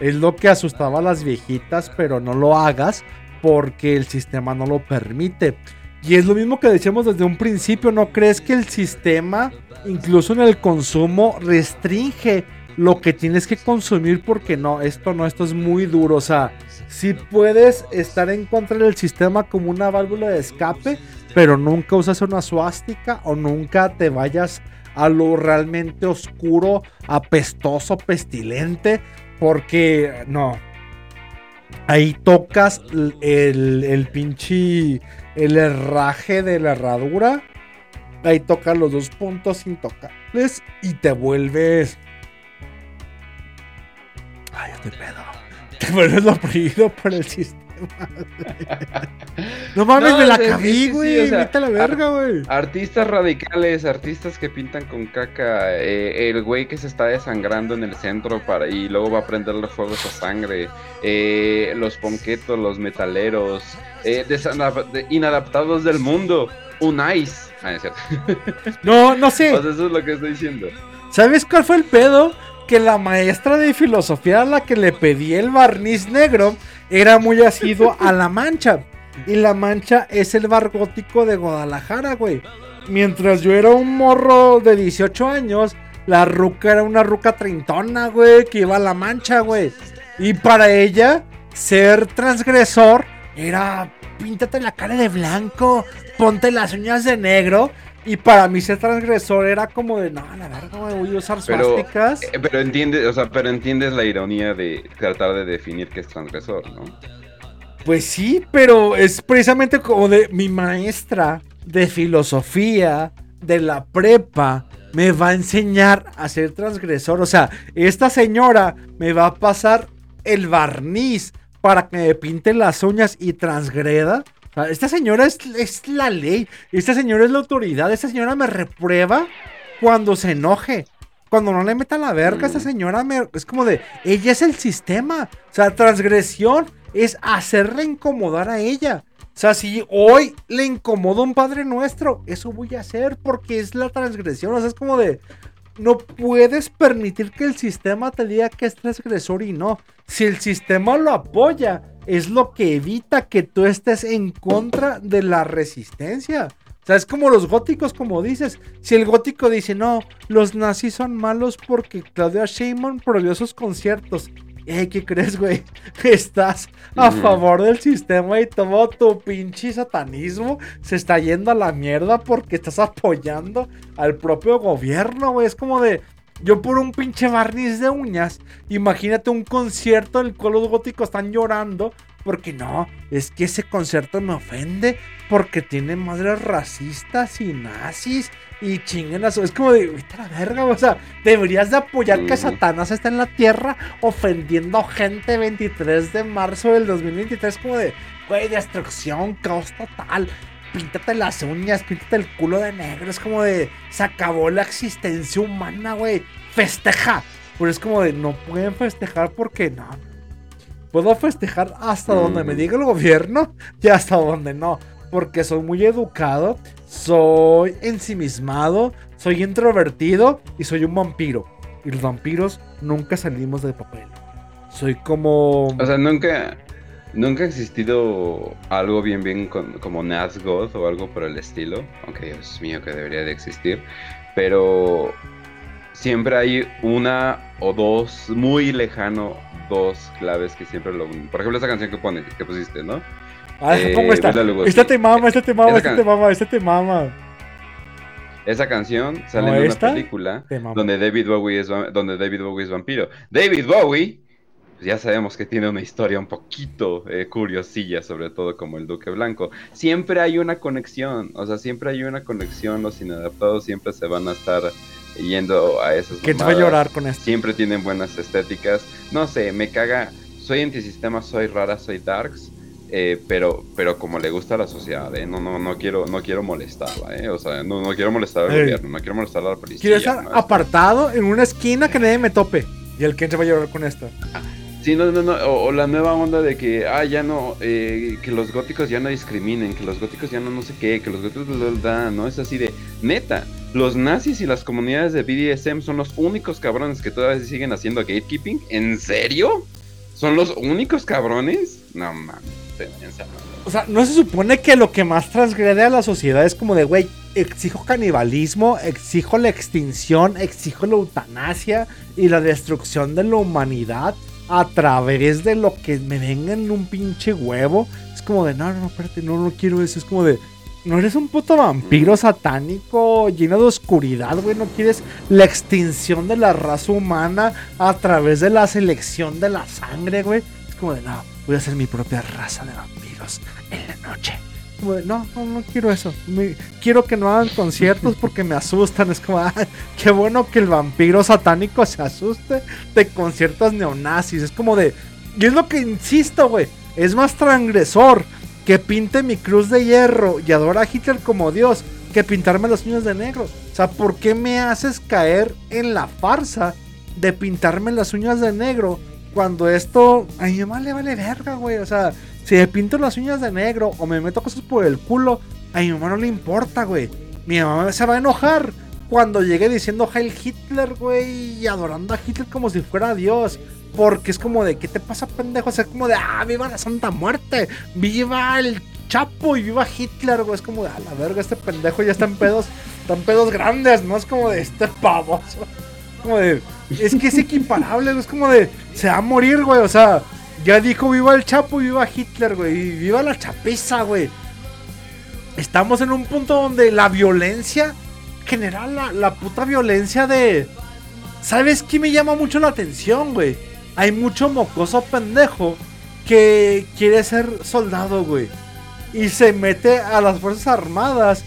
es lo que asustaba a las viejitas, pero no lo hagas porque el sistema no lo permite. Y es lo mismo que decíamos desde un principio, ¿no crees que el sistema, incluso en el consumo, restringe lo que tienes que consumir porque no, esto no, esto es muy duro, o sea, si puedes estar en contra del sistema como una válvula de escape, pero nunca usas una suástica o nunca te vayas a lo realmente oscuro, apestoso, pestilente, porque no. Ahí tocas el, el pinche, el herraje de la herradura. Ahí tocas los dos puntos intocables y te vuelves... Ay, estoy pedo. Te vuelves lo oprimido por el sistema. no mames, No, me la cabí, sí, güey. o sea, Vete a la verga, güey. Artistas radicales, artistas que pintan con caca, eh, el güey que se está desangrando en el centro para y luego va a prenderle fuego a esa sangre, eh, los ponquetos, los metaleros, eh, de- inadaptados del mundo, un ice. Ah, es cierto. No, no sé. Sea, eso es lo que estoy diciendo. ¿Sabes cuál fue el pedo? Que la maestra de filosofía a la que le pedí el barniz negro era muy asiduo a la mancha. Y la mancha es el bar gótico de Guadalajara, güey. Mientras yo era un morro de 18 años, la ruca era una ruca treintona, güey, que iba a la mancha, güey. Y para ella, ser transgresor era píntate la cara de blanco, ponte las uñas de negro. Y para mí ser transgresor era como de, no, la verga, voy a usar Pero, suásticas. eh, pero entiendes, o sea, pero entiendes la ironía de tratar de definir qué es transgresor, ¿no? Pues sí, pero es precisamente como de mi maestra de filosofía de la prepa me va a enseñar a ser transgresor. O sea, esta señora me va a pasar el barniz para que me pinte las uñas y transgreda. Sea, esta señora es, es la ley. Esta señora es la autoridad. Esta señora me reprueba cuando se enoje. Cuando no le meta la verga, esta señora me, es como de, ella es el sistema. O sea, transgresión es hacerle incomodar a ella. O sea, si hoy le incomoda un Padre Nuestro, eso voy a hacer porque es la transgresión. O sea, es como de, no puedes permitir que el sistema te diga que es transgresor y no. Si el sistema lo apoya, es lo que evita que tú estés en contra de la resistencia. O sea, es como los góticos, como dices. Si el gótico dice, no, los nazis son malos porque Claudia Sheinbaum prohibió sus conciertos. Ey, ¿qué crees, güey? Estás a favor del sistema y todo tu pinche satanismo se está yendo a la mierda porque estás apoyando al propio gobierno, güey. Es como de, yo por un pinche barniz de uñas, imagínate un concierto en el cual los góticos están llorando porque no, es que ese concierto me ofende porque tiene madres racistas y nazis y chinguen a su... Es como de, vete a la verga, o sea, deberías de apoyar que. Satanás está en la tierra ofendiendo gente 23 de marzo del 2023, como de, güey, destrucción, caos total. Píntate las uñas, píntate el culo de negro. Es como de, se acabó la existencia humana, güey. Festeja. Pero es como de, no pueden festejar porque no. Puedo festejar hasta donde me diga el gobierno y hasta donde no. Porque soy muy educado, soy ensimismado, soy introvertido y soy un vampiro. Y los vampiros nunca salimos de papel. Soy como... O sea, nunca, nunca ha existido algo bien, bien con- como Nazgûl o algo por el estilo. Aunque Dios mío que debería de existir. Pero siempre hay una o dos, muy lejano, dos claves que siempre lo. Por ejemplo, esa canción que, pone, que pusiste, ¿no? Ah, eh, pongo esta. Te mama, esta te mama, Esa esta te mama, esta te mama. Esa canción sale ¿No en una película donde David Bowie es donde David Bowie es vampiro. David Bowie, pues ya sabemos que tiene una historia un poquito eh, curiosilla, sobre todo como el Duque Blanco. Siempre hay una conexión, o sea, siempre hay una conexión. Los inadaptados siempre se van a estar yendo a esas. ¿Quién te va a llorar con esto? Siempre tienen buenas estéticas. No sé, me caga. Soy antisistema, soy rara, soy darks. eh, pero, pero como le gusta a la sociedad, ¿eh? no, no, no quiero, no quiero molestarla, ¿eh? o sea, no, no quiero molestar al gobierno, no quiero molestar a la policía. Quiero estar ¿no? apartado en una esquina que nadie me tope. Y el que se va a llorar con esto. Sí, no, no, no, o, la nueva onda de que, ah, ya no, eh, que los góticos ya no discriminen, que los góticos ya no no sé qué, que los góticos bla, no es así de, neta, los nazis y las comunidades de BDSM son los únicos cabrones que todavía siguen haciendo gatekeeping, ¿en serio? ¿Son los únicos cabrones? No mames. O sea, no se supone que lo que más transgrede a la sociedad es como de, güey, exijo canibalismo, exijo la extinción, exijo la eutanasia y la destrucción de la humanidad a través de lo que me venga en un pinche huevo. Es como de, no, no, no, espérate, no, no quiero eso. Es como de, no eres un puto vampiro satánico lleno de oscuridad, güey. No quieres la extinción de la raza humana a través de la selección de la sangre, güey. Es como de, no, voy a hacer mi propia raza de vampiros en la noche. No, no, no quiero eso. Me- quiero que no hagan conciertos porque me asustan. Es como, "Ah, qué bueno que el vampiro satánico se asuste de conciertos neonazis. Es como de, y es lo que insisto, güey. Es más transgresor que pinte mi cruz de hierro y adora a Hitler como Dios que pintarme las uñas de negro. O sea, ¿por qué me haces caer en la farsa de pintarme las uñas de negro cuando esto a mi mamá le vale verga, güey? O sea, si me pinto las uñas de negro o me meto cosas por el culo, a mi mamá no le importa, güey. Mi mamá se va a enojar cuando llegue diciendo Heil Hitler, güey, y adorando a Hitler como si fuera Dios. Porque es como de, ¿qué te pasa, pendejo? O sea, como de, ah, viva la Santa Muerte, viva el Chapo y viva Hitler, güey. Es como de, a la verga, este pendejo ya está en pedos, en pedos grandes, ¿no? Es como de, este pavoso. Como de, es que es equiparable, es como de, se va a morir, güey. O sea, ya dijo, viva el Chapo y viva Hitler, güey. Y viva la chapiza, güey. Estamos en un punto donde la violencia, general, la, la puta violencia de... ¿Sabes qué me llama mucho la atención, güey? Hay mucho mocoso pendejo que quiere ser soldado, güey. Y se mete a las Fuerzas Armadas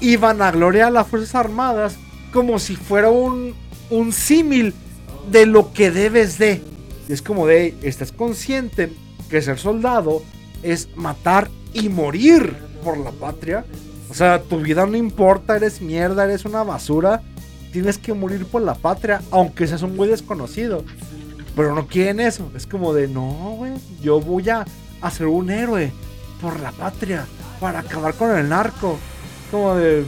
y vanagloria a las Fuerzas Armadas como si fuera un, un símil de lo que debes de. Y es como de, estás consciente que ser soldado es matar y morir por la patria. O sea, tu vida no importa, eres mierda, eres una basura. Tienes que morir por la patria, aunque seas un güey desconocido. Pero no quieren eso. Es como de, no, güey, yo voy a, a ser un héroe por la patria, para acabar con el narco. Como de...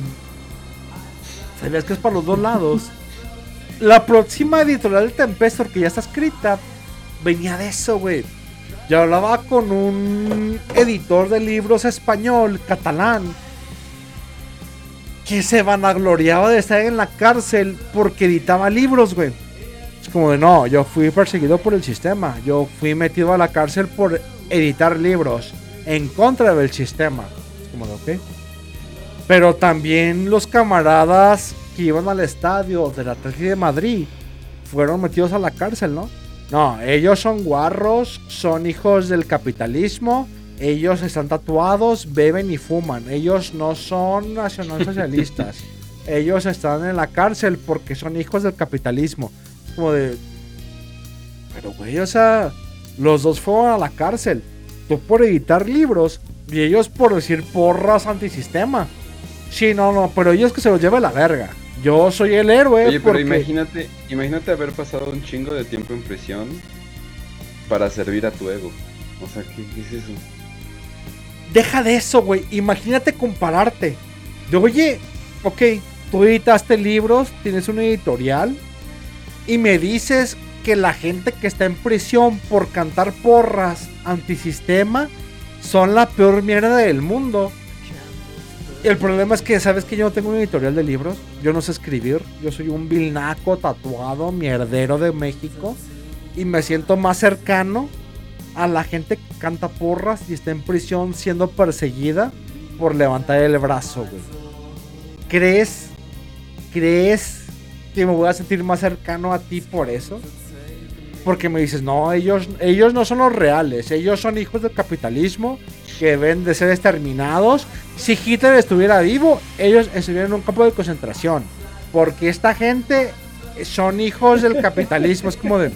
¿Sabías que es para los dos lados? La próxima editorial de Tempestor, que ya está escrita, venía de eso, güey. Yo hablaba con un editor de libros español, catalán, que se vanagloriaba de estar en la cárcel porque editaba libros, güey. Es como de, no, yo fui perseguido por el sistema. Yo fui metido a la cárcel por editar libros en contra del sistema. Es como de, ok. Pero también los camaradas que iban al estadio del Atlético de Madrid fueron metidos a la cárcel, ¿no? No, ellos son guarros, son hijos del capitalismo, ellos están tatuados, beben y fuman. Ellos no son nacionalsocialistas. ellos están en la cárcel porque son hijos del capitalismo. Como de... Pero, güey, o sea, los dos fueron a la cárcel. Tú por editar libros y ellos por decir porras antisistema. Sí, no, no, pero ellos que se los lleve la verga. Yo soy el héroe. Oye, pero porque- imagínate, imagínate haber pasado un chingo de tiempo en prisión para servir a tu ego. O sea, ¿qué, qué es eso? Deja de eso, güey. Imagínate compararte. De, oye, ok, tú editaste libros, tienes una editorial y me dices que la gente que está en prisión por cantar porras antisistema son la peor mierda del mundo. El problema es que, ¿sabes que yo no tengo una editorial de libros? Yo no sé escribir. Yo soy un vilnaco tatuado, mierdero de México. Y me siento más cercano a la gente que canta porras y está en prisión siendo perseguida por levantar el brazo, güey. ¿Crees? ¿Crees que me voy a sentir más cercano a ti por eso? Porque me dices, no, ellos, ellos no son los reales, ellos son hijos del capitalismo que deben de ser exterminados. Si Hitler estuviera vivo, ellos estuvieran en un campo de concentración. Porque esta gente son hijos del capitalismo. Es como de...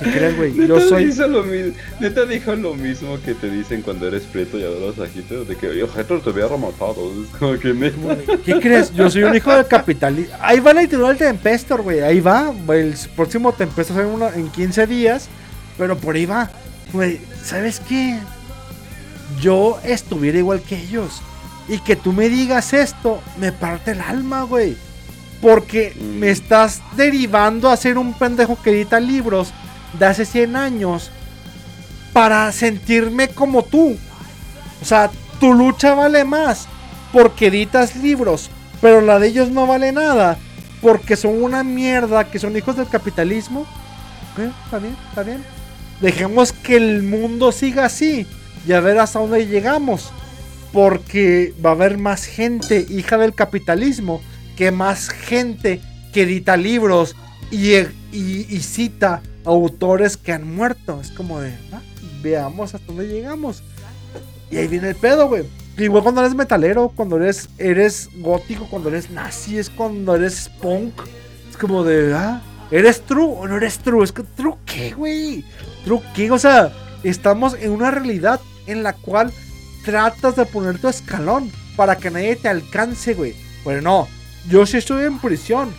¿Qué crees, güey? Yo soy... dijo lo mismo, neta dijo lo mismo que te dicen cuando eres prieto y adoras a Hitler, de que yo Hitler te hubiera matado. Es como que neta. ¿Qué crees? Yo soy un hijo del capitalismo. Ahí va la editorial Tempestor, güey. Ahí va. El próximo Tempestor en, una- en 15 días. Pero por ahí va. Güey, ¿sabes qué? Yo estuviera igual que ellos. Y que tú me digas esto, me parte el alma, güey. Porque Mm. me estás derivando a ser un pendejo que edita libros de hace 100 años para sentirme como tú. O sea, tu lucha vale más porque editas libros, pero la de ellos no vale nada porque son una mierda, que son hijos del capitalismo. Está bien, está bien. Dejemos que el mundo siga así y a ver hasta dónde llegamos. Porque va a haber más gente hija del capitalismo que más gente que edita libros y, y- cita autores que han muerto. Es como de, ah, veamos hasta dónde llegamos. Y ahí viene el pedo, güey. Igual cuando eres metalero, cuando eres, eres gótico, cuando eres nazi, es cuando eres punk. Es como de, ah, ¿eres true o no eres true? Es que, ¿true qué, güey? ¿True qué? O sea, estamos en una realidad en la cual tratas de poner tu escalón para que nadie te alcance, güey. Pero no, yo sí estoy en prisión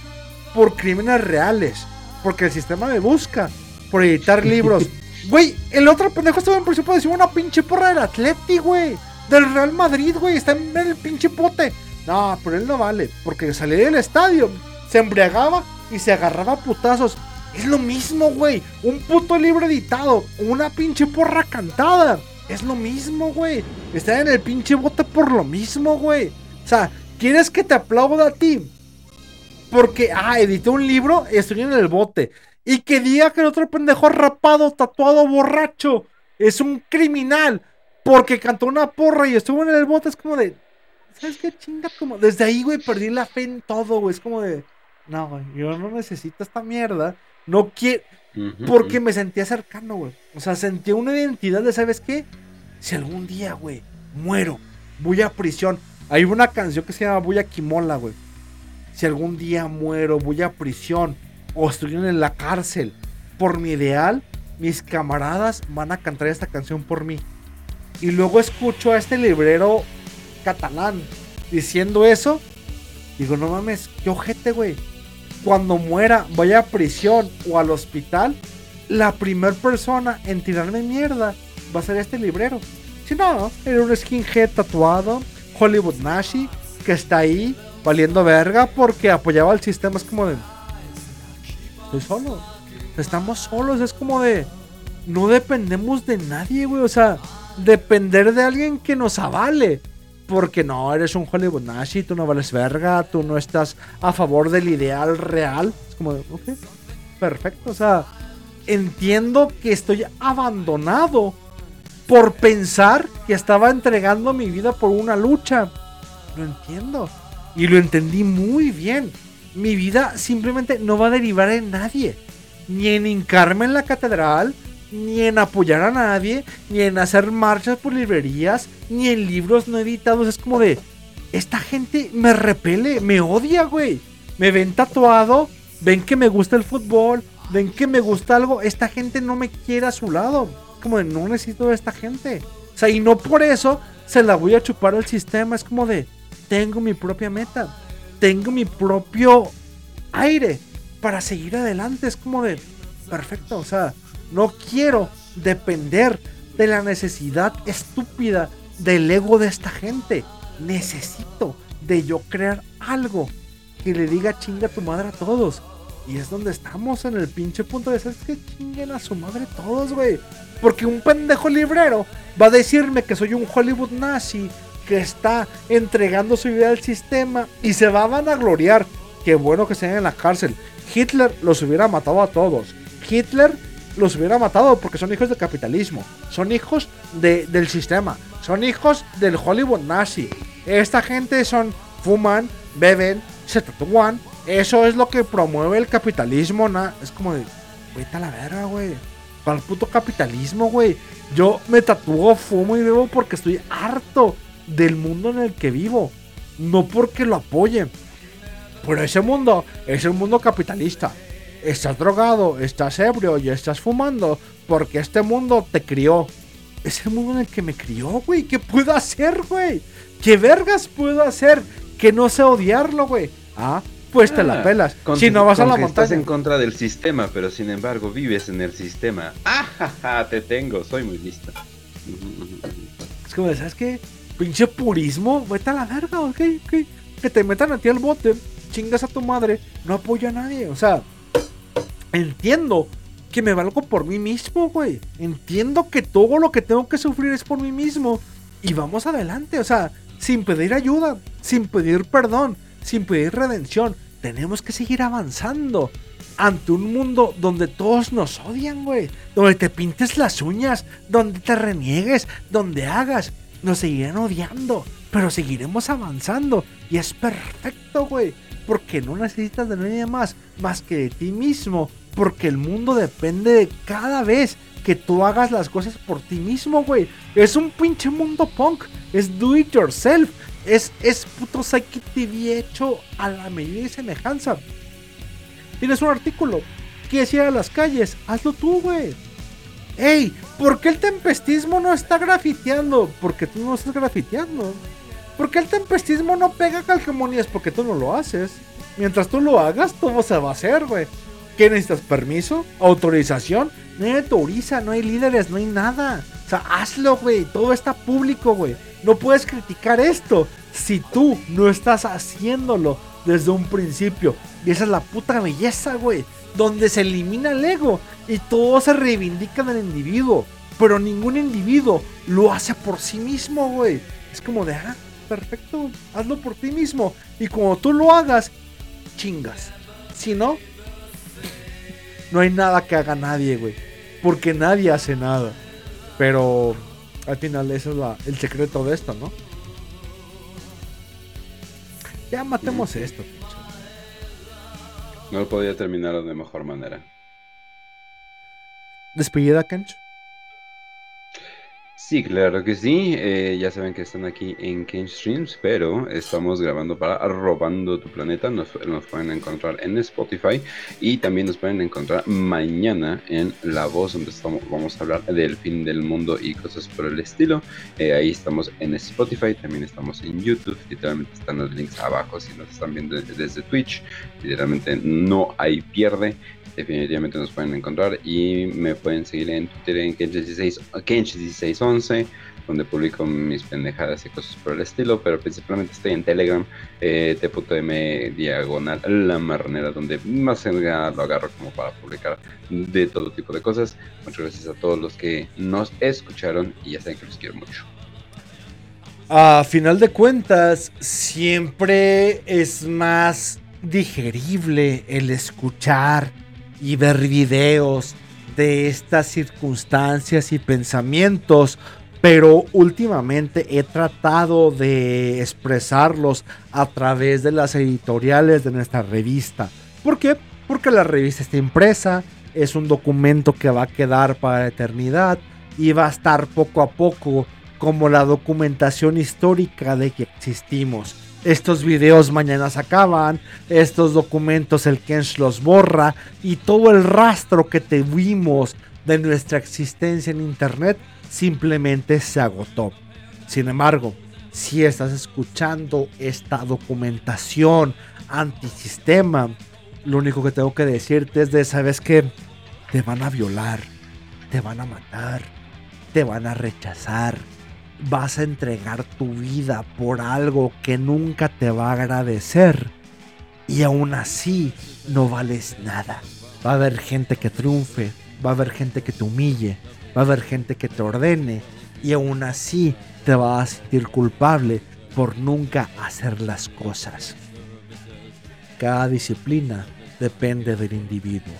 por crímenes reales, porque el sistema me busca por editar libros. Güey, el otro pendejo estaba en prisión por decir una pinche porra del Atleti, güey. Del Real Madrid, güey. Está en el pinche pote. No, pero él no vale. Porque salía del estadio, se embriagaba y se agarraba a putazos. Es lo mismo, güey. Un puto libro editado. Una pinche porra cantada. Es lo mismo, güey. Está en el pinche bote por lo mismo, güey. O sea, ¿quieres que te aplauda a ti? Porque, ah, edité un libro, estoy en el bote. Y que diga que el otro pendejo rapado, tatuado, borracho, es un criminal. Porque cantó una porra y estuvo en el bote. Es como de. ¿Sabes qué chinga? Como, desde ahí, güey, perdí la fe en todo, güey. Es como de. No, güey, yo no necesito esta mierda. No quiero. Porque me sentía cercano, güey. O sea, sentía una identidad de, ¿sabes qué? Si algún día, güey, muero, voy a prisión. Hay una canción que se llama Voy a Kimola, güey. Si algún día muero, voy a prisión o estoy en la cárcel por mi ideal, mis camaradas van a cantar esta canción por mí. Y luego escucho a este librero catalán diciendo eso. Digo, no mames, qué ojete, güey cuando muera, vaya a prisión o al hospital, la primer persona en tirarme mierda va a ser este librero. Si no, era un skinhead tatuado, Hollywood Nashi, que está ahí valiendo verga porque apoyaba al sistema. Es como de. Estoy solo. Estamos solos. Es como de. No dependemos de nadie, güey. O sea, depender de alguien que nos avale. Porque no, eres un Hollywood Nashi, tú no vales verga, tú no estás a favor del ideal real. Es como, de, ok, perfecto. O sea, entiendo que estoy abandonado por pensar que estaba entregando mi vida por una lucha. Lo entiendo. Y lo entendí muy bien. Mi vida simplemente no va a derivar en nadie. ni en hincarme en la catedral, ni en apoyar a nadie, ni en hacer marchas por librerías, ni en libros no editados. Es como de, esta gente me repele, me odia, güey. Me ven tatuado, ven que me gusta el fútbol, ven que me gusta algo. Esta gente no me quiere a su lado. Como de, no necesito de esta gente. O sea, y no por eso se la voy a chupar al sistema. Es como de, tengo mi propia meta. Tengo mi propio aire para seguir adelante. Es como de, perfecto. O sea, no quiero depender de la necesidad estúpida del ego de esta gente. Necesito de yo crear algo que le diga chinga tu madre a todos. Y es donde estamos en el pinche punto de ser que chinguen a su madre todos, güey. Porque un pendejo librero va a decirme que soy un Hollywood nazi que está entregando su vida al sistema y se va a vanagloriar. Qué bueno que estén en la cárcel. Hitler los hubiera matado a todos. Hitler los hubiera matado porque son hijos del capitalismo. Son hijos de- del sistema. Son hijos del Hollywood nazi. Esta gente son fuman, beben, se tatúan. Eso es lo que promueve el capitalismo. na- Es como de, vete a la verga, güey. Para el puto capitalismo, güey. Yo me tatúo, fumo y bebo porque estoy harto del mundo en el que vivo. No porque lo apoye. Pero ese mundo es el mundo capitalista. Estás drogado, estás ebrio y estás fumando porque este mundo te crió. Es el mundo en el que me crió, güey. ¿Qué puedo hacer, güey? ¿Qué vergas puedo hacer que no sé odiarlo, güey? Ah, pues te la Ah, pelas. Si no vas a la que Estás montaña. en contra del sistema, pero sin embargo vives en el sistema. ¡Ah, ja, ja! Te tengo, soy muy ujú. Es como, de, ¿sabes qué? Pinche purismo, vete a la verga, ok, ok. Que te metan a ti al bote, chingas a tu madre, no apoyo a nadie. O sea, entiendo que me valgo por mí mismo, güey. Entiendo que todo lo que tengo que sufrir es por mí mismo. Y vamos adelante, o sea, sin pedir ayuda, sin pedir perdón, sin pedir redención. Tenemos que seguir avanzando ante un mundo donde todos nos odian, güey. Donde te pintes las uñas, donde te reniegues, donde hagas. Nos seguirán odiando, pero seguiremos avanzando. Y es perfecto, güey. Porque no necesitas de nadie más, más que de ti mismo. Porque el mundo depende de cada vez que tú hagas las cosas por ti mismo, güey. Es un pinche mundo punk. Es do it yourself. Es, es puto Psychic TV hecho a la medida y semejanza. Tienes un artículo. ¿Quieres ir a las calles? Hazlo tú, güey. Ey, ¿por qué el tempestismo no está grafiteando? Porque tú no estás grafiteando. ¿Por qué el tempestismo no pega calcamonías? Porque tú no lo haces. Mientras tú lo hagas, todo se va a hacer, güey. ¿Qué necesitas? ¿Permiso? ¿Autorización? Nadie autoriza, no hay líderes, no hay nada. O sea, hazlo, güey. Todo está público, güey. No puedes criticar esto si tú no estás haciéndolo desde un principio. Y esa es la puta belleza, güey. Donde se elimina el ego y todo se reivindica del individuo. Pero ningún individuo lo hace por sí mismo, güey. Es como de, ah, perfecto, hazlo por ti mismo. Y cuando tú lo hagas, chingas. Si no, no hay nada que haga nadie, güey. Porque nadie hace nada. Pero al final ese es la- el secreto de esto, ¿no? Ya matemos esto. pinche. No lo podía terminar de mejor manera. Despedida, Kench. Sí, claro que sí. Eh, ya saben que están aquí en Ken Streams, pero estamos grabando para Robando tu Planeta. Nos, nos pueden encontrar en Spotify y también nos pueden encontrar mañana en La Voz, donde estamos, vamos a hablar del fin del mundo y cosas por el estilo. Eh, ahí estamos en Spotify, también estamos en YouTube. Literalmente están los links abajo si nos están viendo desde Twitch. Literalmente no hay pierde definitivamente nos pueden encontrar y me pueden seguir en Twitter en Kench16 Kench1611 donde publico mis pendejadas y cosas por el estilo, pero principalmente estoy en Telegram, eh, t.m diagonal la marranera, donde más lo agarro como para publicar de todo tipo de cosas. Muchas gracias a todos los que nos escucharon y ya saben que los quiero mucho. A final de cuentas, siempre es más digerible el escuchar y ver videos de estas circunstancias y pensamientos, pero últimamente he tratado de expresarlos a través de las editoriales de nuestra revista. ¿Por qué? Porque la revista está impresa, es un documento que va a quedar para la eternidad y va a estar poco a poco como la documentación histórica de que existimos. Estos videos mañana se acaban, estos documentos el Kensh los borra y todo el rastro que tuvimos de nuestra existencia en internet simplemente se agotó. Sin embargo, si estás escuchando esta documentación antisistema, lo único que tengo que decirte es de, sabes que te van a violar, te van a matar, te van a rechazar, vas a entregar tu vida por algo que nunca te va a agradecer y aún así no vales nada. Va a haber gente que triunfe, va a haber gente que te humille, va a haber gente que te ordene y aún así te vas a sentir culpable por nunca hacer las cosas. Cada disciplina depende del individuo.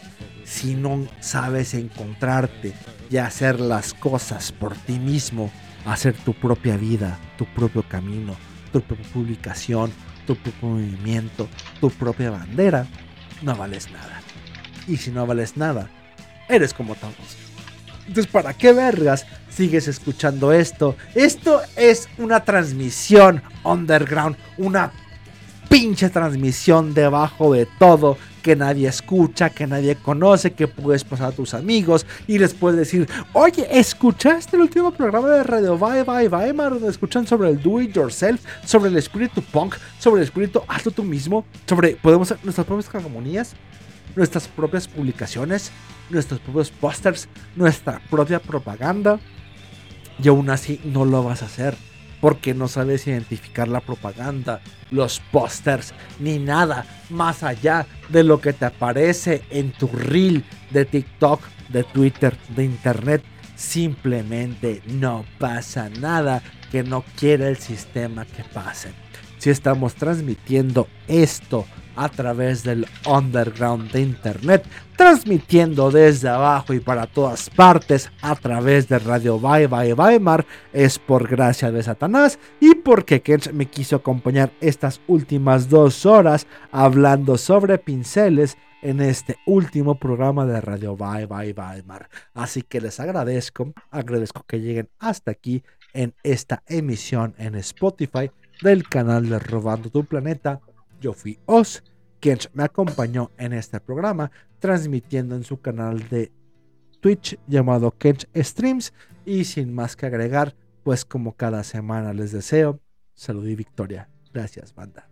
Si no sabes encontrarte y hacer las cosas por ti mismo, hacer tu propia vida, tu propio camino, tu propia publicación, tu propio movimiento, tu propia bandera, no vales nada. Y si no vales nada, eres como todos. Entonces, ¿para qué vergas sigues escuchando esto? Esto es una transmisión underground, una pinche transmisión debajo de todo que nadie escucha, que nadie conoce, que puedes pasar a tus amigos y les puedes decir, oye, ¿escuchaste el último programa de Radio Bye Bye Weimar donde escuchan sobre el do it yourself, sobre el espíritu punk, sobre el espíritu hazlo tú mismo, sobre podemos hacer nuestras propias armonías, nuestras propias publicaciones, nuestros propios pósters, nuestra propia propaganda? Y aún así no lo vas a hacer porque no sabes identificar la propaganda, los pósters, ni nada más allá de lo que te aparece en tu reel de TikTok, de Twitter, de Internet. Simplemente no pasa nada que no quiera el sistema que pase. Si estamos transmitiendo esto a través del underground de internet, transmitiendo desde abajo y para todas partes a través de Radio Bye Bye Weimar, es por gracia de Satanás y porque Kench me quiso acompañar estas últimas dos horas hablando sobre pinceles en este último programa de Radio Bye Bye Weimar. Así que les agradezco, agradezco que lleguen hasta aquí en esta emisión en Spotify del canal de Robando tu Planeta. Yo fui Oz, quien me acompañó en este programa, transmitiendo en su canal de Twitch llamado Kench Streams. Y sin más que agregar, pues como cada semana les deseo salud y victoria. Gracias, banda.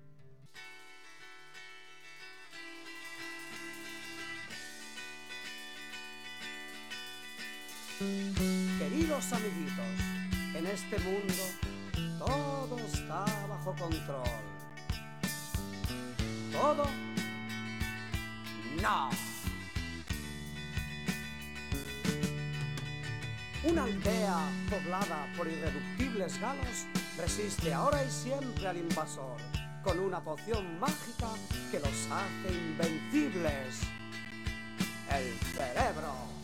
Queridos amiguitos, en este mundo todo está bajo control. ¿Todo? No. Una aldea poblada por irreductibles galos resiste ahora y siempre al invasor con una poción mágica que los hace invencibles. El cerebro.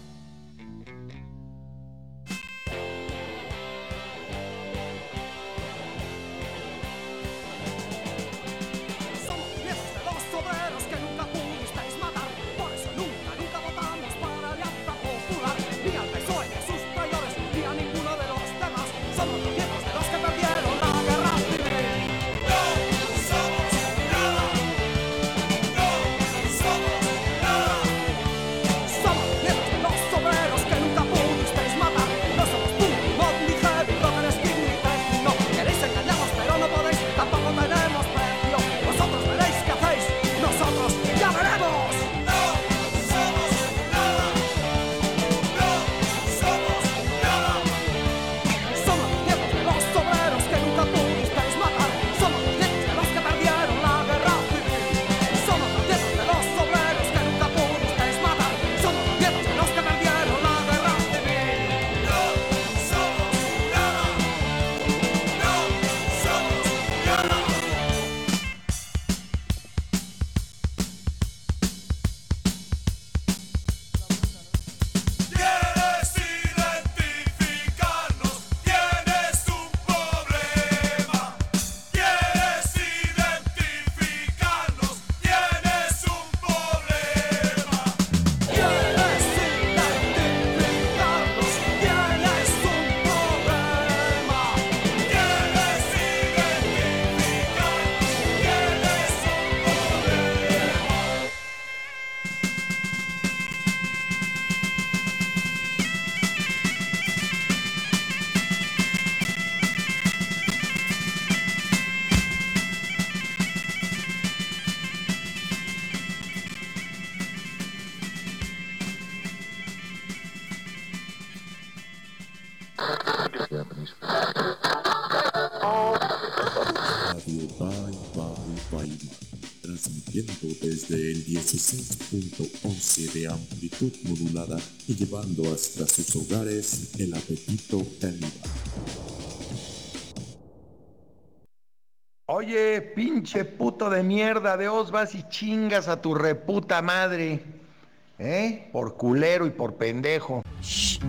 16.11 de amplitud modulada y llevando hasta sus hogares el apetito caníbal. Oye, pinche puto de mierda, de os vas y chingas a tu reputa madre. ¿Eh? Por culero y por pendejo. Shh.